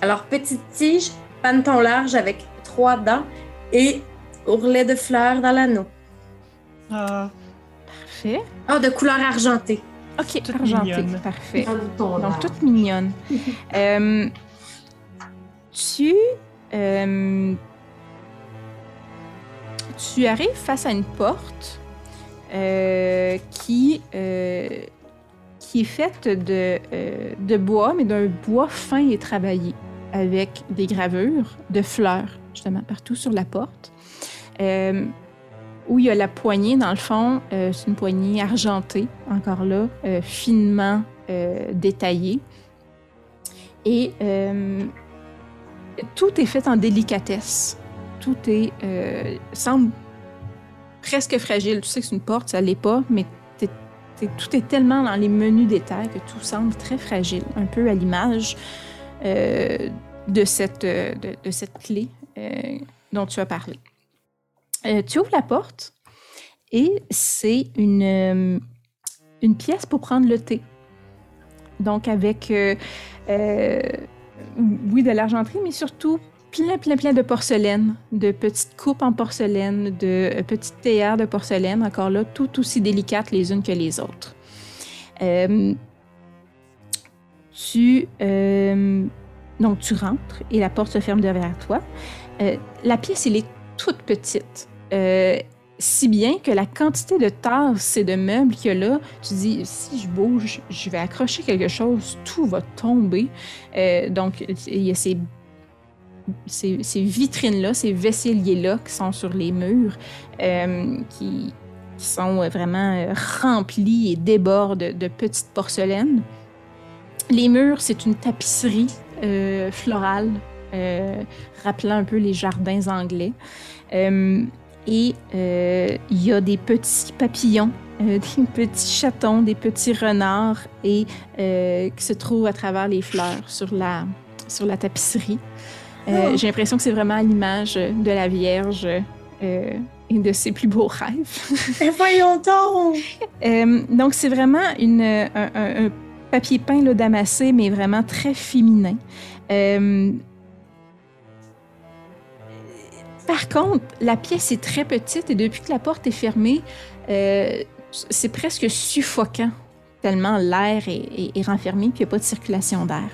[SPEAKER 5] Alors, petite tige, panneton large avec trois dents et ourlet de fleurs dans l'anneau.
[SPEAKER 2] Ah. Parfait.
[SPEAKER 5] Ah, de couleur argentée.
[SPEAKER 2] OK, toute argentée. Parfait. Donc, toute mignonne. Euh, tu. Euh, tu arrives face à une porte euh, qui, qui est faite de, de bois, mais d'un bois fin et travaillé avec des gravures de fleurs, justement, partout sur la porte. Euh, où il y a la poignée, dans le fond, euh, c'est une poignée argentée, encore là, euh, finement détaillé. Et tout est fait en délicatesse. Tout est semble presque fragile. Tu sais que c'est une porte, ça l'est pas, mais tout est tellement dans les menus détails que tout semble très fragile, un peu à l'image euh, de, cette, euh, de, cette clé euh, dont tu as parlé. Tu ouvres la porte et c'est une, une pièce pour prendre le thé. Donc avec, oui, de l'argenterie, mais surtout plein, plein, plein de porcelaine, de petites coupes en porcelaine, de euh, petites théières de porcelaine, encore là, tout aussi délicates les unes que les autres. Euh, tu, euh, donc, tu rentres et la porte se ferme derrière toi. la pièce, elle est toute petite. Si bien que la quantité de tasses et de meubles qu'il y a là, tu dis, si je bouge, je vais accrocher quelque chose, tout va tomber. donc, il y a ces ces, vitrines-là, ces vaisseliers-là qui sont sur les murs, euh, qui, sont vraiment euh, remplis et débordent de, petites porcelaines. Les murs, c'est une tapisserie euh, florale, rappelant un peu les jardins anglais. Et il y a des petits papillons des petits chatons, des petits renards et qui se trouvent à travers les fleurs sur la, sur la tapisserie. Euh, oh. J'ai l'impression que c'est vraiment l'image de la Vierge euh, et de ses plus beaux rêves.
[SPEAKER 5] Et voyons donc!
[SPEAKER 2] Euh, donc, c'est vraiment une, un, papier peint là, damassé, mais vraiment très féminin. Par contre, la pièce est très petite et depuis que la porte est fermée, c'est presque suffocant, tellement l'air est, est, renfermé et qu'il n'y a pas de circulation d'air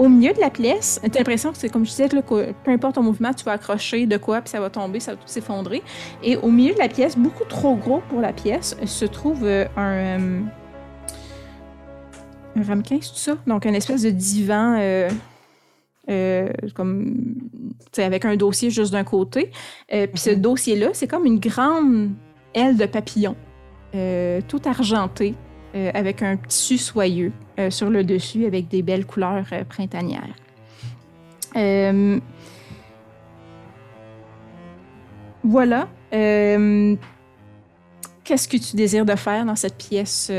[SPEAKER 2] au milieu de la pièce, tu as l'impression que c'est comme je disais, que peu importe ton mouvement, tu vas accrocher de quoi, puis ça va tomber, ça va tout s'effondrer. Et au milieu de la pièce, beaucoup trop gros pour la pièce, se trouve euh, un, un ramequin, c'est tout ça? Donc, une espèce de divan. Euh, euh, comme avec un dossier juste d'un côté. puis ce mhm. dossier-là, c'est comme une grande aile de papillon, tout argenté, avec un tissu soyeux. Euh, sur le dessus avec des belles couleurs euh, printanières. Euh, voilà. Qu'est-ce que tu désires de faire dans cette pièce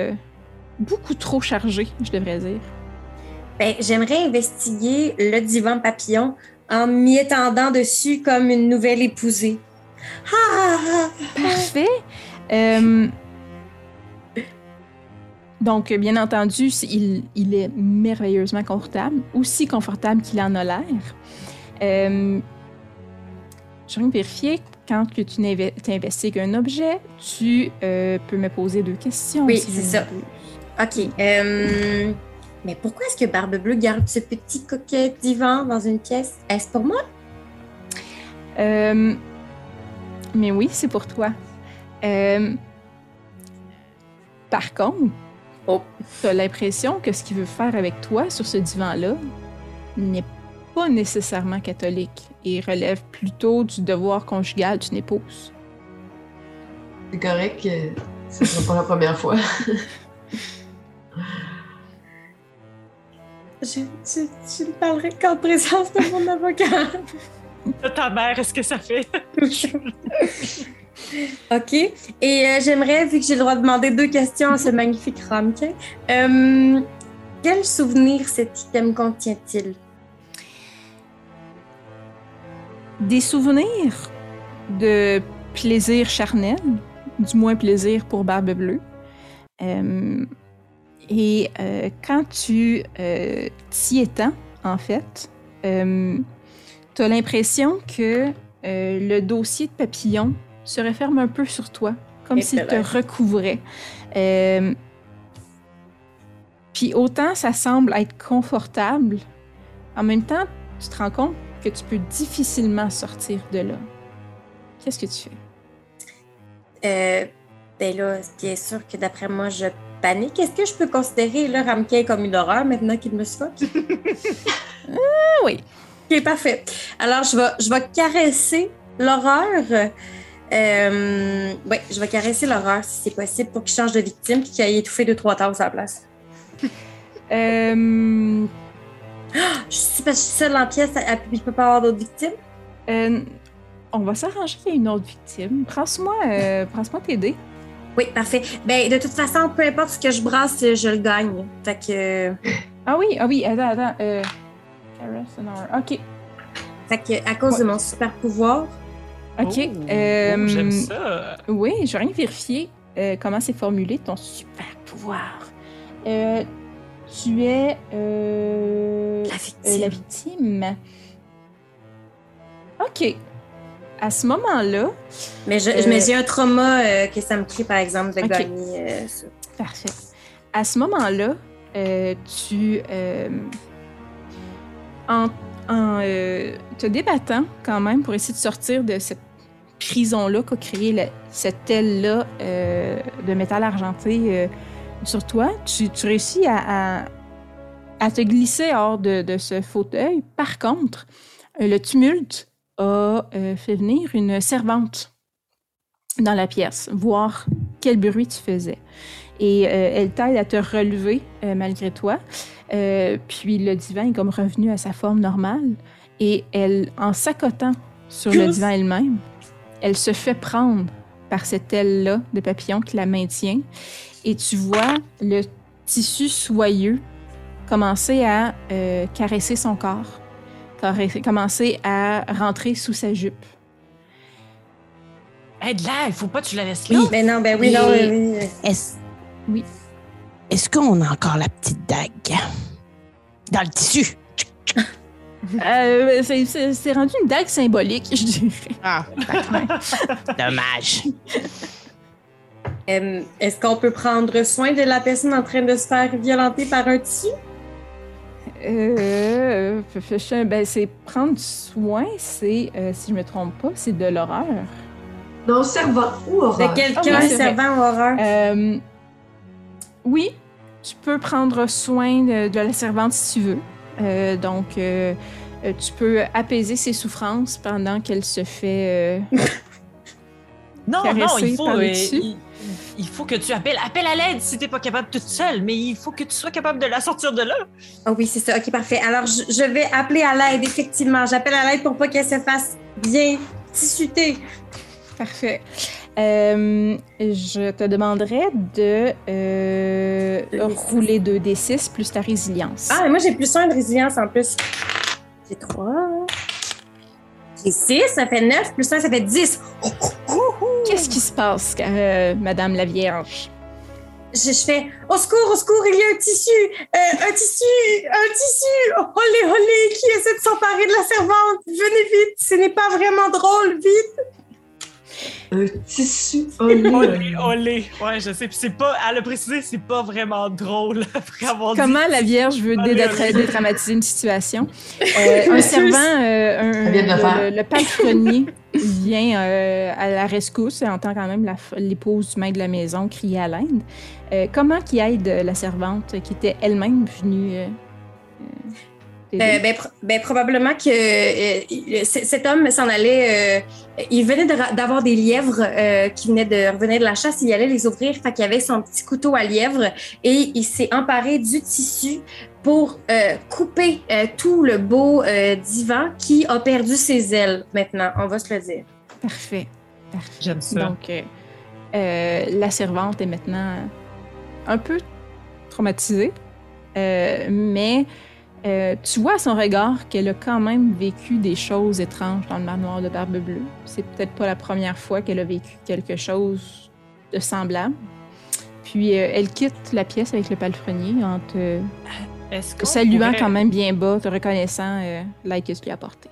[SPEAKER 2] beaucoup trop chargée, je devrais dire?
[SPEAKER 5] Ben, j'aimerais investiguer le divan papillon en m'y étendant dessus comme une nouvelle épousée.
[SPEAKER 2] Ah! Parfait. Donc, bien entendu, il, est merveilleusement confortable, aussi confortable qu'il en a l'air. Euh, je vais vérifier, quand tu investigues un objet, tu euh, peux me poser deux questions.
[SPEAKER 5] Oui, c'est ça. OK. Euh, mais pourquoi est-ce que Barbe Bleue garde ce petit coquet divan dans une pièce? Est-ce pour moi?
[SPEAKER 2] Euh, mais oui, c'est pour toi. par contre, Oh. Tu as l'impression que ce qu'il veut faire avec toi sur ce divan-là n'est pas nécessairement catholique et relève plutôt du devoir conjugal d'une épouse.
[SPEAKER 4] C'est correct que ce ne sera pas la première fois.
[SPEAKER 5] je, ne parlerai qu'en présence de mon avocat.
[SPEAKER 3] De ta mère, est-ce que ça fait?
[SPEAKER 5] OK. Et euh, j'aimerais, vu que j'ai le droit de demander deux questions à ce magnifique ramequin, euh, quel souvenir cet item contient-il?
[SPEAKER 2] Des souvenirs de plaisir charnel, du moins plaisir pour Barbe Bleue. Euh, et quand tu t'y étends, en fait, tu as l'impression que le dossier de papillon se referme un peu sur toi, comme s'il te recouvrait. Euh, puis autant ça semble être confortable, en même temps, tu te rends compte que tu peux difficilement sortir de là. Qu'est-ce que tu fais?
[SPEAKER 5] Euh, ben là, bien sûr que d'après moi, je panique. Est-ce que je peux considérer le ramequin comme une horreur maintenant qu'il me suffoque?
[SPEAKER 2] ah, oui.
[SPEAKER 5] Ok, parfait. Alors, je vais, je vais caresser l'horreur Euh, oui, je vais caresser l'horreur si c'est possible pour qu'il change de victime et qu'il aille étouffer deux, trois tasses à la place.
[SPEAKER 2] Euh,
[SPEAKER 5] Je suis, parce que je suis seule en pièce, ne peut pas avoir d'autres victimes?
[SPEAKER 2] euh, on va s'arranger qu'il y ait une autre victime. Prends-moi euh, prends-moi tes dés.
[SPEAKER 5] Oui, parfait. Ben, de toute façon, peu importe ce que je brasse, je le gagne. Fait que,
[SPEAKER 2] Ah oui, ah oui, attends, attends. Euh. OK,
[SPEAKER 5] fait que à cause de mon super pouvoir,
[SPEAKER 2] OK.
[SPEAKER 3] Oh,
[SPEAKER 2] euh,
[SPEAKER 3] oh, J'aime ça.
[SPEAKER 2] Oui, je vais rien vérifier euh, comment c'est formulé ton super pouvoir. Euh, tu es euh,
[SPEAKER 5] la
[SPEAKER 2] euh,
[SPEAKER 5] victime.
[SPEAKER 2] la victime. OK. À ce moment-là,
[SPEAKER 5] Mais je-
[SPEAKER 2] Euh,
[SPEAKER 5] un trauma euh, que ça me crée, par exemple, de
[SPEAKER 2] Ok.
[SPEAKER 5] gagner euh, ça.
[SPEAKER 2] Parfait. À ce moment-là, euh, tu, en, en, te débattant quand même pour essayer de sortir de cette prison-là qu'a créé la- cette aile-là de métal argenté sur toi, tu, tu réussis à, à- à te glisser hors de, de ce fauteuil. Par contre, le tumulte a euh, fait venir une servante dans la pièce, voir quel bruit tu faisais. Et euh, elle t'aide à te relever euh, malgré toi. Puis le divan est comme revenu à sa forme normale. Et elle, en s'accotant sur le divan elle-même, elle se fait prendre par cette aile-là de papillon qui la maintient. Et tu vois le tissu soyeux commencer à caresser son corps, caresser- commencer à rentrer sous sa jupe.
[SPEAKER 3] Aide-la, il faut pas que tu la laisses là.
[SPEAKER 5] Mais non, ben oui,
[SPEAKER 6] Et-
[SPEAKER 5] non, oui, oui.
[SPEAKER 6] Est-ce
[SPEAKER 2] Oui.
[SPEAKER 6] Est-ce qu'on a encore la petite dague dans le tissu?
[SPEAKER 2] Euh, c'est- c'est c'est rendu une dague symbolique, je dirais.
[SPEAKER 6] Ah, dommage.
[SPEAKER 5] Euh, Est-ce qu'on peut prendre soin de la personne en train de se faire violenter par un tissu?
[SPEAKER 2] Euh, ben, c'est prendre soin, c'est, euh, si je me trompe pas, c'est de l'horreur.
[SPEAKER 4] Non, servant ou horreur?
[SPEAKER 5] De quelqu'un
[SPEAKER 2] oui, c'est
[SPEAKER 5] servant au horreur?
[SPEAKER 2] Euh, oui, tu peux prendre soin de, de la servante si tu veux. Euh, donc, euh, euh, tu peux apaiser ses souffrances pendant qu'elle se fait. euh,
[SPEAKER 3] Non, non, il faut, euh. Il, faut que tu appelles, appelle à l'aide si t'es pas capable toute seule, mais il faut que tu sois capable de la sortir de là.
[SPEAKER 5] Ah oui, c'est ça. OK, parfait. Alors, je, je vais appeler à l'aide, effectivement. J'appelle à l'aide pour pas qu'elle se fasse bien tissuter.
[SPEAKER 2] Parfait. Euh, je te demanderais de euh,
[SPEAKER 5] Deux D6.
[SPEAKER 2] rouler 2d6 plus ta résilience.
[SPEAKER 5] Ah, mais moi, j'ai plus un de résilience en plus. J'ai trois. J'ai six, ça fait neuf. Plus un, ça fait dix.
[SPEAKER 2] Qu'est-ce qui se passe, euh, Madame la Vierge?
[SPEAKER 5] Je, fais au secours, au secours, il y a un tissu, euh, un tissu, un tissu, olé, olé, qui essaie de s'emparer de la servante. Venez vite, ce n'est pas vraiment drôle, vite.
[SPEAKER 4] Un tissu olé.
[SPEAKER 3] Olé, olé. Ouais, je sais. Puis c'est pas, à le préciser, c'est pas vraiment drôle après avoir dit.
[SPEAKER 2] Comment la Vierge veut dédramatiser une situation? Euh, un servant, euh, un-
[SPEAKER 4] Elle vient de le faire.
[SPEAKER 2] le, le palefrenier vient euh, à la rescousse et entend quand même l'épouse du maître de la maison crier à l'aide. Euh, comment qui aide la servante qui était elle-même venue? Euh,
[SPEAKER 5] ben, ben, probablement que euh, c- cet homme s'en allait. euh, il venait de d'avoir des lièvres euh, qui venaient de revenir de la chasse. Il allait les ouvrir. Fait qu'il avait son petit couteau à lièvre et il s'est emparé du tissu pour euh, couper euh, tout le beau euh, divan qui a perdu ses ailes. Maintenant, on va se le dire.
[SPEAKER 2] Parfait. Parfait.
[SPEAKER 3] J'aime ça.
[SPEAKER 2] Donc, euh, euh, la servante est maintenant un peu traumatisée, euh, mais euh, tu vois à son regard qu'elle a quand même vécu des choses étranges dans le manoir de Barbe Bleue. C'est peut-être pas la première fois qu'elle a vécu quelque chose de semblable. Puis euh, elle quitte la pièce avec le palefrenier en te
[SPEAKER 3] qu'on
[SPEAKER 2] saluant
[SPEAKER 3] pourrait-
[SPEAKER 2] quand même bien bas, te reconnaissant euh, l'aide que tu lui as apporté.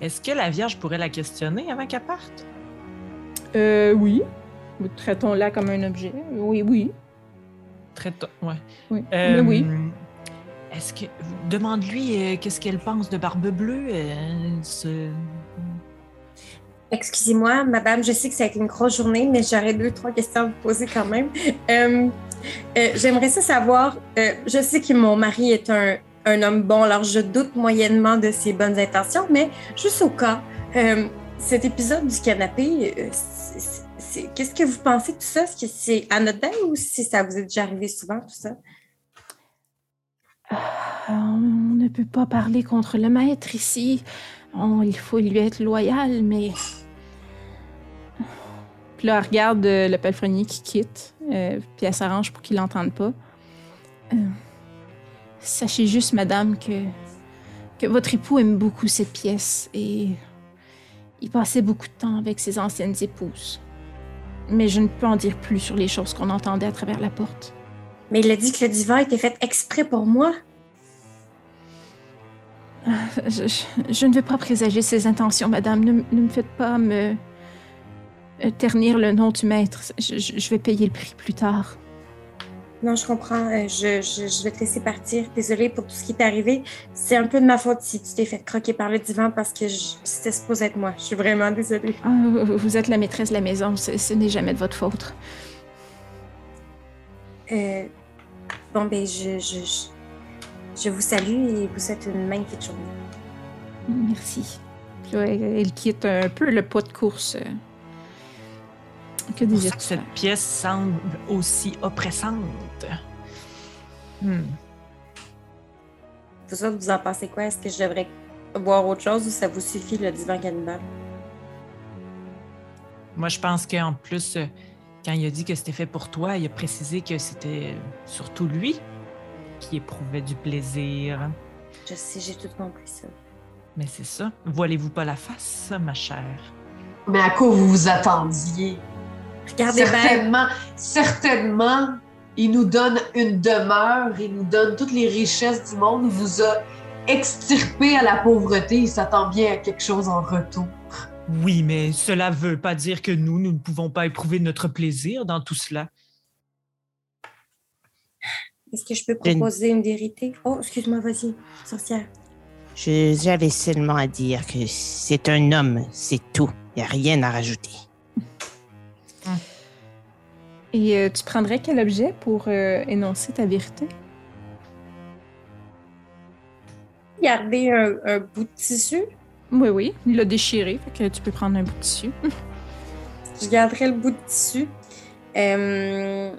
[SPEAKER 3] Est-ce que la Vierge pourrait la questionner avant qu'elle parte?
[SPEAKER 2] Euh, oui. Traitons-la comme un objet. Oui, oui.
[SPEAKER 3] Très tôt, ouais.
[SPEAKER 2] Oui.
[SPEAKER 3] Euh,
[SPEAKER 2] Mais oui.
[SPEAKER 3] Est-ce que. Demande-lui euh, qu'est-ce qu'elle pense de Barbe Bleue. euh,
[SPEAKER 5] Excusez-moi, madame, je sais que ça a été une grosse journée, mais j'aurais deux, trois questions à vous poser quand même. Euh, J'aimerais ça savoir, je sais que mon mari est un, un homme bon, alors je doute moyennement de ses bonnes intentions, mais juste au cas, cet épisode du canapé, qu'est-ce que vous pensez de tout ça? Est-ce que c'est anodin ou si ça vous est déjà arrivé souvent, tout ça?
[SPEAKER 2] Euh, On ne peut pas parler contre le maître ici. On- il faut lui être loyal, mais. Puis là, elle regarde euh, le palefrenier qui quitte, euh, puis elle s'arrange pour qu'il l'entende pas. Euh, sachez juste, madame, que, que votre époux aime beaucoup cette pièce et il passait beaucoup de temps avec ses anciennes épouses. Mais je ne peux en dire plus sur les choses qu'on entendait à travers la porte.
[SPEAKER 5] Mais il a dit que le divan était fait exprès pour moi.
[SPEAKER 2] Je, je- je ne veux pas présager ses intentions, madame. Ne, ne me faites pas me euh, ternir le nom du maître. Je, vais payer le prix plus tard.
[SPEAKER 5] Non, je comprends. Euh, Je, vais te laisser partir. Désolée pour tout ce qui t'est arrivé. C'est un peu de ma faute si tu t'es fait croquer par le divan parce que c'était supposé être moi. Je suis vraiment désolée.
[SPEAKER 2] Ah, vous- vous êtes la maîtresse de la maison. Ce, ce n'est jamais de votre faute.
[SPEAKER 5] Euh, bon, ben, je, je, je, je vous salue et vous souhaite une magnifique journée.
[SPEAKER 2] Merci. Puis là, elle, elle quitte un peu le pas de course. euh. Que
[SPEAKER 3] ça
[SPEAKER 2] désires
[SPEAKER 3] que cette pièce semble aussi oppressante. Hmm.
[SPEAKER 5] Vous autres, vous en pensez quoi? Est-ce que je devrais boire autre chose ou ça vous suffit le divan cannibale?
[SPEAKER 3] Moi, je pense qu'en plus, euh, quand il a dit que c'était fait pour toi, il a précisé que c'était surtout lui qui éprouvait du plaisir.
[SPEAKER 5] Je sais, j'ai tout compris ça.
[SPEAKER 3] Mais c'est ça. Voilez-vous pas la face, ma chère?
[SPEAKER 4] Mais à quoi vous vous attendiez?
[SPEAKER 5] Regardez bien.
[SPEAKER 4] certainement, certainement, il nous donne une demeure, il nous donne toutes les richesses du monde, il vous a extirpé à la pauvreté, il s'attend bien à quelque chose en retour.
[SPEAKER 3] Oui, mais cela veut pas dire que nous, nous ne pouvons pas éprouver notre plaisir dans tout cela.
[SPEAKER 5] Est-ce que je peux proposer une vérité? Oh, excuse-moi, vas-y, sorcière.
[SPEAKER 6] Je- J'avais seulement à dire que c'est un homme, c'est tout. Il n'y a rien à rajouter.
[SPEAKER 2] Et euh, tu prendrais quel objet pour euh, énoncer ta vérité?
[SPEAKER 5] Gardez un, un bout de tissu?
[SPEAKER 2] Oui, oui. Il l'a déchiré, fait que tu peux prendre un bout de tissu.
[SPEAKER 5] Je garderai le bout de tissu. Euh,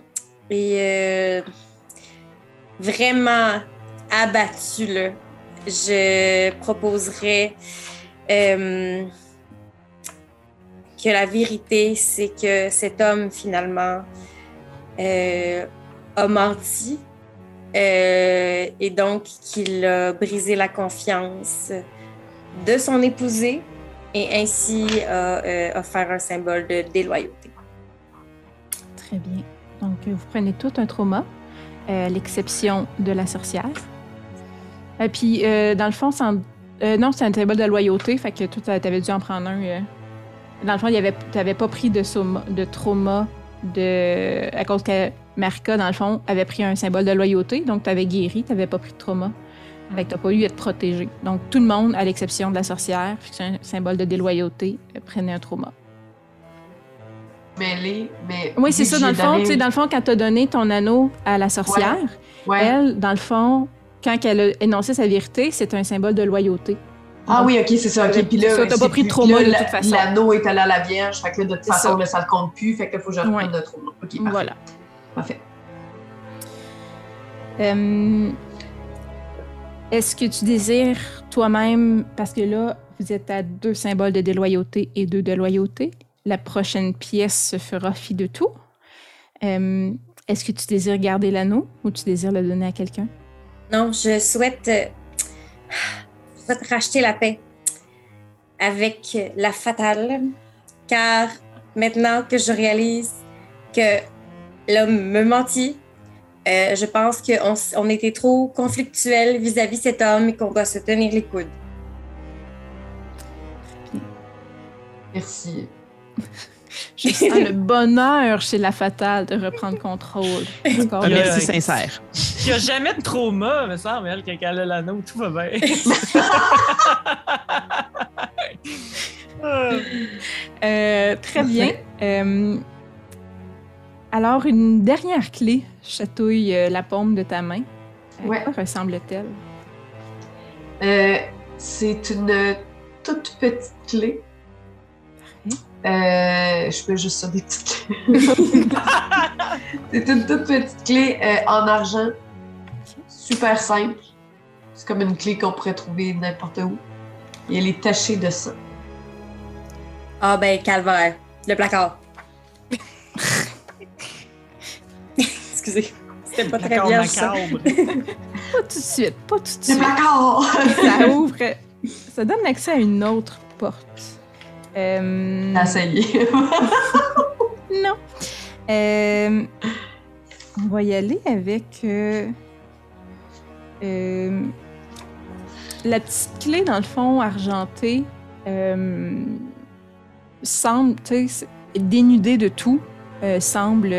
[SPEAKER 5] et euh, vraiment abattu, là, je proposerais euh, que la vérité, c'est que cet homme, finalement, a menti et donc qu'il a brisé la confiance de son épousée et ainsi a euh, offert un symbole de déloyauté.
[SPEAKER 2] Très bien. Donc, euh, vous prenez tout un trauma, euh, l'exception de la sorcière. Et puis, euh, dans le fond, euh, non, c'est un symbole de loyauté, fait que toi, t'a- t'avais dû en prendre un. euh. Dans le fond, avait, t'avais pas pris de, soma- trauma de, à cause que Marika, dans le fond, avait pris un symbole de loyauté, donc t'avais guéri, t'avais pas pris de trauma. Fait que t'as pas eu à te protéger. Donc, tout le monde, à l'exception de la sorcière, que c'est un symbole de déloyauté, euh, prenait un trauma.
[SPEAKER 4] Mêlé, mais.
[SPEAKER 2] Oui, c'est ça,
[SPEAKER 4] que
[SPEAKER 2] dans le fond.
[SPEAKER 4] donné-
[SPEAKER 2] dans le fond, quand tu as donné ton anneau à la sorcière,
[SPEAKER 4] Ouais.
[SPEAKER 2] elle, dans le fond, quand elle a énoncé sa vérité, c'est un symbole de loyauté.
[SPEAKER 4] Ah oui, ok, c'est ça. Ok, puis là,
[SPEAKER 2] Ça, t'as pas pris de trauma
[SPEAKER 4] là,
[SPEAKER 2] de toute façon.
[SPEAKER 4] L'anneau est allé à la Vierge, fait que là, de toute façon,
[SPEAKER 2] ça.
[SPEAKER 4] là, ça ne compte plus, fait qu'il faut que je reprenne
[SPEAKER 2] Ouais.
[SPEAKER 4] le trauma. Ok, parfait.
[SPEAKER 2] Voilà.
[SPEAKER 4] Parfait.
[SPEAKER 2] Euh, Est-ce que tu désires toi-même, parce que là, vous êtes à deux symboles de déloyauté et deux de loyauté, la prochaine pièce se fera fi de tout. Euh, Est-ce que tu désires garder l'anneau ou tu désires le donner à quelqu'un?
[SPEAKER 5] Non, euh, je souhaite racheter la paix avec la fatale, car maintenant que je réalise que l'homme me mentit, euh, je pense qu'on on était trop conflictuel vis-à-vis cet homme et qu'on doit se tenir les coudes.
[SPEAKER 4] Merci.
[SPEAKER 2] Je sens le bonheur chez la fatale de reprendre contrôle. corps
[SPEAKER 6] Un merci sincère.
[SPEAKER 3] Il n'y a jamais de trauma, me semble, elle, quand elle a l'anneau, tout va bien. Euh,
[SPEAKER 2] Euh, très bien. Euh, alors, une dernière clé chatouille euh, la paume de ta main. À
[SPEAKER 4] Ouais.
[SPEAKER 2] quoi ressemble-t-elle?
[SPEAKER 4] Euh, c'est une toute petite clé Euh, je fais juste ça des petites clés. C'est une toute petite clé euh, en argent. Super simple. C'est comme une clé qu'on pourrait trouver n'importe où. Et elle est tachée de ça.
[SPEAKER 5] Ah ben, calvaire. Le placard. Excusez. C'était pas très
[SPEAKER 3] D'accord,
[SPEAKER 5] bien ça.
[SPEAKER 2] Pas tout de suite, pas tout de
[SPEAKER 4] Le
[SPEAKER 2] suite.
[SPEAKER 4] placard!
[SPEAKER 2] ça ouvre. Ça donne accès à une autre porte. Euh,
[SPEAKER 4] Ah, ça y est.
[SPEAKER 2] non. Euh, on va y aller avec euh, euh, la petite clé, dans le fond, argentée, euh, semble, tu sais, dénudée de tout, euh, semble,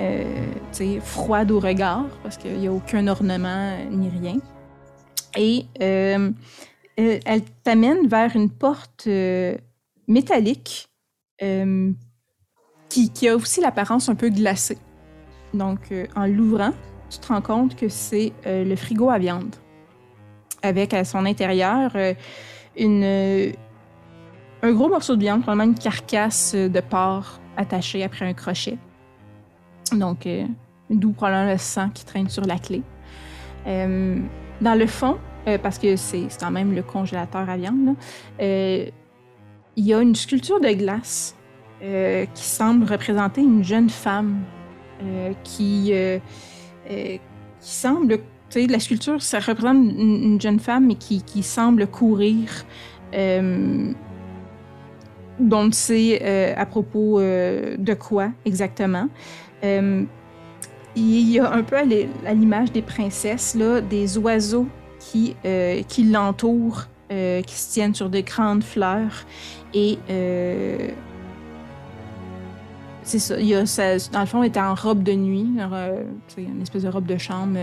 [SPEAKER 2] euh, froide au regard, parce qu'il n'y a aucun ornement ni rien. Et euh, elle, t'amène vers une porte euh, métallique euh, qui, a aussi l'apparence un peu glacée. Donc, euh, en l'ouvrant, tu te rends compte que c'est euh, le frigo à viande. Avec à son intérieur euh, euh, un gros morceau de viande, probablement une carcasse euh, de porc attachée après un crochet. Donc, euh, d'où probablement le sang qui traîne sur la clé. Euh, dans le fond, euh, parce que c'est quand même le congélateur à viande, euh, il y a une sculpture de glace qui semble représenter une jeune femme qui, qui semble, tu sais, la sculpture, ça représente une, une jeune femme, qui, qui semble courir. Dont on sait à propos de quoi exactement. Euh, il y a un peu à l'image des princesses, là, des oiseaux qui, euh, l'entourent, euh, qui se tiennent sur de grandes fleurs. Et c'est ça, dans le fond, elle était en robe de nuit, une espèce de robe de chambre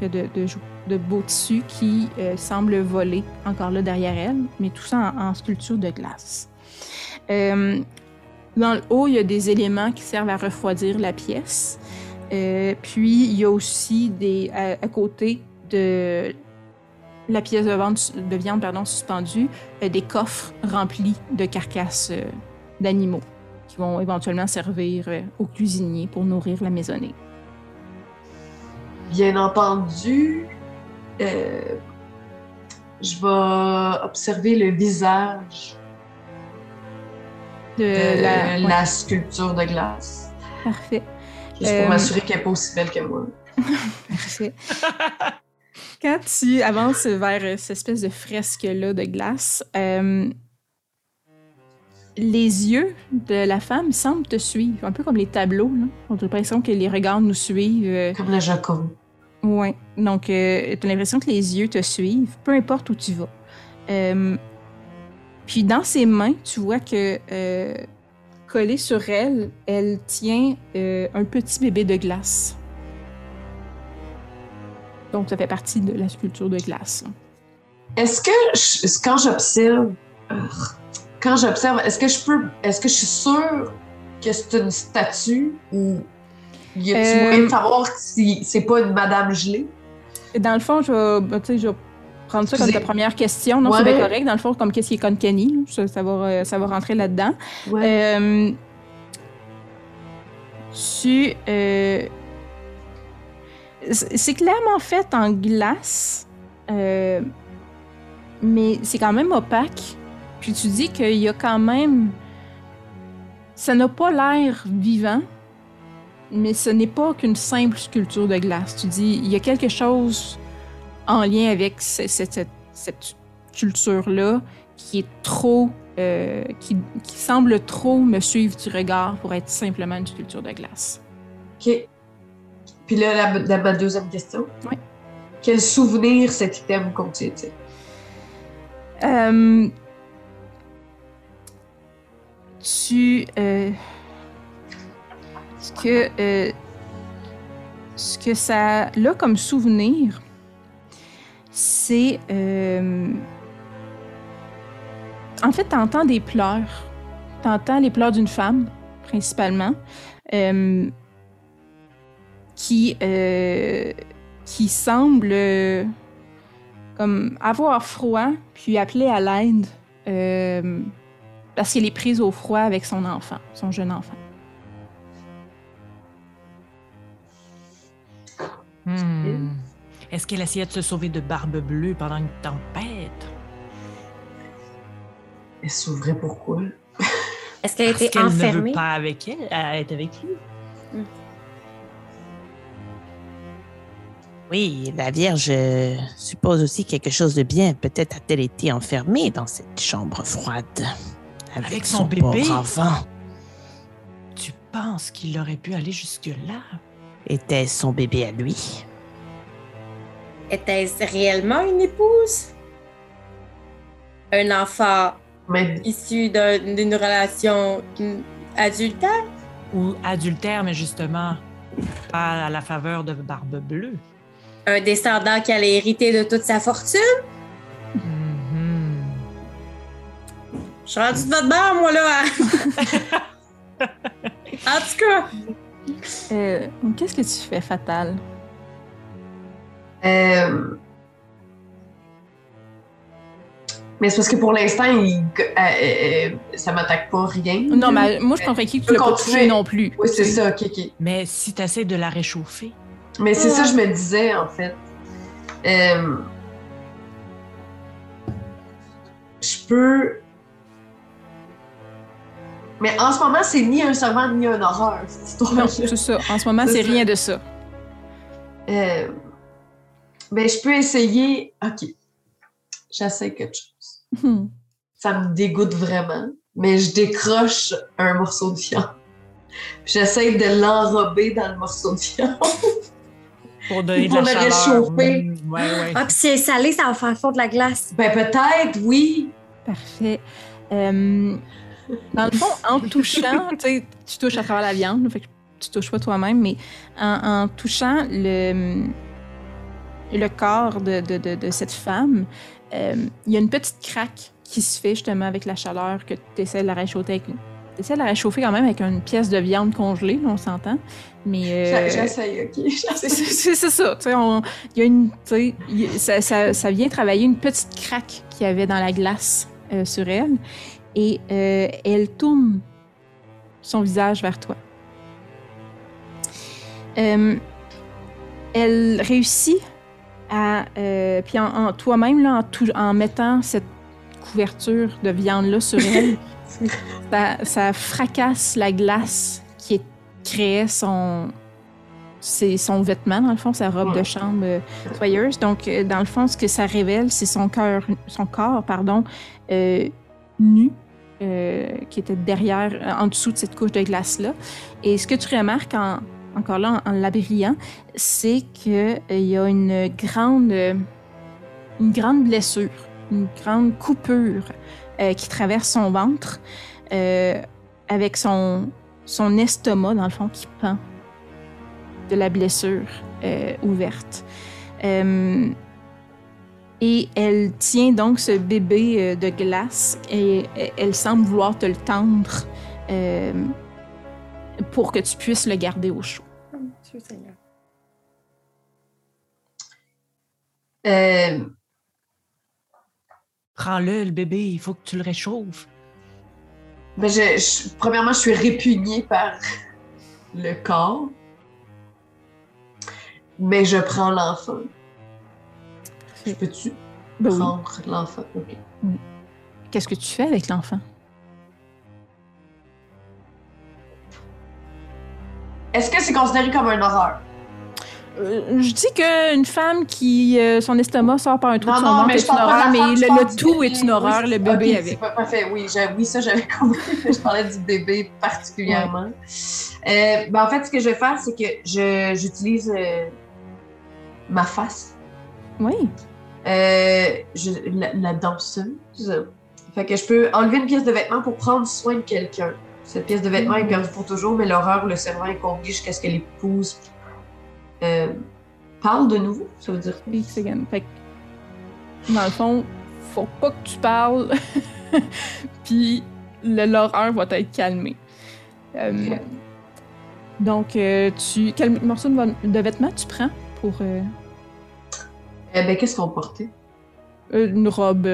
[SPEAKER 2] fait de, de, de beaux tissus qui semble voler encore là derrière elle, mais tout ça en, en sculpture de glace. Dans le haut, il y a des éléments qui servent à refroidir la pièce. Euh, puis, il y a aussi à, côté de la pièce de, de viande pardon, suspendue, euh, des coffres remplis de carcasses euh, d'animaux qui vont éventuellement servir aux cuisiniers pour nourrir la maisonnée.
[SPEAKER 4] Bien entendu, je vais observer le visage
[SPEAKER 2] De
[SPEAKER 4] de
[SPEAKER 2] la-
[SPEAKER 4] la,
[SPEAKER 2] ouais,
[SPEAKER 4] sculpture de glace.
[SPEAKER 2] Parfait.
[SPEAKER 4] Juste
[SPEAKER 2] Euh,
[SPEAKER 4] pour m'assurer qu'elle n'est pas aussi belle que moi.
[SPEAKER 2] Parfait. Quand tu avances vers euh, cette espèce de fresque-là de glace, euh, les yeux de la femme semblent te suivre, un peu comme les tableaux. Là. On a l'impression que les regards nous suivent. euh,
[SPEAKER 4] Comme la Joconde.
[SPEAKER 2] Ouais. Donc, euh, tu as l'impression que les yeux te suivent, peu importe où tu vas. Puis dans ses mains, tu vois que euh, collé sur elle, elle tient euh, un petit bébé de glace. Donc, ça fait partie de la sculpture de glace.
[SPEAKER 4] Est-ce que je- quand j'observe, quand j'observe, est-ce que je peux, est-ce que je suis sûre que c'est une statue ou y a-t-il
[SPEAKER 2] Euh,
[SPEAKER 4] moyen de savoir si c'est pas une Madame gelée?
[SPEAKER 2] Dans le fond, je vais, ben, je vais prendre ça comme ta première question. Non, c'est
[SPEAKER 4] Ouais.
[SPEAKER 2] bien correct. Dans le fond, comme qu'est-ce qui est Kenny, là, ça, ça va, euh, ça va rentrer là-dedans.
[SPEAKER 4] Ouais.
[SPEAKER 2] Euh, tu. euh, c'est c'est clairement fait en glace, euh, mais c'est quand même opaque. Puis tu dis qu'il y a quand même. Ça n'a pas l'air vivant, mais ce n'est pas qu'une simple sculpture de glace. Tu dis, il y a quelque chose en lien avec ce- cette, cette- cette culture-là qui est trop euh, qui, qui semble trop me suivre du regard pour être simplement une sculpture de glace.
[SPEAKER 4] OK. Puis là, la, deuxième question.
[SPEAKER 2] Oui.
[SPEAKER 4] Quel souvenir cet item contient-il?
[SPEAKER 2] Euh, tu. euh, ce que. euh, ce que ça a comme souvenir, c'est. euh, en fait, t'entends des pleurs. T'entends les pleurs d'une femme, principalement, euh, qui. euh, qui semble. avoir froid, puis appeler à l'aide. Parce qu'elle est prise au froid avec son enfant, son jeune enfant.
[SPEAKER 3] Hmm. Est-ce qu'elle essayait de se sauver de Barbe Bleue pendant une tempête?
[SPEAKER 4] Elle s'ouvrait pourquoi?
[SPEAKER 5] Est-ce qu'elle été
[SPEAKER 3] qu'elle ne veut
[SPEAKER 5] enfermée?
[SPEAKER 3] pas avec elle, à être avec lui.
[SPEAKER 6] Oui, la Vierge euh, suppose aussi quelque chose de bien. Peut-être a-t-elle été enfermée dans cette chambre froide. Avec,
[SPEAKER 3] Avec son bébé?
[SPEAKER 6] enfant.
[SPEAKER 3] Tu penses qu'il aurait pu aller jusque-là?
[SPEAKER 6] Était-ce son bébé à lui?
[SPEAKER 5] Était-ce réellement une épouse? Un enfant
[SPEAKER 4] Mais
[SPEAKER 5] issu d'un- d'une relation adultère?
[SPEAKER 3] Ou adultère, mais justement, pas à la faveur de Barbe Bleue?
[SPEAKER 5] Un descendant qui allait hériter de toute sa fortune?
[SPEAKER 3] Mhm.
[SPEAKER 5] Je suis rendue de votre bord, moi, là. en tout cas,
[SPEAKER 2] Euh, Qu'est-ce que tu fais, Fatal?
[SPEAKER 4] Euh, Mais c'est parce que pour l'instant, il... euh, euh, ça m'attaque pas rien.
[SPEAKER 2] Non, mais moi, je comprends que tu l'as pas touché non plus.
[SPEAKER 4] Oui, c'est ça, ok, ok.
[SPEAKER 3] Mais si tu essaies de la réchauffer,
[SPEAKER 4] Mais c'est ça, je me disais, en fait. Euh, Je peux. Mais en ce moment, c'est ni un servant ni un horreur, cette histoire.
[SPEAKER 2] Non, c'est ça. En ce moment,
[SPEAKER 4] C'est
[SPEAKER 2] rien de ça.
[SPEAKER 4] Euh, ben, je peux essayer. Ok. J'essaie quelque chose.
[SPEAKER 2] Hmm.
[SPEAKER 4] Ça me dégoûte vraiment, mais je décroche un morceau de viande. Puis J'essaie de l'enrober dans le morceau de viande.
[SPEAKER 3] pour donner
[SPEAKER 4] Pour
[SPEAKER 3] de la
[SPEAKER 4] le
[SPEAKER 3] chaleur.
[SPEAKER 4] réchauffer.
[SPEAKER 3] Mm, ouais, ouais.
[SPEAKER 5] ah, puis si elle est salée, ça va faire fondre la glace.
[SPEAKER 4] Ben, peut-être, oui.
[SPEAKER 2] Parfait. Euh, dans le fond, en touchant, tu sais, tu touches à travers la viande, fait que tu touches pas toi-même, mais en, en touchant le, le corps de, de- de- de cette femme, euh, il y a une petite craque qui se fait justement avec la chaleur que tu essaies de la réchauffer avec. De la réchauffer quand même avec une pièce de viande congelée, on s'entend. Mais. euh,
[SPEAKER 4] J'essaie, ok.
[SPEAKER 2] c'est ça. on- y a une, ça, ça- ça vient travailler une petite craque qu'il y avait dans la glace euh, sur elle. Et elle tourne son visage vers toi. Euh, elle réussit à. euh, puis en, en- toi-même, là, en, mettant cette couverture de viande-là sur elle, ça, ça fracasse la glace qui créait son, c'est son vêtement, dans le fond, sa robe de chambre euh, soyeuse. Donc, euh, dans le fond, ce que ça révèle, c'est son, cœur, son corps pardon, euh, nu, qui était derrière, en dessous de cette couche de glace-là. Et ce que tu remarques, en, encore là, en, en la brillant, c'est qu'il y a une grande, euh, une grande blessure, une grande coupure euh, qui traverse son ventre, euh, avec son, son estomac, dans le fond, qui pend de la blessure euh, ouverte. Euh, et elle tient donc ce bébé euh, de glace et euh, elle semble vouloir te le tendre euh, pour que tu puisses le garder au chaud.
[SPEAKER 4] Euh,
[SPEAKER 3] Prends-le, le bébé, il faut que tu le réchauffes.
[SPEAKER 4] ben, je, je- premièrement, je suis répugnée par le corps. Mais je prends l'enfant. Je peux-tu
[SPEAKER 2] Ben oui.
[SPEAKER 4] prendre l'enfant? Ok.
[SPEAKER 2] Qu'est-ce que tu fais avec l'enfant?
[SPEAKER 4] Est-ce que c'est considéré comme un horreur?
[SPEAKER 2] Euh, je dis qu'une femme qui euh, son estomac sort par un trou de son ventre est une horreur, mais le, tout
[SPEAKER 4] bébé.
[SPEAKER 2] est une horreur,
[SPEAKER 4] Oui,
[SPEAKER 2] le bébé
[SPEAKER 4] ok,
[SPEAKER 2] avec.
[SPEAKER 4] c'est pas parfait. Oui, oui, ça, j'avais compris. je parlais du bébé particulièrement. Euh, ben, en fait, ce que je vais faire, c'est que je, j'utilise ma face.
[SPEAKER 2] Oui.
[SPEAKER 4] Je- la, la danseuse. Fait que je peux enlever une pièce de vêtement pour prendre soin de quelqu'un. Cette pièce de vêtement est perdue pour toujours, mais l'horreur ou le servant est convié jusqu'à ce que l'épouse euh, parle de nouveau. Ça veut dire quoi?
[SPEAKER 2] Speaks again. Fait que, dans le fond, faut pas que tu parles, puis l'horreur va être calmée. Euh. Donc, euh, tu quel morceau de, de vêtement tu prends pour
[SPEAKER 4] ben, qu'est-ce qu'on portait?
[SPEAKER 2] une robe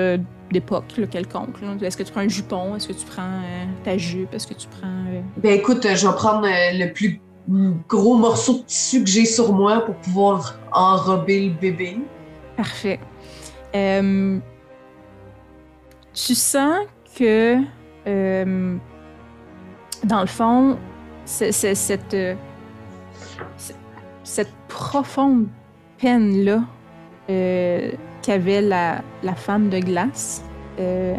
[SPEAKER 2] d'époque quelconque. Est-ce que tu prends un jupon? Est-ce que tu prends euh, ta jupe? Est-ce que tu prends... euh,
[SPEAKER 4] Ben écoute, je vais prendre euh, le plus gros morceau de tissu que j'ai sur moi pour pouvoir enrober le bébé.
[SPEAKER 2] Parfait. Euh, tu sens que, euh, dans le fond, c'est- c'est- cette, euh, cette profonde peine-là euh, qu'avait la, femme de glace euh,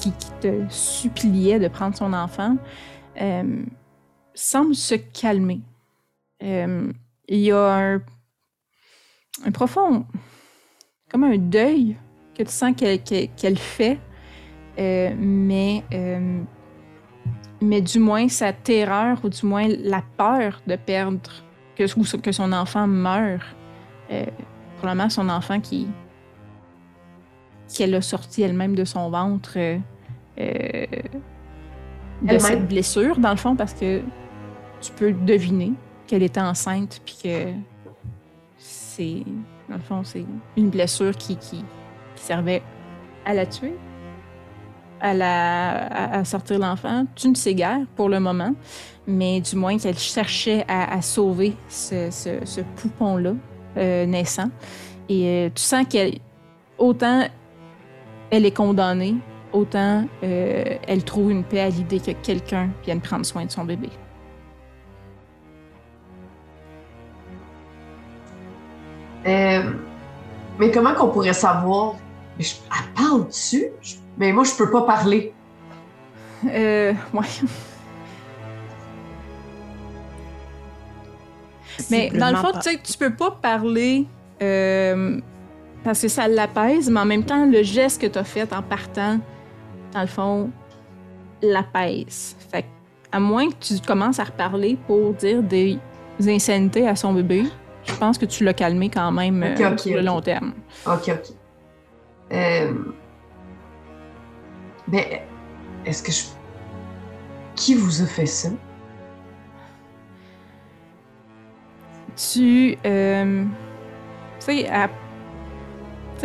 [SPEAKER 2] qui, te suppliait de prendre son enfant euh, semble se calmer. Euh, il y a un, profond comme un deuil que tu sens qu'elle fait, mais, mais du moins sa terreur ou du moins la peur de perdre, que, son enfant meure, probablement son enfant qui qu'elle a sorti elle-même de son ventre euh, euh, de cette blessure, dans le fond, parce que tu peux deviner qu'elle était enceinte puis que c'est dans le fond, c'est une blessure qui, qui, qui servait à la tuer, à, la, à, à sortir l'enfant. Tu ne sais guère pour le moment, mais du moins qu'elle cherchait à, à sauver ce, ce, ce poupon-là euh, naissant. Et euh, tu sens qu'elle, autant elle est condamnée, autant euh, elle trouve une paix à l'idée que quelqu'un vienne prendre soin de son bébé.
[SPEAKER 4] Euh, mais comment qu'on pourrait savoir? Mais je, elle parle dessus? Mais moi, je peux pas parler.
[SPEAKER 2] Euh, ouais. Mais dans le fond, tu sais, tu peux pas parler euh, parce que ça l'apaise, mais en même temps, le geste que tu as fait en partant, dans le fond, l'apaise. Fait à moins que tu commences à reparler pour dire des insanités à son bébé, je pense que tu l'as calmé quand même
[SPEAKER 4] Ok,
[SPEAKER 2] euh, sur le long terme.
[SPEAKER 4] Ok, ok. Euh, ben, est-ce que je. Qui vous a fait ça?
[SPEAKER 2] tu. euh, tu sais, à-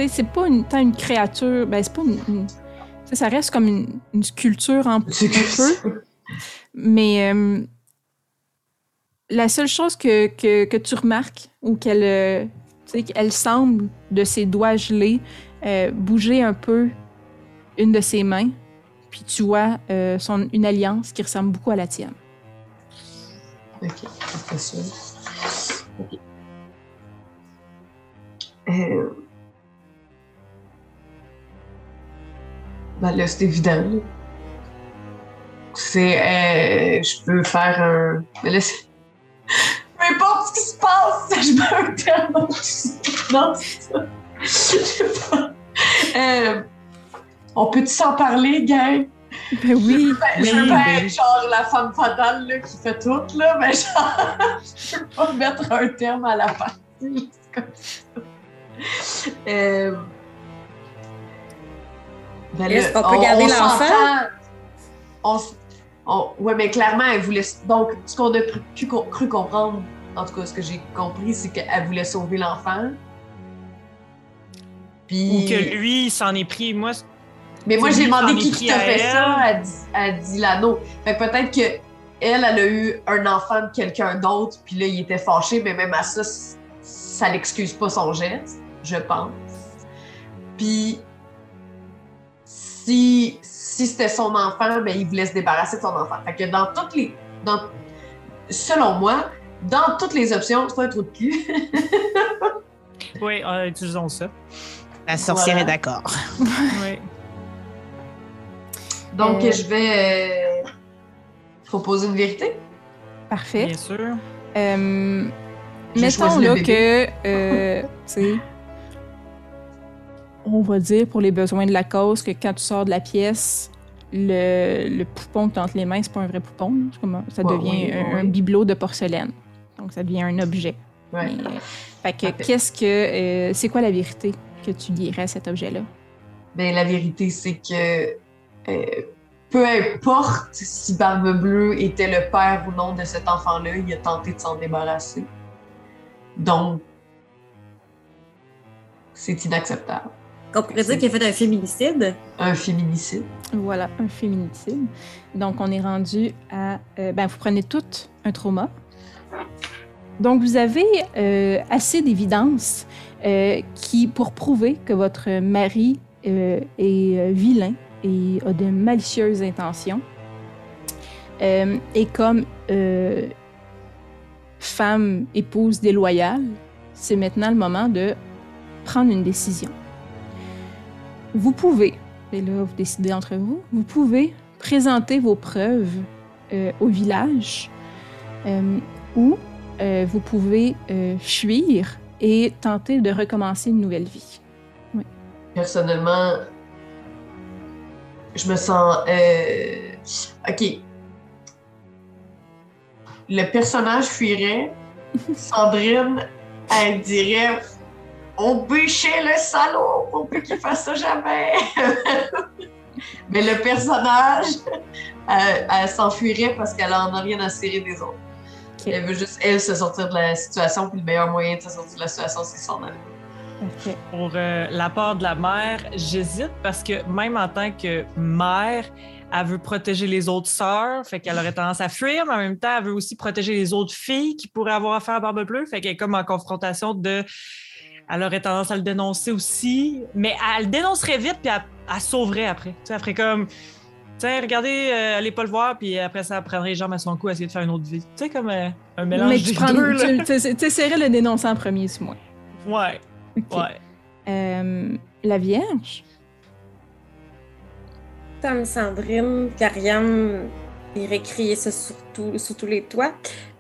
[SPEAKER 2] c'est pas une, tant une créature. Ben, c'est pas une. une- ça reste comme une, une sculpture en
[SPEAKER 4] que
[SPEAKER 2] peu. Mais euh, la seule chose que, que, que tu remarques ou qu'elle euh, qu'elle semble de ses doigts gelés euh, bouger un peu une de ses mains, puis tu vois euh, son, une alliance qui ressemble beaucoup à la tienne.
[SPEAKER 4] Ok, c'est ça. Ok. Euh... Ben là, c'est évident. là. C'est. euh, je peux faire un. Mais là, c'est. Peu importe ce qui se passe, je peux un terme. Non, c'est ça. Je sais pas. Euh, on peut-tu s'en parler, gang?
[SPEAKER 2] Ben oui,
[SPEAKER 4] Ben, je veux pas
[SPEAKER 6] ben-
[SPEAKER 4] être genre la femme fatale là, qui fait tout, là, mais genre, je peux pas mettre un terme à la partie. C'est comme ça. Euh... Ben
[SPEAKER 5] Est-ce qu'on peut garder l'enfant?
[SPEAKER 4] ouais, mais clairement, elle voulait. Donc, ce qu'on a cru, comprendre, en tout cas, ce que j'ai compris, c'est qu'elle voulait sauver l'enfant. Puis.
[SPEAKER 3] Ou que lui, il s'en est pris. Moi,
[SPEAKER 4] Mais moi, j'ai demandé
[SPEAKER 3] qui
[SPEAKER 4] t'a fait
[SPEAKER 3] elle.
[SPEAKER 4] ça, elle dit, elle dit l'anneau. Fait peut-être que elle, elle a eu un enfant de quelqu'un d'autre, puis là, il était fâché, mais même à ça, ça l'excuse pas son geste, je pense. Puis, si, si c'était son enfant, ben, il voulait se débarrasser de son enfant. Fait que dans toutes les. Dans, selon moi, dans toutes les options, c'est pas un trou de cul.
[SPEAKER 3] oui, euh, utilisons ça.
[SPEAKER 6] La sorcière
[SPEAKER 4] Voilà.
[SPEAKER 6] est d'accord.
[SPEAKER 3] Oui.
[SPEAKER 4] Donc,
[SPEAKER 2] Euh.
[SPEAKER 4] je vais euh, proposer une vérité.
[SPEAKER 2] parfait.
[SPEAKER 3] Bien sûr.
[SPEAKER 2] Euh, mettons là que, euh, tu sais, on va dire pour les besoins de la cause que quand tu sors de la pièce, le, le poupon que tu as entre les mains, c'est pas un vrai poupon. comme ça
[SPEAKER 4] Ouais,
[SPEAKER 2] devient
[SPEAKER 4] oui,
[SPEAKER 2] un,
[SPEAKER 4] oui.
[SPEAKER 2] un bibelot de porcelaine. Donc ça devient un objet.
[SPEAKER 4] Ouais.
[SPEAKER 2] Mais, euh, fait que qu'est-ce que, euh, c'est quoi la vérité que tu lierais à cet objet-là?
[SPEAKER 4] Ben, la vérité, c'est que euh, peu importe si Barbe Bleue était le père ou non de cet enfant-là, il a tenté de s'en débarrasser. Donc, c'est inacceptable.
[SPEAKER 5] Qu'on pourrait dire qu'il a fait un féminicide.
[SPEAKER 4] Un féminicide.
[SPEAKER 2] Voilà, un féminicide. Donc, on est rendu à. euh, ben, vous prenez tout un trauma. Donc, vous avez euh, assez d'évidence euh, qui pour prouver que votre mari euh, est vilain et a de malicieuses intentions. Euh, et comme euh, femme, épouse déloyale, c'est maintenant le moment de prendre une décision. Vous pouvez, et là vous décidez entre vous, vous pouvez présenter vos preuves euh, au village euh, ou euh, vous pouvez fuir et tenter de recommencer une nouvelle vie.
[SPEAKER 4] Personnellement, je me sens. Ok. Le personnage fuirait. Sandrine, elle dirait On bûchait le salaud pour plus qu'il fasse ça jamais. Mais le personnage, elle, elle s'enfuirait parce qu'elle en a rien à cirer des autres. Elle veut juste, elle, se sortir de la situation, puis le meilleur moyen de se sortir de la situation, c'est s'en aller.
[SPEAKER 3] Pour euh, la part de la mère, j'hésite parce que même en tant que mère, elle veut protéger les autres sœurs, fait qu'elle aurait tendance à fuir, mais en même temps, elle veut aussi protéger les autres filles qui pourraient avoir affaire à Barbe Bleue, fait qu'elle est comme en confrontation de... Elle aurait tendance à le dénoncer aussi, mais elle le dénoncerait vite, puis elle, elle sauverait après. Tu sais, elle ferait comme... Tiens, regardez, euh, allez pas le voir, puis après ça, elle prendrait les jambes à son cou, essayer de faire une autre vie. Tu sais, comme euh, un mélange
[SPEAKER 2] Mais tu, prends,
[SPEAKER 3] deux,
[SPEAKER 2] tu, le dénoncer en premier, c'est moi.
[SPEAKER 3] Ouais,
[SPEAKER 2] Ok.
[SPEAKER 3] ouais.
[SPEAKER 2] Euh, la Vierge?
[SPEAKER 5] Comme Sandrine, Kariam irait crier ça sur, tout- sur tous les toits.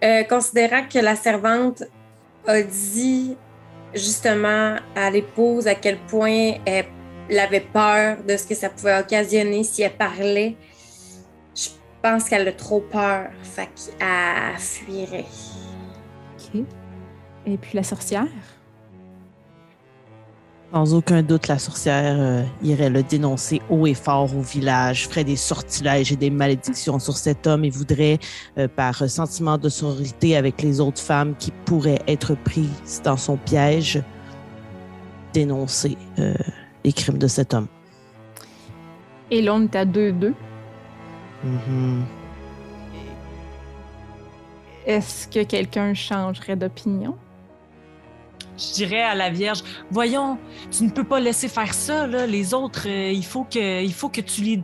[SPEAKER 5] Euh, considérant que la servante a dit justement à l'épouse à quel point elle, avait peur de ce que ça pouvait occasionner si elle parlait, je pense qu'elle a trop peur. Fait qu'elle fuirait.
[SPEAKER 2] Ok. Et puis la sorcière?
[SPEAKER 6] Sans aucun doute, la sorcière euh, irait le dénoncer haut et fort au village, ferait des sortilèges et des malédictions sur cet homme et voudrait, euh, par sentiment de sororité avec les autres femmes qui pourraient être prises dans son piège, dénoncer euh, les crimes de cet homme.
[SPEAKER 2] Et là, on est à 2-2.
[SPEAKER 6] Mhm.
[SPEAKER 2] Est-ce que quelqu'un changerait d'opinion?
[SPEAKER 3] Je dirais à la Vierge, voyons, tu ne peux pas laisser faire ça, là. Les autres, euh, il faut que, il faut que tu les.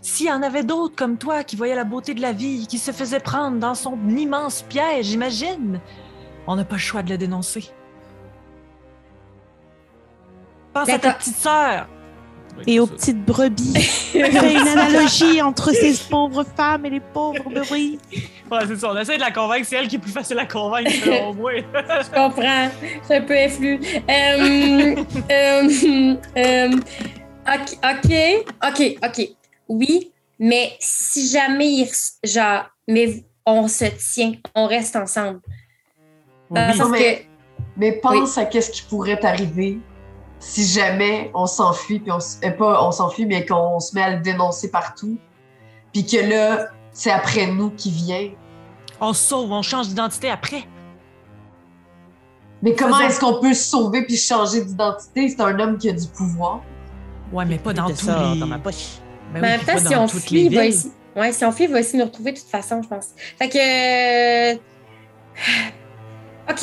[SPEAKER 3] S'il y en avait d'autres comme toi qui voyaient la beauté de la vie, qui se faisaient prendre dans son immense piège, imagine. On n'a pas le choix de le dénoncer. Pense à ta petite sœur.
[SPEAKER 6] Et aux petites brebis. fait une analogie entre ces pauvres femmes et les pauvres brebis.
[SPEAKER 3] Ouais, c'est ça. On essaie de la convaincre. C'est elle qui est plus facile à convaincre, selon moi.
[SPEAKER 5] Je comprends. C'est un peu influe. Euh, euh, euh, ok, ok, ok, ok. Oui, mais si jamais genre, mais on se tient, on reste ensemble. Euh,
[SPEAKER 3] Oui.
[SPEAKER 5] parce
[SPEAKER 4] mais-
[SPEAKER 5] que
[SPEAKER 4] Mais pense à qu'est-ce qui pourrait t'arriver si jamais on s'enfuit, puis on, euh, pas on s'enfuit, mais qu'on se met à le dénoncer partout, puis que là, c'est après nous qui vient.
[SPEAKER 3] On sauve, on change d'identité après.
[SPEAKER 4] Mais comment est-ce qu'on peut se sauver puis changer d'identité? C'est un homme qui a du pouvoir.
[SPEAKER 3] Ouais, mais pas dans
[SPEAKER 6] ça
[SPEAKER 3] les.
[SPEAKER 6] dans ma poche.
[SPEAKER 3] Ben
[SPEAKER 5] mais en
[SPEAKER 3] oui,
[SPEAKER 5] même
[SPEAKER 3] pas
[SPEAKER 5] temps, si
[SPEAKER 3] dans
[SPEAKER 5] on
[SPEAKER 3] toutes
[SPEAKER 5] fuit,
[SPEAKER 3] les
[SPEAKER 5] il va
[SPEAKER 3] villes.
[SPEAKER 5] ici. Ouais, si on fuit, il va essayer de nous retrouver de toute façon, je pense. Fait que. euh, Ok.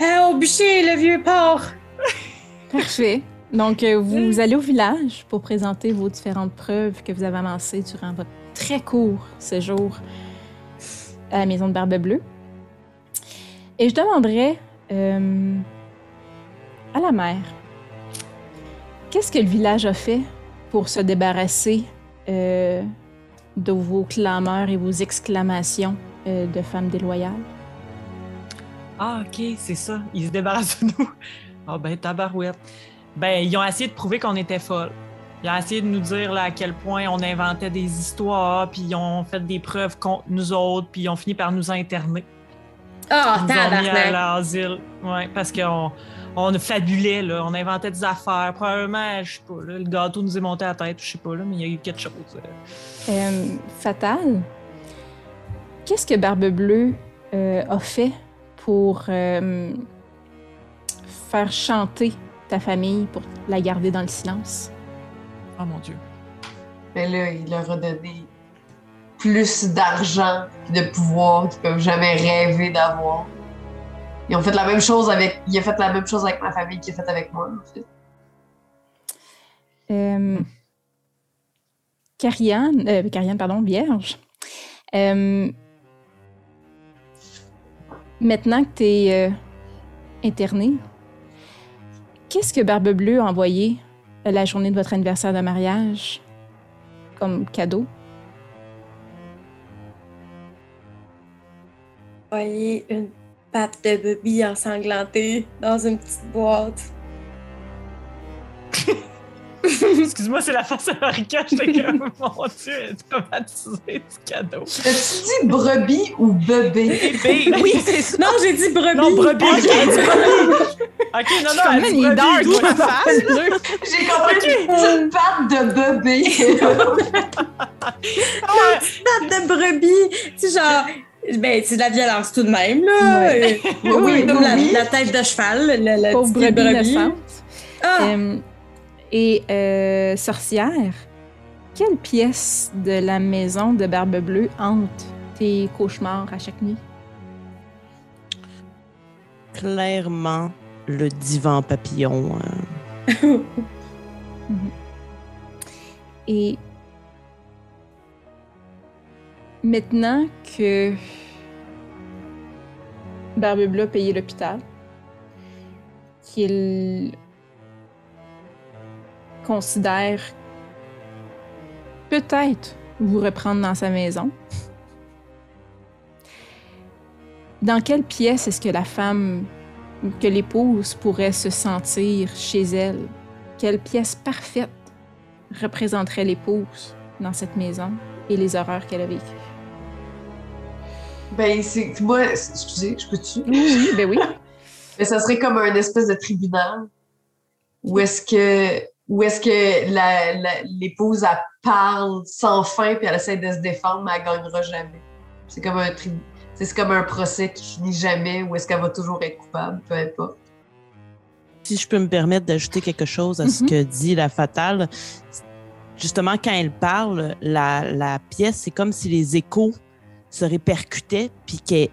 [SPEAKER 5] Euh, au bûcher, le vieux porc.
[SPEAKER 2] Parfait. Donc, euh, vous allez au village pour présenter vos différentes preuves que vous avez amassées durant votre très court séjour à la maison de Barbe Bleue. Et je demanderais euh, à la mère, qu'est-ce que le village a fait pour se débarrasser euh, de vos clameurs et vos exclamations de femmes déloyales?
[SPEAKER 3] Ah, OK, c'est ça. Ils se débarrassent de nous. Ah, ben, tabarouette. Ben, ils ont essayé de prouver qu'on était folles. Ils ont essayé de nous dire là, à quel point on inventait des histoires, puis ils ont fait des preuves contre nous autres, puis ils ont fini par nous interner.
[SPEAKER 5] Ah,
[SPEAKER 3] ont mis à
[SPEAKER 5] tabarnak.
[SPEAKER 3] l'asile. Ouais, parce qu'on on fabulait, là. On inventait des affaires. Probablement, je sais pas, là, le gâteau nous est monté à la tête, je sais pas, là, mais il y a eu quelque chose. euh.
[SPEAKER 2] Euh, Fatal, qu'est-ce que Barbe Bleue euh, a fait pour euh, faire chanter ta famille pour la garder dans le silence.
[SPEAKER 3] Oh mon Dieu.
[SPEAKER 4] Mais là, il leur a donné plus d'argent et de pouvoir qu'ils peuvent jamais rêver d'avoir. Ils ont fait la même chose avec. Il a fait la même chose avec ma famille qu'il a fait avec moi, en fait.
[SPEAKER 2] Euh, Cariane, euh, Cariane, pardon, Vierge. Euh, maintenant que tu es interné, qu'est-ce que Barbe Bleue a envoyé la journée de votre anniversaire de mariage comme cadeau?
[SPEAKER 5] Envoyé une patte de bébé ensanglantée dans une petite boîte.
[SPEAKER 3] Excuse-moi, c'est la face à Marika. J'étais comme, mon Dieu, elle est traumatisée du cadeau.
[SPEAKER 4] As-tu dit brebis ou bébé?
[SPEAKER 3] Bébé, oui, c'est ça.
[SPEAKER 5] Non, j'ai dit brebis.
[SPEAKER 3] Non, brebis. ok, elle dit brebis. Ok, non, non, elle dit brebis. d'où la face?
[SPEAKER 4] J'ai compris. C'est une patte de bébé.
[SPEAKER 3] Ouais.
[SPEAKER 5] patte de brebis. Tu sais, genre. Ben, c'est de la violence tout de même, là.
[SPEAKER 2] Ouais.
[SPEAKER 4] Oui,
[SPEAKER 5] comme la,
[SPEAKER 4] oui.
[SPEAKER 5] la tête de cheval, la, la
[SPEAKER 2] Pauvre
[SPEAKER 5] petite
[SPEAKER 2] brebis.
[SPEAKER 5] Ah!
[SPEAKER 2] Euh, et euh, sorcière, quelle pièce de la maison de Barbe Bleue hante tes cauchemars à chaque nuit?
[SPEAKER 6] Clairement, le divan papillon. euh,
[SPEAKER 2] Et maintenant que Barbe Bleue a payé l'hôpital, qu'il considère peut-être vous reprendre dans sa maison, dans quelle pièce est-ce que la femme, que l'épouse pourrait se sentir chez elle? Quelle pièce parfaite représenterait l'épouse dans cette maison et les horreurs qu'elle a vécues?
[SPEAKER 4] ben, c'est. Moi, excusez, je peux-tu?
[SPEAKER 2] Oui, ben oui.
[SPEAKER 4] Mais ça serait comme un espèce de tribunal. Où est-ce que. Où est-ce que la- la- l'épouse, elle parle sans fin, puis elle essaie de se défendre, mais elle gagnera jamais? C'est comme un tri- C'est comme un procès qui finit jamais, où est-ce qu'elle va toujours être coupable, peu importe.
[SPEAKER 6] Si je peux me permettre d'ajouter quelque chose à ce
[SPEAKER 2] Mhm.
[SPEAKER 6] que dit la fatale, justement, quand elle parle, la, la pièce, c'est comme si les échos se répercutaient, puis qu'elle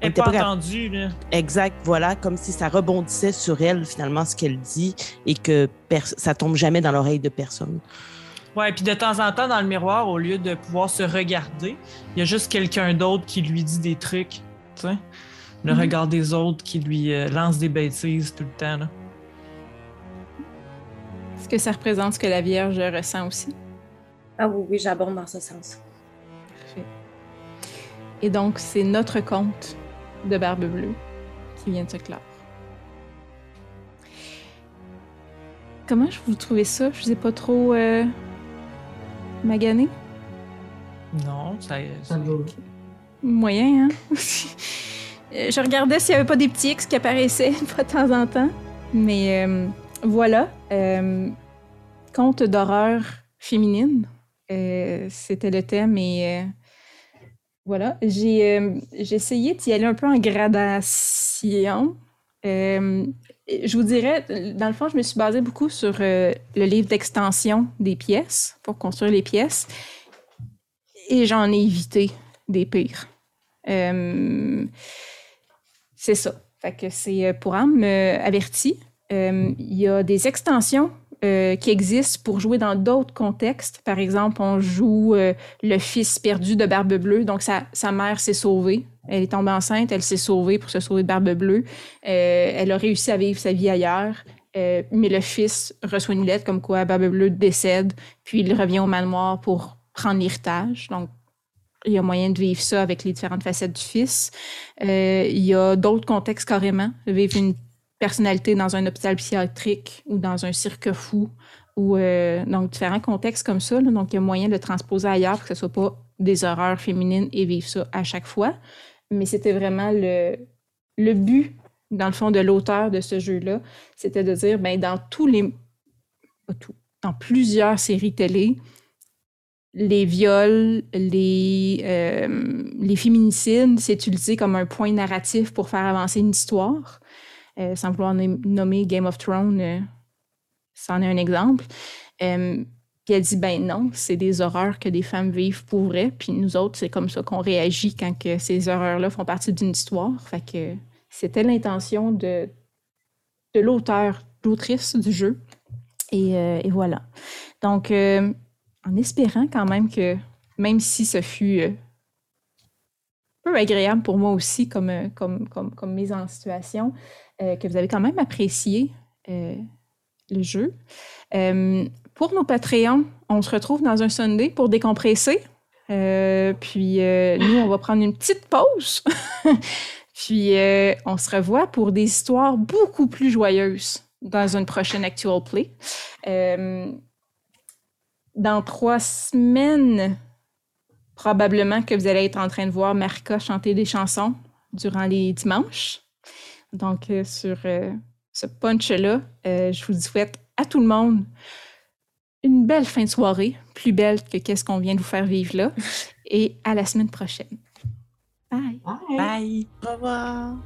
[SPEAKER 6] elle-
[SPEAKER 3] pas entendue, là.
[SPEAKER 6] Exact, voilà, comme si ça rebondissait sur elle, finalement, ce qu'elle dit, et que ça tombe jamais dans l'oreille de personne.
[SPEAKER 3] Ouais, puis de temps en temps, dans le miroir, au lieu de pouvoir se regarder, il y a juste quelqu'un d'autre qui lui dit des trucs. Tu sais? Le
[SPEAKER 2] Mhm.
[SPEAKER 3] regard des autres qui lui euh, lance des bêtises tout le temps. Là.
[SPEAKER 2] Est-ce que ça représente ce que la Vierge ressent aussi?
[SPEAKER 5] Ah oui, oui, j'abonde dans ce sens.
[SPEAKER 2] Et donc, c'est notre conte de Barbe Bleue qui vient de se clore. Comment je vous trouvez ça? Je vous ai pas trop euh, magané?
[SPEAKER 3] Non, ça.
[SPEAKER 4] Ça va.
[SPEAKER 2] Moyen, hein? Euh, je regardais s'il n'y avait pas des petits X qui apparaissaient une fois de temps en temps. Mais euh, voilà. euh, conte d'horreur féminine. Euh, C'était le thème et euh, voilà. J'ai euh, essayé d'y aller un peu en gradation. Euh, je vous dirais, dans le fond, je me suis basée beaucoup sur euh, le livre d'extension des pièces pour construire les pièces. Et j'en ai évité des pires. Euh, c'est ça. Fait que c'est pour âme. Euh, Il y a des extensions euh, qui existent pour jouer dans d'autres contextes. Par exemple, on joue euh, le fils perdu de Barbe Bleue. Donc, sa, sa mère s'est sauvée. Elle est tombée enceinte, elle s'est sauvée pour se sauver de Barbe Bleue. Euh, elle a réussi à vivre sa vie ailleurs. Mais le fils reçoit une lettre comme quoi Barbe Bleue décède, puis il revient au manoir pour prendre l'héritage. Donc, il y a moyen de vivre ça avec les différentes facettes du fils. Il y a d'autres contextes carrément. Vivre une personnalité dans un hôpital psychiatrique ou dans un cirque fou. Ou, euh, donc, différents contextes comme ça. donc, il y a moyen de transposer ailleurs pour que ce ne soit pas des horreurs féminines et vivre ça à chaque fois. Mais c'était vraiment le, le but, dans le fond, de l'auteur de ce jeu-là. C'était de dire, ben, dans tous les. Pas tout. Dans plusieurs séries télé, les viols, les, euh, les féminicides, c'est utilisé comme un point narratif pour faire avancer une histoire. Sans vouloir nommer Game of Thrones, c'en est un exemple. Puis elle dit, ben non, c'est des horreurs que des femmes vivent pour vrai. Puis nous autres, c'est comme ça qu'on réagit quand que ces horreurs-là font partie d'une histoire. Fait que c'était l'intention de, de l'auteur, l'autrice du jeu. Et, euh, voilà. Donc, euh, en espérant quand même que, même si ce fut euh, peu agréable pour moi aussi comme, comme, comme mise en situation, que vous avez quand même apprécié le jeu. Pour nos Patreons, on se retrouve dans un Sunday pour décompresser. Euh, puis euh, nous, on va prendre une petite pause. puis euh, on se revoit pour des histoires beaucoup plus joyeuses dans une prochaine Actual Play. dans trois semaines, probablement que vous allez être en train de voir Marika chanter des chansons durant les dimanches. Donc, sur ce punch-là, je vous souhaite à tout le monde une belle fin de soirée, plus belle que qu'est-ce qu'on vient de vous faire vivre là. Et à la semaine prochaine.
[SPEAKER 3] Bye.
[SPEAKER 6] Bye. Bye. Au revoir.